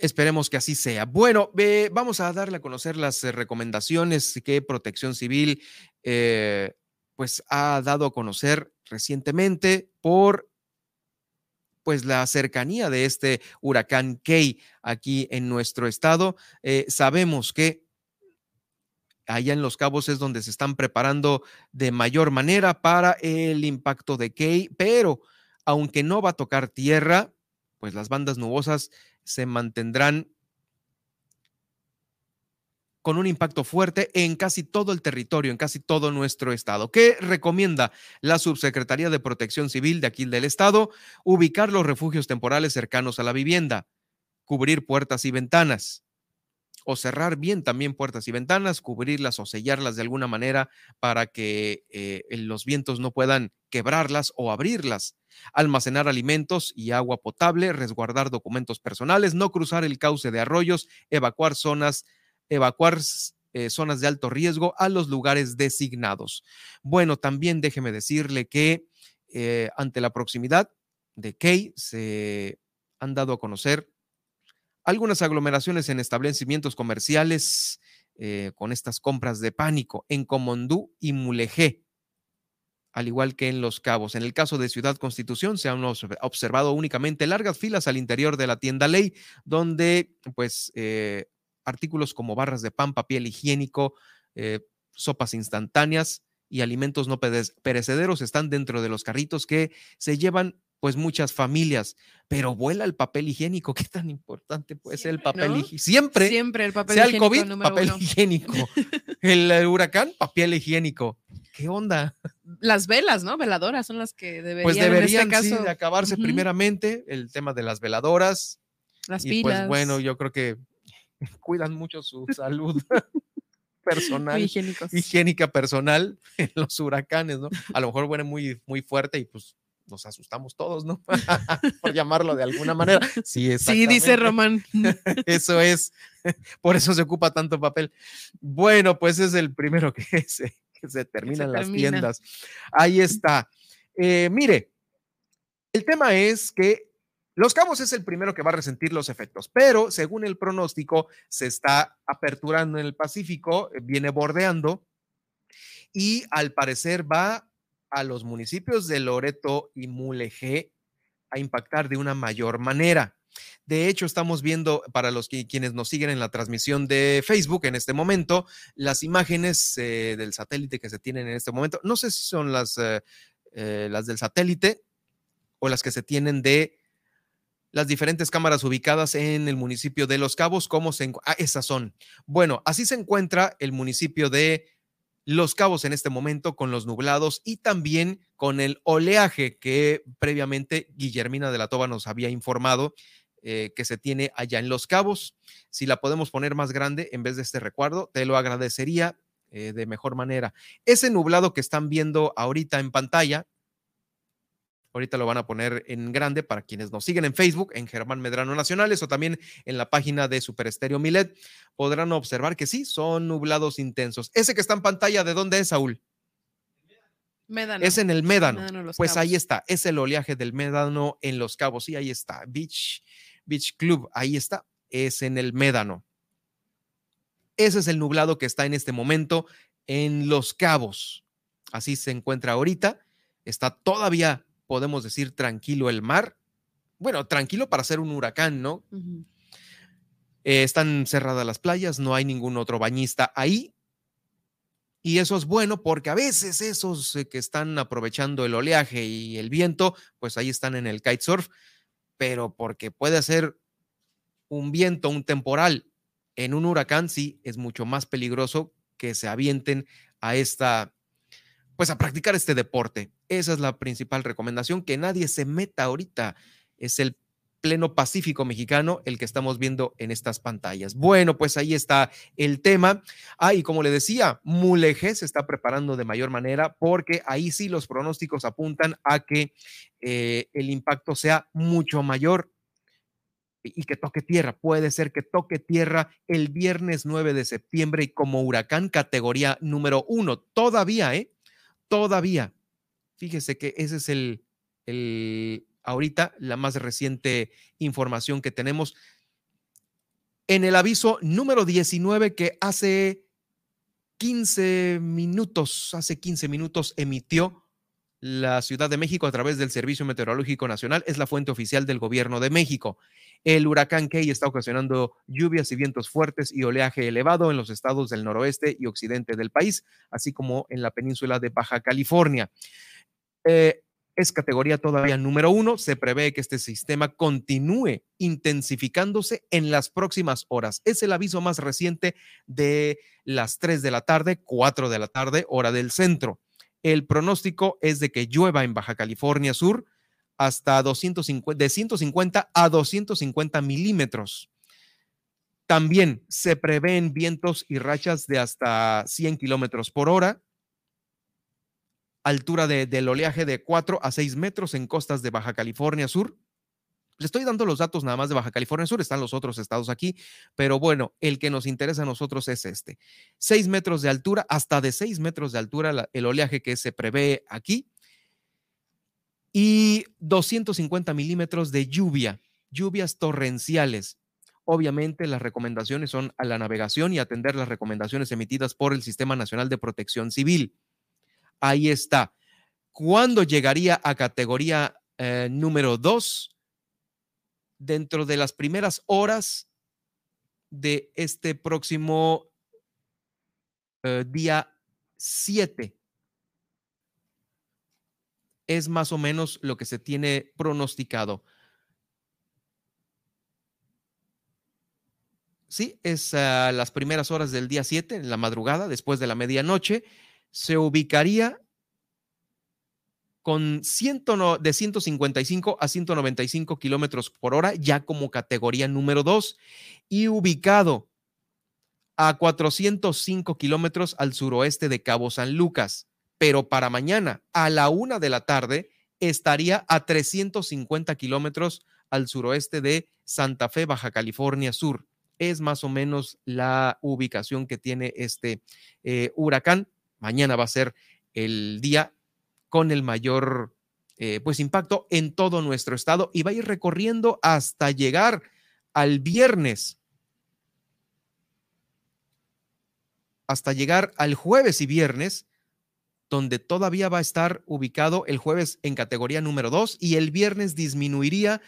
Esperemos que así sea. Bueno, vamos a darle a conocer las eh, recomendaciones que Protección Civil eh, pues ha dado a conocer recientemente por pues la cercanía de este huracán Key aquí en nuestro estado. Eh, sabemos que allá en Los Cabos es donde se están preparando de mayor manera para el impacto de Key, pero aunque no va a tocar tierra, pues las bandas nubosas se mantendrán con un impacto fuerte en casi todo el territorio, en casi todo nuestro estado. ¿Qué recomienda la Subsecretaría de Protección Civil de aquí del estado? Ubicar los refugios temporales cercanos a la vivienda, cubrir puertas y ventanas, o cerrar bien también puertas y ventanas, cubrirlas o sellarlas de alguna manera para que eh, los vientos no puedan quebrarlas o abrirlas, almacenar alimentos y agua potable, resguardar documentos personales, no cruzar el cauce de arroyos, evacuar zonas, evacuar eh, zonas de alto riesgo a los lugares designados. Bueno, también déjeme decirle que eh, ante la proximidad de Key se han dado a conocer algunas aglomeraciones en establecimientos comerciales eh, con estas compras de pánico en Comondú y Mulegé. al igual que en Los Cabos. En el caso de Ciudad Constitución se han observado únicamente largas filas al interior de la tienda Ley, donde pues eh, artículos como barras de pan, papel higiénico, eh, sopas instantáneas y alimentos no perecederos están dentro de los carritos que se llevan pues muchas familias, pero vuela el papel higiénico. (laughs) ¿Qué tan importante puede ser el papel higiénico? Siempre, siempre el papel sea higiénico. el COVID, papel higiénico. (laughs) el huracán, papel higiénico. ¿Qué onda? Las velas, ¿no? Veladoras son las que deberían, pues deberían en este caso. de acabarse primeramente el tema de las veladoras. Las y pilas. pues bueno, yo creo que (laughs) cuidan mucho su salud personal, higiénica personal en los huracanes, ¿no? A lo mejor viene muy, muy fuerte y pues nos asustamos todos, ¿no? (laughs) Por llamarlo de alguna manera. Sí, Sí, dice. Román. (laughs) Eso es, (laughs) por eso se ocupa tanto papel. Bueno, pues es el primero que se, que se termina en las termina. tiendas. Ahí está. Eh, mire, el tema es que Los Cabos es el primero que va a resentir los efectos, pero según el pronóstico, se está aperturando en el Pacífico, eh, viene bordeando y al parecer va a los municipios de Loreto y Mulegé a impactar de una mayor manera. De hecho, estamos viendo para los que, quienes nos siguen en la transmisión de Facebook en este momento, las imágenes eh, del satélite que se tienen en este momento. No sé si son las, eh, eh, las del satélite o las que se tienen de las diferentes cámaras ubicadas en el municipio de Los Cabos. ¿Cómo se Ah, esas son. Bueno, así se encuentra el municipio de Los Cabos en este momento con los nublados y también con el oleaje que previamente Guillermina de la Toba nos había informado eh, que se tiene allá en Los Cabos. Si la podemos poner más grande en vez de este recuerdo, te lo agradecería eh, de mejor manera. Ese nublado que están viendo ahorita en pantalla, ahorita lo van a poner en grande para quienes nos siguen en Facebook, en Germán Medrano Nacionales o también en la página de Super Estéreo Milet, podrán observar que sí, son nublados intensos. Ese que está en pantalla, ¿de dónde es, Saúl? Médano. Es en el Médano. Pues ahí está, es el oleaje del Médano en Los Cabos. Sí, ahí está. Beach, Beach Club, ahí está. Es en el Médano. Ese es el nublado que está en este momento en Los Cabos. Así se encuentra ahorita. Está todavía, podemos decir, tranquilo el mar. Bueno, tranquilo para ser un huracán, ¿no? Eh, están cerradas las playas, no hay ningún otro bañista ahí. Y eso es bueno porque a veces esos eh, que están aprovechando el oleaje y el viento, pues ahí están en el kitesurf, pero porque puede ser un viento, un temporal en un huracán, sí, es mucho más peligroso que se avienten a esta, pues a practicar este deporte. Esa es la principal recomendación, que nadie se meta ahorita. Es el pleno Pacífico mexicano el que estamos viendo en estas pantallas. Bueno, pues ahí está el tema. Ah, y como le decía, Mulegé se está preparando de mayor manera porque ahí sí los pronósticos apuntan a que eh, el impacto sea mucho mayor y que toque tierra. Puede ser que toque tierra el viernes 9 de septiembre y como huracán categoría número uno. Todavía, ¿eh? Todavía. Fíjese que ese es el, el ahorita la más reciente información que tenemos. En el aviso número 19 que hace 15 minutos, hace 15 minutos emitió la Ciudad de México a través del Servicio Meteorológico Nacional, es la fuente oficial del gobierno de México. El huracán Key está ocasionando lluvias y vientos fuertes y oleaje elevado en los estados del noroeste y occidente del país, así como en la península de Baja California. Eh, es categoría todavía número uno. Se prevé que este sistema continúe intensificándose en las próximas horas. Es el aviso más reciente de las 3 de la tarde, 4 de la tarde, hora del centro. El pronóstico es de que llueva en Baja California Sur hasta 250, de 150 a 250 milímetros. También se prevén vientos y rachas de hasta 100 kilómetros por hora, altura de- del oleaje de 4 a 6 metros en costas de Baja California Sur. Le estoy dando los datos nada más de Baja California Sur, están los otros estados aquí, pero bueno, el que nos interesa a nosotros es este. 6 metros de altura, hasta de 6 metros de altura el oleaje que se prevé aquí y 250 milímetros de lluvia, lluvias torrenciales. Obviamente las recomendaciones son a la navegación y atender las recomendaciones emitidas por el Sistema Nacional de Protección Civil. Ahí está. ¿Cuándo llegaría a categoría eh, número 2? Dentro de las primeras horas de este próximo eh, día 7. Es más o menos lo que se tiene pronosticado. Sí, es a las primeras horas del día 7, en la madrugada, después de la medianoche, se ubicaría con ciento de 155 a 195 kilómetros por hora, ya como categoría número 2, y ubicado a 405 kilómetros al suroeste de Cabo San Lucas. Pero para mañana, a la una de la tarde, estaría a 350 kilómetros al suroeste de Santa Fe, Baja California Sur. Es más o menos la ubicación que tiene este eh, huracán. Mañana va a ser el día con el mayor eh, pues impacto en todo nuestro estado y va a ir recorriendo hasta llegar al viernes, hasta llegar al jueves y viernes, donde todavía va a estar ubicado el jueves en categoría número 2 y el viernes disminuiría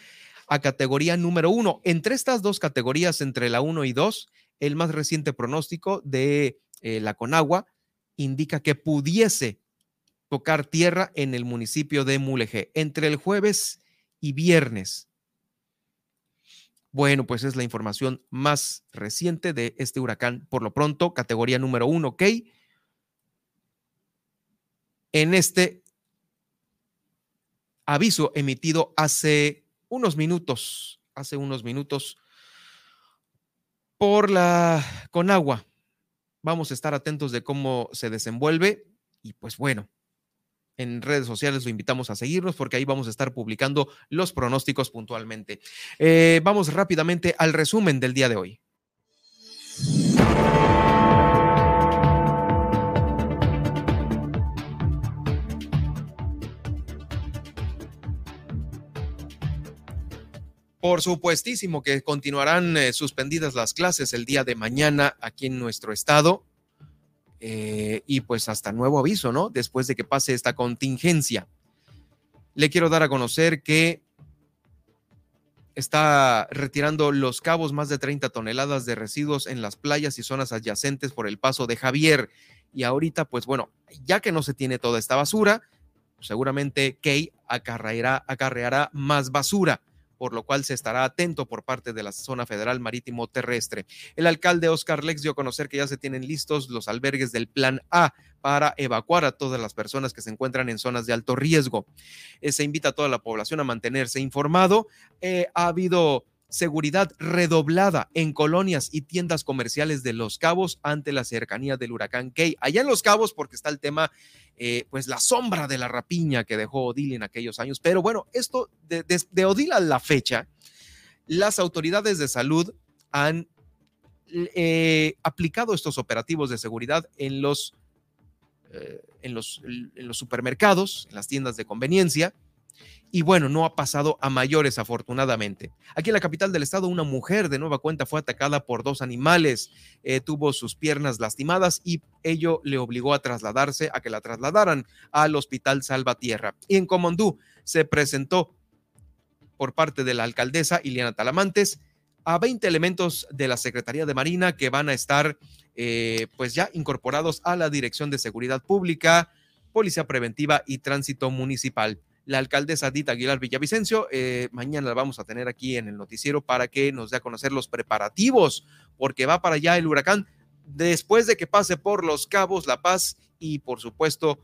a categoría número 1. Entre estas dos categorías, entre la 1 y 2, el más reciente pronóstico de eh, la Conagua indica que pudiese tocar tierra en el municipio de Mulegé entre el jueves y viernes. Bueno, pues es la información más reciente de este huracán. Por lo pronto, categoría número uno, ¿ok? En este aviso emitido hace unos minutos, hace unos minutos, por la Conagua. Vamos a estar atentos de cómo se desenvuelve y pues bueno, en redes sociales lo invitamos a seguirnos porque ahí vamos a estar publicando los pronósticos puntualmente. Eh, vamos rápidamente al resumen del día de hoy. Por supuestísimo que continuarán eh, suspendidas las clases el día de mañana aquí en nuestro estado. Eh, y pues hasta nuevo aviso, ¿no? Después de que pase esta contingencia. Le quiero dar a conocer que está retirando los cabos más de 30 toneladas de residuos en las playas y zonas adyacentes por el paso de Javier. Y ahorita, pues bueno, ya que no se tiene toda esta basura, seguramente Key acarreará, acarreará más basura por lo cual se estará atento por parte de la zona federal marítimo terrestre. El alcalde Oscar Lex dio a conocer que ya se tienen listos los albergues del Plan A para evacuar a todas las personas que se encuentran en zonas de alto riesgo. Eh, se invita a toda la población a mantenerse informado. Eh, ha habido seguridad redoblada en colonias y tiendas comerciales de Los Cabos ante la cercanía del huracán Key. Allá en Los Cabos, porque está el tema, eh, pues la sombra de la rapiña que dejó Odil en aquellos años. Pero bueno, esto de, Odil a la fecha, las autoridades de salud han eh, aplicado estos operativos de seguridad en los, eh, en los, en los supermercados, en las tiendas de conveniencia y bueno, no ha pasado a mayores afortunadamente. Aquí en la capital del estado, una mujer de nueva cuenta fue atacada por dos animales, eh, tuvo sus piernas lastimadas y ello le obligó a trasladarse, a que la trasladaran al hospital Salvatierra. Y en Comondú se presentó por parte de la alcaldesa Iliana Talamantes a 20 elementos de la Secretaría de Marina que van a estar eh, pues ya incorporados a la Dirección de Seguridad Pública, Policía Preventiva y Tránsito Municipal la alcaldesa Dita Aguilar Villavicencio. Eh, mañana la vamos a tener aquí en el noticiero para que nos dé a conocer los preparativos, porque va para allá el huracán después de que pase por Los Cabos, La Paz y por supuesto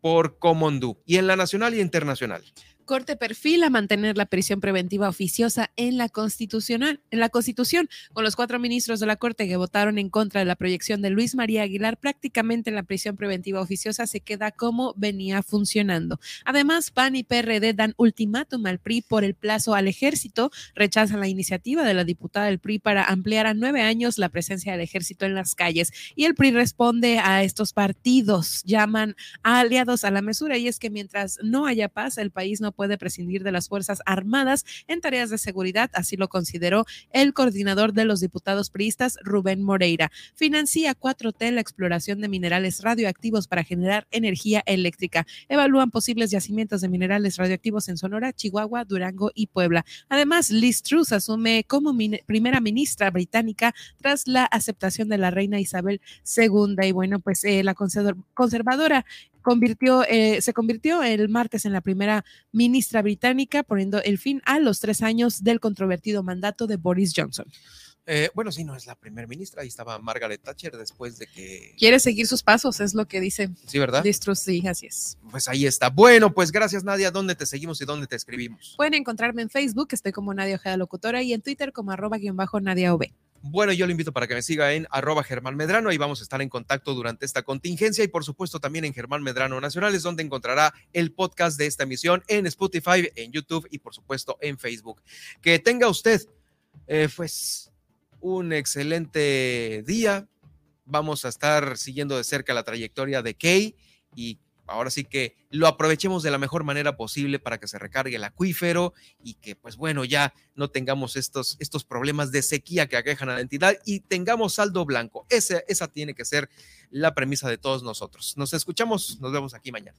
por Comondú y en la nacional y internacional. Corte perfil a mantener la prisión preventiva oficiosa en la constitucional, en la Constitución, con los cuatro ministros de la Corte que votaron en contra de la proyección de Luis María Aguilar, prácticamente la prisión preventiva oficiosa se queda como venía funcionando. Además, PAN y PRD dan ultimátum al PRI por el plazo al ejército, rechazan la iniciativa de la diputada del PRI para ampliar a nueve años la presencia del ejército en las calles y el PRI responde a estos partidos, llaman a aliados a la mesura y es que mientras no haya paz, el país no puede prescindir de las Fuerzas Armadas en tareas de seguridad, así lo consideró el coordinador de los diputados priistas, Rubén Moreira. Financia 4T la exploración de minerales radioactivos para generar energía eléctrica. Evalúan posibles yacimientos de minerales radioactivos en Sonora, Chihuahua, Durango y Puebla. Además, Liz Truss asume como primera ministra británica tras la aceptación de la reina Isabel II. Y bueno, pues eh, la conservadora convirtió, eh, se convirtió el martes en la primera ministra británica, poniendo el fin a los tres años del controvertido mandato de Boris Johnson. Eh, bueno, sí, no es la primera ministra, ahí estaba Margaret Thatcher después de que... Quiere seguir sus pasos, es lo que dice. Sí, ¿verdad? Distro, sí, así es. Pues ahí está. Bueno, pues gracias Nadia, ¿dónde te seguimos y dónde te escribimos? Pueden encontrarme en Facebook, estoy como Nadia Ojeda Locutora, y en Twitter como arroba guion bajo Nadia OB. Bueno, yo lo invito para que me siga en arroba Germán Medrano, ahí vamos a estar en contacto durante esta contingencia y por supuesto también en Germán Medrano Nacionales, donde encontrará el podcast de esta emisión en Spotify, en YouTube y por supuesto en Facebook. Que tenga usted, eh, pues un excelente día. Vamos a estar siguiendo de cerca la trayectoria de Kay y ahora sí que lo aprovechemos de la mejor manera posible para que se recargue el acuífero y que pues bueno, ya no tengamos estos, estos problemas de sequía que aquejan a la entidad y tengamos saldo blanco. Esa, esa tiene que ser la premisa de todos nosotros. Nos escuchamos, nos vemos aquí mañana.